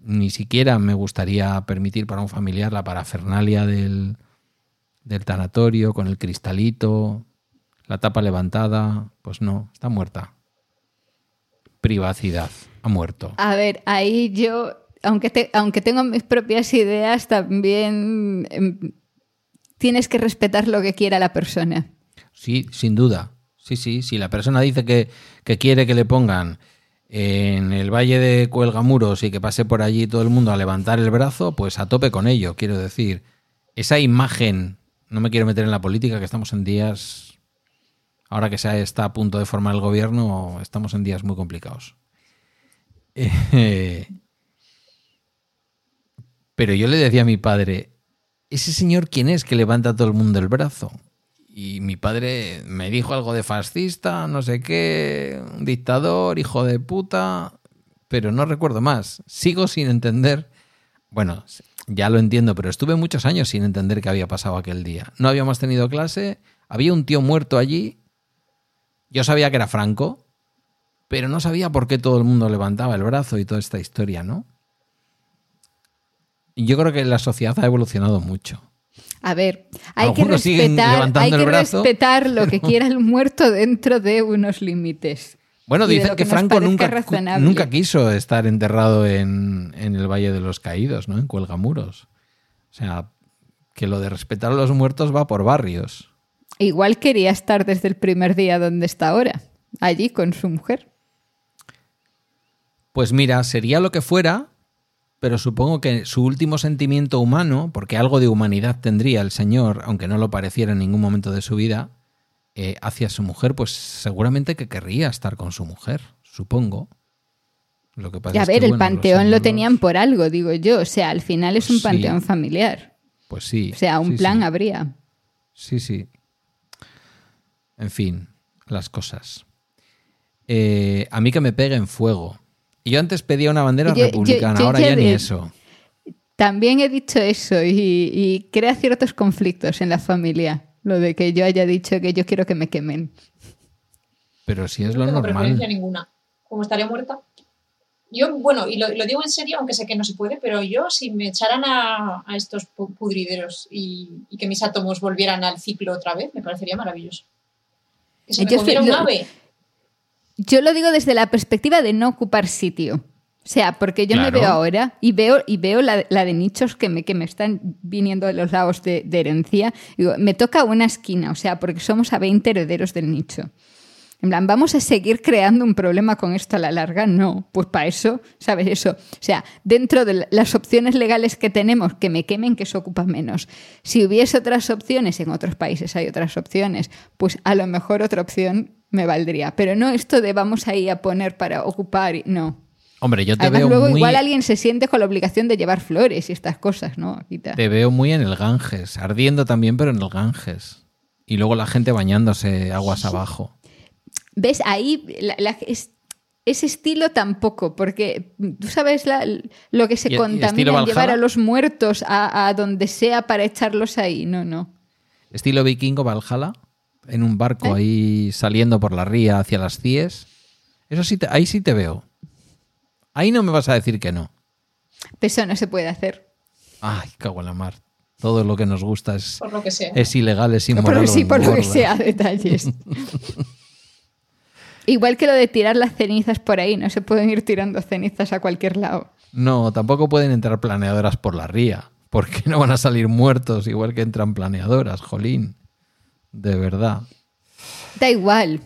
ni siquiera me gustaría permitir para un familiar la parafernalia del, del tanatorio con el cristalito, la tapa levantada. Pues no, está muerta. Privacidad, ha muerto. A ver, ahí yo, aunque, aunque tengo mis propias ideas, también em, tienes que respetar lo que quiera la persona. Sí, sin duda. Sí, sí. Si la persona dice que, que quiere que le pongan en el valle de Cuelgamuros y que pase por allí todo el mundo a levantar el brazo, pues a tope con ello. Quiero decir, esa imagen, no me quiero meter en la política, que estamos en días, ahora que se está a punto de formar el gobierno, estamos en días muy complicados. Eh, pero yo le decía a mi padre, ¿ese señor quién es que levanta a todo el mundo el brazo? Y mi padre me dijo algo de fascista, no sé qué, dictador, hijo de puta, pero no recuerdo más. Sigo sin entender. Bueno, ya lo entiendo, pero estuve muchos años sin entender qué había pasado aquel día. No habíamos tenido clase, había un tío muerto allí. Yo sabía que era Franco, pero no sabía por qué todo el mundo levantaba el brazo y toda esta historia, ¿no? Yo creo que la sociedad ha evolucionado mucho. A ver, hay que respetar, hay que brazo. respetar lo que quiera el muerto dentro de unos límites. Bueno, dicen que, Franco parezca nunca, razonable. nunca quiso estar enterrado en, en el Valle de los Caídos, ¿no? En Cuelgamuros. O sea, que lo de respetar a los muertos va por barrios. Igual quería estar desde el primer día donde está ahora, allí con su mujer. Pues mira, sería lo que fuera, pero supongo que su último sentimiento humano, porque algo de humanidad tendría el señor, aunque no lo pareciera en ningún momento de su vida, eh, hacia su mujer, pues seguramente que querría estar con su mujer, supongo. Lo que pasa Y a es que, ver, el bueno, panteón lo tenían por algo, digo yo. O sea, al final es un Sí. panteón familiar. Pues sí. O sea, un sí, plan sí. habría. Sí, sí. En fin, las cosas. Eh, a mí que me peguen fuego. Y Yo antes pedía una bandera Yo- republicana, yo ahora ya ya ni eso. También he dicho eso y, y crea ciertos conflictos en la familia. Lo de que yo haya dicho que yo quiero que me quemen. Pero si es no lo tengo preferencia normal. ninguna. Como estaría muerta. Yo, bueno, y lo, lo digo en serio, aunque sé que no se puede, pero yo, si me echaran a, a estos pu- pudrideros y, y que mis átomos volvieran al ciclo otra vez, me parecería maravilloso. Que se me Yo comiera un ave. Yo lo digo desde la perspectiva de no ocupar sitio. O sea, porque yo me Claro. veo ahora y veo, y veo la, la de nichos que me, que me están viniendo de los lados de, de herencia. Digo, me toca una esquina, o sea, porque somos a 20 herederos del nicho. En plan, ¿vamos a seguir creando un problema con esto a la larga? No, pues para eso, ¿sabes eso? O sea, dentro de las opciones legales que tenemos, que me quemen, que eso ocupa menos. Si hubiese otras opciones, en otros países hay otras opciones, pues a lo mejor otra opción me valdría. Pero no esto de vamos ahí a poner para ocupar, y- no. Hombre, yo te Además, veo luego muy... igual alguien se siente con la obligación de llevar flores y estas cosas, ¿no? Tal. Te veo muy en el Ganges, ardiendo también, pero en el Ganges. Y luego la gente bañándose aguas abajo. ¿Ves? Ahí la- la- es- ese estilo tampoco, porque tú sabes la- lo que se ¿Y- y contamina llevar a los muertos a, a donde sea para echarlos ahí. No, no. Estilo vikingo Valhalla, en un barco ¿Eh? ahí saliendo por la ría hacia las Cies. Eso sí, te- ahí sí te veo. Ahí no me vas a decir que no. Pero eso no se puede hacer. Ay, cago en la mar. Todo lo que nos gusta es, Por lo que sea. es ilegal, es No, inmoral. pero sí, por lo que sea, detalles. Igual que lo de tirar las cenizas por ahí, no se pueden ir tirando cenizas a cualquier lado. No, tampoco pueden entrar planeadoras por la ría, porque no van a salir muertos igual que entran planeadoras, jolín. De verdad. Da igual.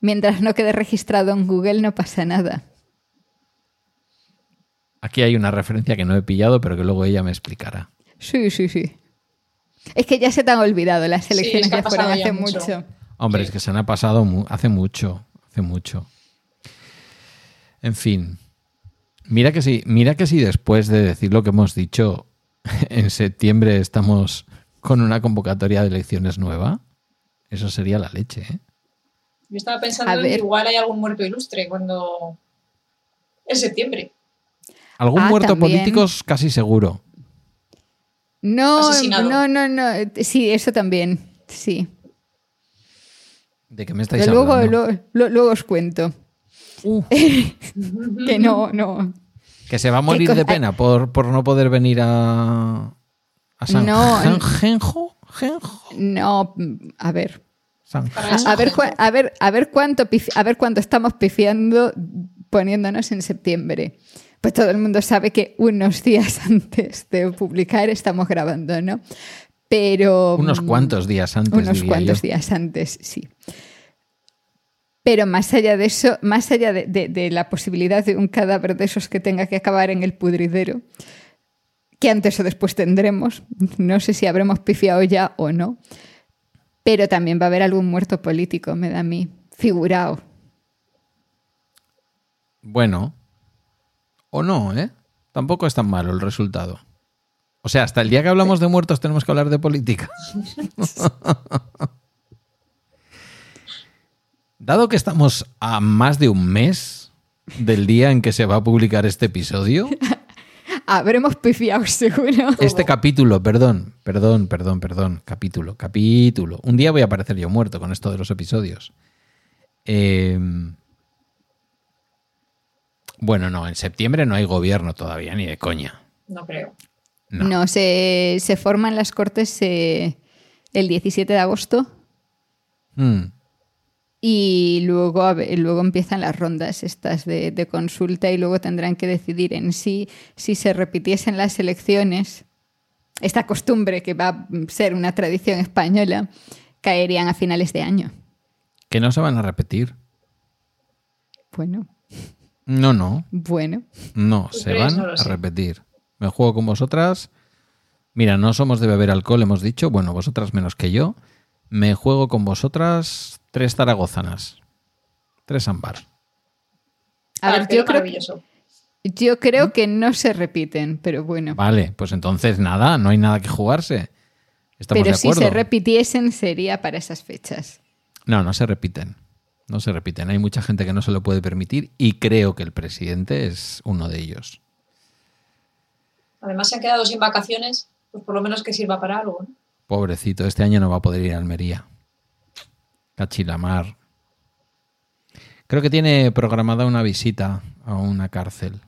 Mientras no quede registrado en Google no pasa nada. Aquí hay una referencia que no he pillado, pero que luego ella me explicará. Sí, sí, sí. Es que ya se te han olvidado las Sí, elecciones es que fueron ya hace mucho. mucho. Hombre, Sí. es que se han ha pasado mu- hace mucho, hace mucho. En fin. Mira que sí, mira que si después de decir lo que hemos dicho, en septiembre estamos con una convocatoria de elecciones nueva. Eso sería la leche, ¿eh? Yo estaba pensando A en ver. que igual hay algún muerto ilustre cuando. En septiembre. Algún Ah, muerto también. político es casi seguro. No, Asesinado. no, no, no. Sí, eso también. Sí. ¿De qué me estáis Pero luego, hablando? luego, lo- luego os cuento. Uh, Que no, no. que se va a morir de pena por, por no poder venir a, a San No, Gen- Genjo. Genjo. No, a ver. San A, a ver, a ver, a ver cuánto a ver cuánto estamos pifiando poniéndonos en septiembre. Pues todo el mundo sabe que unos días antes de publicar estamos grabando, ¿no? Pero Unos mm, cuantos días antes. unos diría cuantos yo. días antes, sí. Pero más allá de eso, más allá de, de- de la posibilidad de un cadáver de esos que tenga que acabar en el pudridero, que antes o después tendremos, no sé si habremos pifiado ya o no, pero también va a haber algún muerto político, me da a mí, figurado. Bueno. O no, ¿eh? Tampoco es tan malo el resultado. O sea, hasta el día que hablamos de muertos tenemos que hablar de política. Dado que estamos a más de un mes del día en que se va a publicar este episodio, Habremos pifiado seguro. este capítulo, perdón, perdón, perdón, perdón, capítulo, capítulo. Un día voy a aparecer yo muerto con esto de los episodios. Eh, bueno, no, en septiembre no hay gobierno todavía, ni de coña. No creo. No. No, se, se forman las cortes eh, el 17 de agosto Mm, y luego, a ver, luego empiezan las rondas estas de, de consulta y luego tendrán que decidir en sí si se repitiesen las elecciones. Esta costumbre que va a ser una tradición española caerían a finales de año. que no se van a repetir. Bueno, No, no, bueno. no, ¿Tú se van a repetir. Me juego con vosotras. Mira, no somos de beber alcohol, hemos dicho. Bueno, vosotras menos que yo. Me juego con vosotras tres zaragozanas. Tres ámbar. A ver, Parece yo creo, maravilloso. yo creo que no se repiten, pero bueno. Vale, pues entonces nada, no hay nada que jugarse. Estamos Pero de si acuerdo. se repitiesen sería para esas fechas. No, no se repiten. No se repiten. Hay mucha gente que no se lo puede permitir y creo que el presidente es uno de ellos. Además se han quedado sin vacaciones, pues por lo menos que sirva para algo. ¿no? Pobrecito, este año no va a poder ir a Almería. Cachilamar. Creo que tiene programada una visita a una cárcel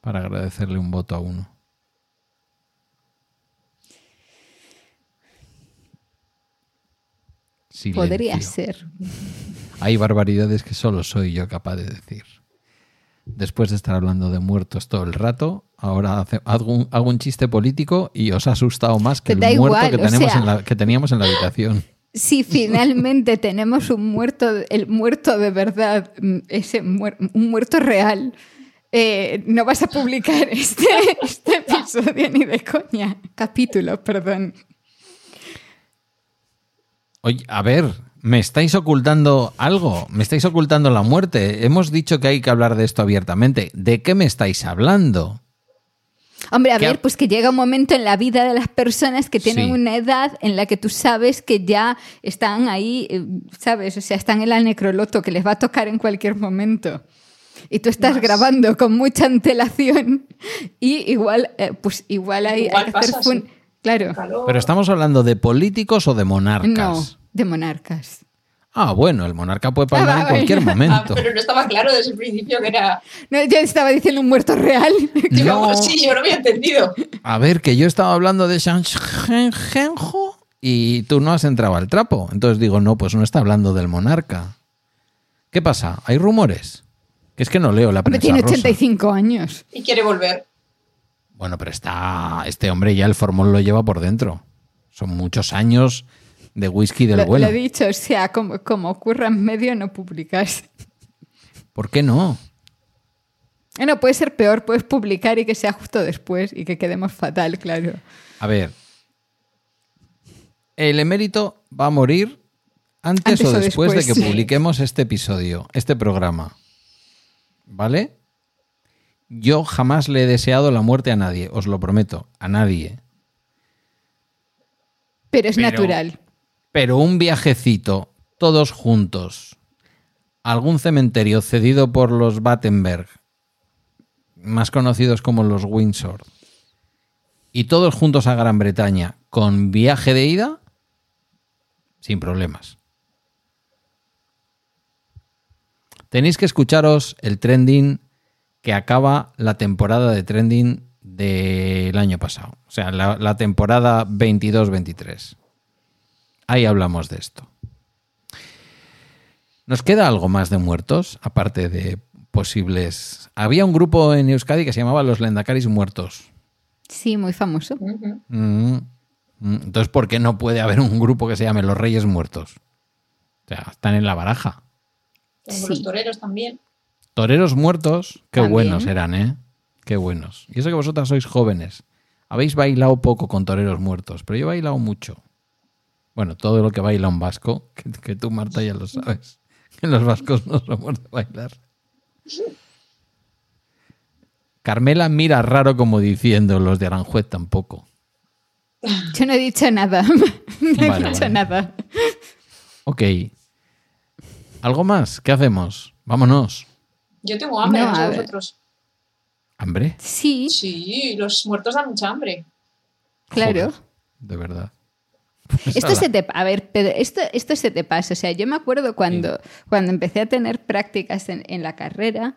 para agradecerle un voto a uno. Silencio. Podría ser. Hay barbaridades que solo soy yo capaz de decir. después de estar hablando de muertos todo el rato, ahora hace- hago un, hago un chiste político y os ha asustado más que el muerto igual, que, tenemos sea- en la, que teníamos en la habitación. Si finalmente tenemos un muerto, el muerto de verdad, mm, ese muer- un muerto real, eh, no vas a publicar este, este episodio ni de coña. Capítulo, perdón. Oye, a ver, me estáis ocultando algo, me estáis ocultando la muerte. Hemos dicho que hay que hablar de esto abiertamente. ¿De qué me estáis hablando? Hombre, a ¿Qué ver, pues que llega un momento en la vida de las personas que tienen Sí. una edad en la que tú sabes que ya están ahí, eh, ¿sabes? O sea, están en la necroloto, que les va a tocar en cualquier momento. Y tú estás Más. grabando con mucha antelación y igual, eh, pues igual hay, Igual hay que hacer pasa, fun-. Claro. Calor. Pero estamos hablando de políticos o de monarcas. No, de monarcas. Ah, bueno, el monarca puede palmar Ah, en cualquier. Ah, momento. pero no estaba claro desde el principio que era. No, yo estaba diciendo un muerto real. Digo, No. sí, yo no había entendido. A ver, que yo estaba hablando de Shangenjo y tú no has entrado al trapo. Entonces digo, no, pues no está hablando del monarca. ¿Qué pasa? ¿Hay rumores? Que es que no leo la prensa tiene rosa. 85 años. Y quiere volver. Bueno, pero está. Este hombre ya el formol lo lleva por dentro. Son muchos años de whisky del Lo, bueno. lo he dicho, o sea, como, como ocurra en medio, no publicas. ¿Por qué no? Bueno, puede ser peor, puedes publicar y que sea justo después y que quedemos fatal, claro. A ver. El emérito va a morir antes, Antes o o después, de que sí. publiquemos este episodio, este programa. ¿Vale? Yo jamás le he deseado la muerte a nadie, os lo prometo, a nadie. Pero es Pero- natural. Pero un viajecito, todos juntos, algún cementerio cedido por los Battenberg, más conocidos como los Windsor, y todos juntos a Gran Bretaña, con viaje de ida, sin problemas. Tenéis que escucharos el trending que acaba la temporada de trending del año pasado, o sea, la, la temporada 22-23. Ahí hablamos de esto. ¿Nos queda algo más de muertos? Aparte de posibles. Había un grupo en Euskadi que se llamaba Los Lendakaris Muertos. Sí, muy famoso. Mm. Mm. Entonces, ¿por qué no puede haber un grupo que se llame Los Reyes Muertos? O sea, están en la baraja. Sí. los toreros también. Toreros muertos, qué También. buenos eran, ¿eh? Qué buenos. Y eso que vosotras sois jóvenes. Habéis bailado poco con toreros muertos, pero yo he bailado mucho. Bueno, todo lo que baila un vasco, que, que tú, Marta, ya lo sabes. Que los vascos no somos de bailar. Carmela mira raro como diciendo los de Aranjuez tampoco. Yo no he dicho nada. no he Vale, dicho vale. nada. Ok. ¿Algo más? ¿Qué hacemos? Vámonos. Yo tengo hambre, No, a vosotros. ¿Hambre? Sí, Sí, los muertos dan mucha hambre. claro. Joder, de verdad. Esto se te, a ver, Pedro, esto, esto se te pasa. O sea, yo me acuerdo cuando, cuando empecé a tener prácticas en, en la carrera,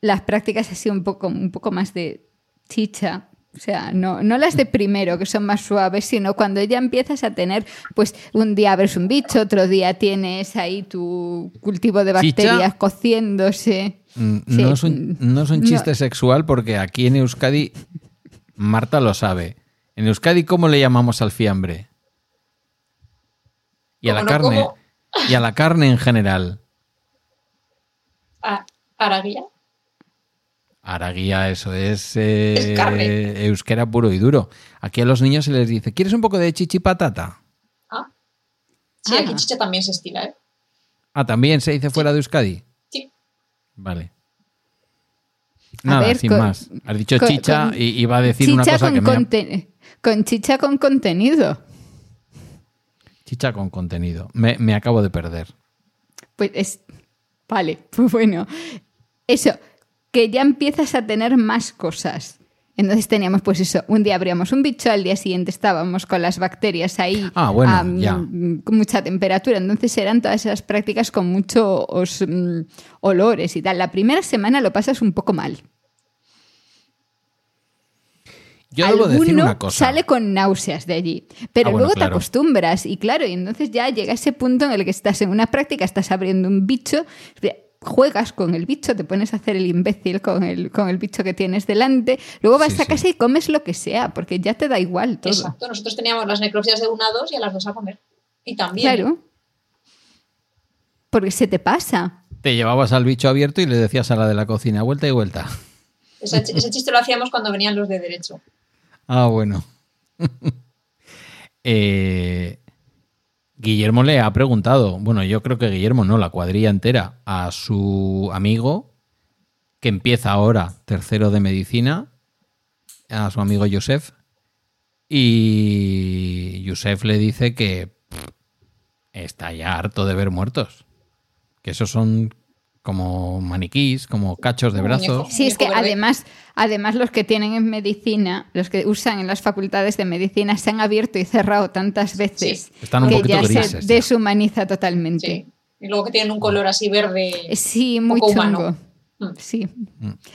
las prácticas así un poco, un poco más de chicha. O sea, no, no las de primero, que son más suaves, sino cuando ya empiezas a tener, pues un día abres un bicho, otro día tienes ahí tu cultivo de ¿Chicha? bacterias cociéndose. Mm, Sí. No, es un, no es un No. chiste sexual porque aquí en Euskadi, Marta lo sabe. En Euskadi, ¿cómo le llamamos al fiambre? Y a la ¿Cómo no, carne. Y a la carne en general. A- Araguía. Araguía, eso es, eh, Es carne. euskera puro y duro. Aquí a los niños se les dice, ¿quieres un poco de chichi patata? Ah. Sí, Ah. aquí chicha también se estila, ¿eh? Ah, también se dice fuera de Euskadi. Sí. Vale. Nada, ver, sin con- más. Has dicho con- chicha con- y iba a decir una Chicha cosa con, que me ha- conte- con chicha con contenido. Chicha con contenido. Me, me acabo de perder. Pues es. Vale, pues bueno. Eso, que ya empiezas a tener más cosas. Entonces teníamos, pues eso, un día abríamos un bicho, al día siguiente estábamos con las bacterias ahí Ah, bueno, a, ya. con mucha temperatura. Entonces eran todas esas prácticas con muchos mm, olores y tal. La primera semana lo pasas un poco mal. Yo debo decir Alguno una cosa. sale con náuseas de allí, pero Ah, bueno, luego claro. te acostumbras y claro, y entonces ya llega ese punto en el que estás en una práctica, estás abriendo un bicho, juegas con el bicho, te pones a hacer el imbécil con el, con el bicho que tienes delante, luego vas Sí, a casa y comes lo que sea, porque ya te da igual todo. Exacto. Nosotros teníamos las necropsias de una a dos y a las dos a comer. Y también. Claro. Porque se te pasa. Te llevabas al bicho abierto y le decías a la de la cocina, vuelta y vuelta. Ese, ese chiste lo hacíamos cuando venían los de derecho. Ah, bueno. Eh, Guillermo le ha preguntado, bueno, yo creo que Guillermo no, la cuadrilla entera, a su amigo que empieza ahora tercero de medicina, a su amigo Joseph, y Joseph le dice que está ya harto de ver muertos, que esos son como maniquís, como cachos de brazos. Sí, es que además, además los que tienen en medicina, los que usan en las facultades de medicina, se han abierto y cerrado tantas veces Sí. Están un que poquito ya grises, se ya. deshumaniza totalmente. Sí. Y luego que tienen un color así verde. Sí, muy Poco chungo. humano. Mm. Sí.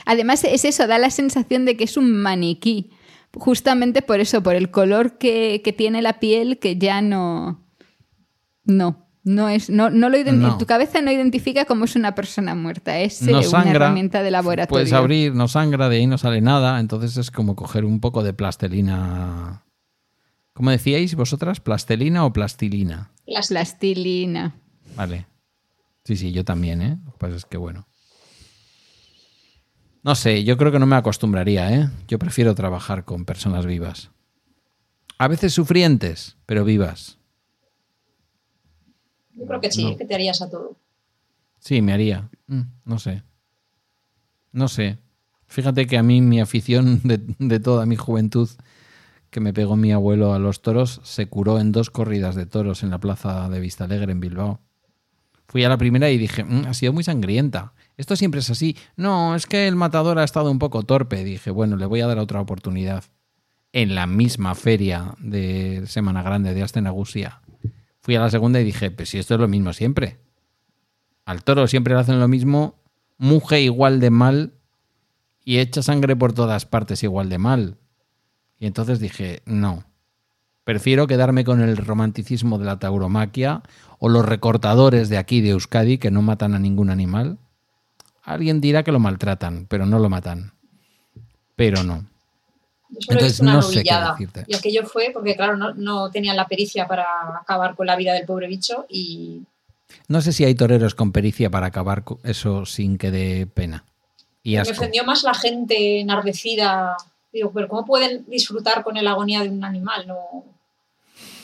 Además, es eso, da la sensación de que es un maniquí. Justamente por eso, por el color que, que tiene la piel, que ya no. No. No es, no, no lo No. Tu cabeza no identifica cómo es una persona muerta. Es eh, no una herramienta de laboratorio. Puedes abrir, no sangra, de ahí no sale nada. Entonces es como coger un poco de plastelina. ¿Cómo decíais vosotras? ¿Plastelina o plastilina? Las Plastilina. Vale. Sí, sí, yo también, ¿eh? Lo que pasa es que bueno. No sé, yo creo que no me acostumbraría, ¿eh? Yo prefiero trabajar con personas vivas. A veces sufrientes, pero vivas. Yo creo que sí, No. que te harías a todo. Sí, me haría. Mm, no sé. No sé. Fíjate que a mí mi afición de, de toda mi juventud que me pegó mi abuelo a los toros se curó en dos corridas de toros en la plaza de Vistalegre en Bilbao. Fui a la primera y dije, "Mm, ha sido muy sangrienta. Esto siempre es así. No, es que el matador ha estado un poco torpe. Dije, bueno, le voy a dar otra oportunidad. En la misma feria de Semana Grande de Astenagusia. Fui a la segunda y dije, pues si esto es lo mismo siempre. Al toro siempre le hacen lo mismo, muge igual de mal y echa sangre por todas partes igual de mal. Y entonces dije, no. Prefiero quedarme con el romanticismo de la tauromaquia o los recortadores de aquí de Euskadi que no matan a ningún animal. Alguien dirá que lo maltratan, pero no lo matan. Pero no. Yo solo Entonces, una no sé qué. Y aquello fue porque, claro, no, no tenían la pericia para acabar con la vida del pobre bicho y No sé si hay toreros con pericia para acabar co- eso sin que dé pena. Y me ofendió más la gente enardecida. Digo, pero ¿cómo pueden disfrutar con la agonía de un animal? No...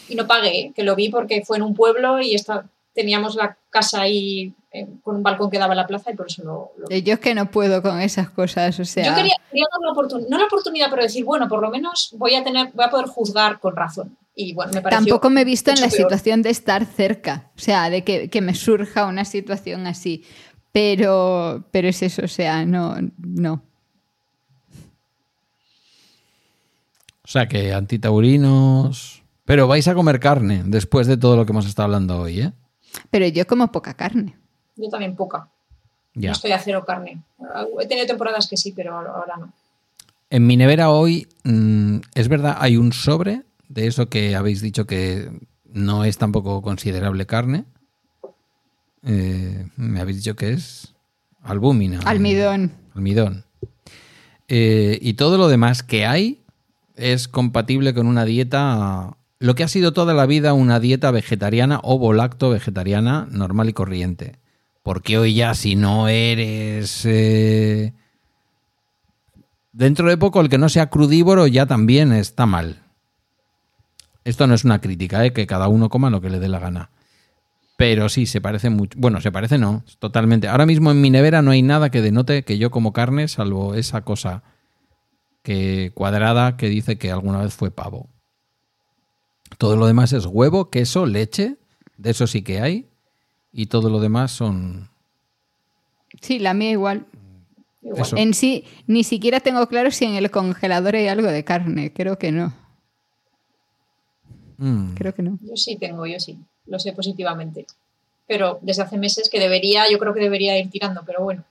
Y no pagué, que lo vi porque fue en un pueblo y esta- teníamos la casa ahí eh, con un balcón que daba a la plaza y por eso lo, lo Eh, Yo es que no puedo con esas cosas, o sea... Yo quería, quería dar la oportunidad, no la oportunidad, pero decir, bueno, por lo menos voy a tener, voy a poder juzgar con razón. Y bueno, me pareció. Tampoco me he visto en la peor. situación de estar cerca, o sea, de que, que me surja una situación así. Pero, pero es eso, o sea, no, no. O sea que antitaurinos. Pero vais a comer carne después de todo lo que hemos estado hablando hoy, ¿eh? Pero yo como poca carne. Yo también poca. Ya. No estoy a cero carne. He tenido temporadas que sí, pero ahora no. En mi nevera hoy, mm, es verdad, hay un sobre de eso que habéis dicho que no es tampoco considerable carne. Eh, me habéis dicho que es albúmina. Almidón. Almidón. Eh, y todo lo demás que hay es compatible con una dieta, lo que ha sido toda la vida una dieta vegetariana o volacto vegetariana normal y corriente. Porque hoy ya si no eres... eh, dentro de poco el que no sea crudívoro ya también está mal. Esto no es una crítica, ¿eh? que cada uno coma lo que le dé la gana. Pero sí, se parece mucho. Bueno, se parece no, totalmente. Ahora mismo en mi nevera no hay nada que denote que yo como carne, salvo esa cosa que cuadrada que dice que alguna vez fue pavo. Todo lo demás es huevo, queso, leche, de eso sí que hay. Y todo lo demás son. Sí, la mía igual. En sí, ni siquiera tengo claro si en el congelador hay algo de carne. Creo que no. Mm. Creo que no. Yo sí tengo, yo sí. Lo sé positivamente. Pero desde hace meses que debería, yo creo que debería ir tirando, pero bueno.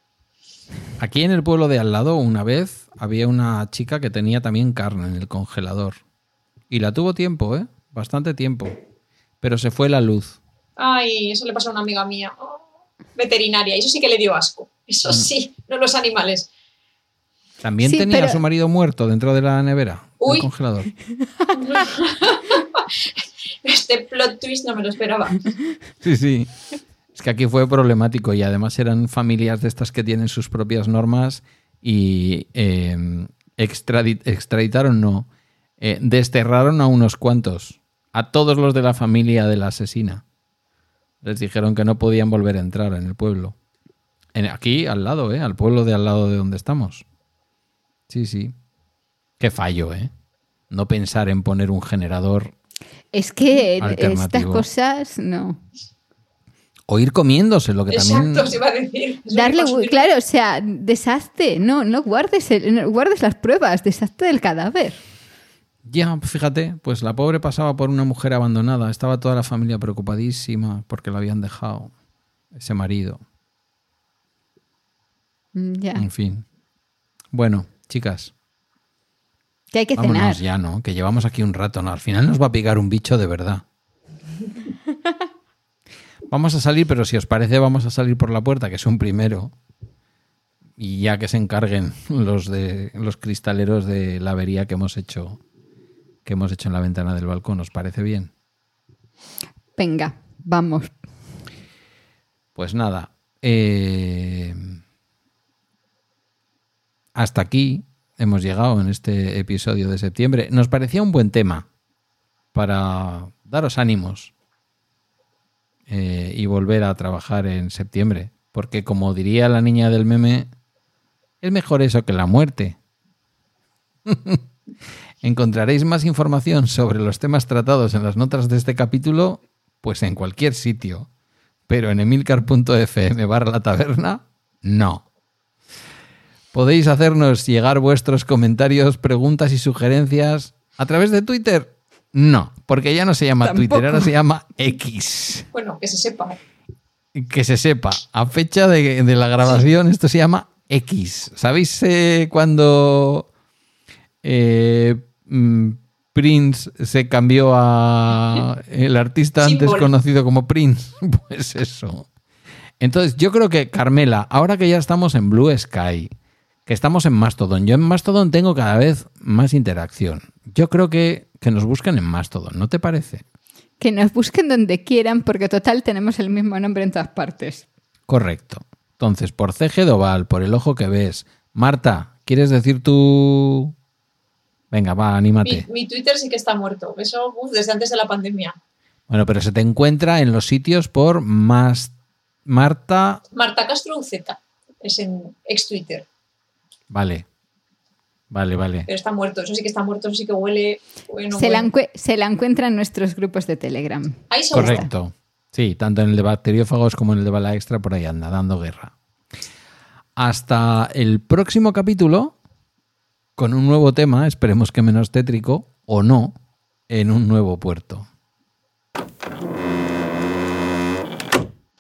Aquí en el pueblo de al lado, una vez había una chica que tenía también carne en el congelador. Y la tuvo tiempo, ¿eh? Bastante tiempo. Pero se fue la luz. Ay, eso le pasó a una amiga mía. Oh, veterinaria. Y eso sí que le dio asco. Eso Mm. sí, no los animales. También Sí, tenía pero- a su marido muerto dentro de la nevera, Uy. del congelador. Este plot twist no me lo esperaba. Sí, sí. Es que aquí fue problemático y además eran familias de estas que tienen sus propias normas y eh, extradi- extraditaron, no, eh, desterraron a unos cuantos, a todos los de la familia de la asesina. Les dijeron que no podían volver a entrar en el pueblo. En, aquí, al lado, ¿eh? Al pueblo de al lado de donde estamos. Sí, sí. Qué fallo, ¿eh? No pensar en poner un generador Es que estas cosas, no. o ir comiéndose, lo que también... Exacto, se iba a decir. Darle, claro, o sea, deshazte, no, no guardes, el- no guardes las pruebas, deshazte del cadáver. Ya, fíjate, pues la pobre pasaba por una mujer abandonada. Estaba toda la familia preocupadísima porque la habían dejado. Ese marido. Mm, Ya, En fin. Bueno, chicas, que hay que cenar. vámonos ya, ¿no? Que llevamos aquí un rato, ¿no? Al final nos va a picar un bicho de verdad. Vamos a salir, pero si os parece, vamos a salir por la puerta, que es un primero. Y ya que se encarguen los de los cristaleros de la avería que hemos hecho, que hemos hecho en la ventana del balcón. ¿Os parece bien? Venga, vamos. Pues nada. eh, hasta aquí hemos llegado en este episodio de septiembre. Nos parecía un buen tema para daros ánimos eh, y volver a trabajar en septiembre. Porque como diría la niña del meme, es mejor eso que la muerte. Encontraréis más información sobre los temas tratados en las notas de este capítulo, pues en cualquier sitio. Pero en emilcar.fm barra la taberna, no. Podéis hacernos llegar vuestros comentarios, preguntas y sugerencias a través de Twitter. No, porque ya no se llama Twitter, ahora se llama X. Bueno, que se sepa. Que se sepa, a fecha de, de la grabación esto se llama X. ¿Sabéis eh, cuando eh, Prince se cambió a el artista antes Símbolo. conocido como Prince? Pues eso. Entonces, yo creo que, Carmela, ahora que ya estamos en Blue Sky, que estamos en Mastodon, yo en Mastodon tengo cada vez más interacción. Yo creo que, que nos busquen en Mastodon, ¿no te parece? Que nos busquen donde quieran, porque total tenemos el mismo nombre en todas partes. Correcto. Entonces, por CG Doval, por el ojo que ves. Marta, ¿quieres decir tú? Venga, va, Mi, anímate. mi Twitter sí que está muerto. Eso uf, desde antes de la pandemia. Bueno, pero se te encuentra en los sitios por más Marta. Marta Castro Z es en ex Twitter. Vale. Vale, vale. Pero está muerto. Eso sí que está muerto. Eso sí que huele. Bueno, se, la se encuentra en nuestros grupos de Telegram. Ahí. Correcto. Sí, tanto en el de bacteriófagos como en el de bala extra, por ahí anda, dando guerra. Hasta el próximo capítulo, con un nuevo tema, esperemos que menos tétrico, o no, en un nuevo puerto.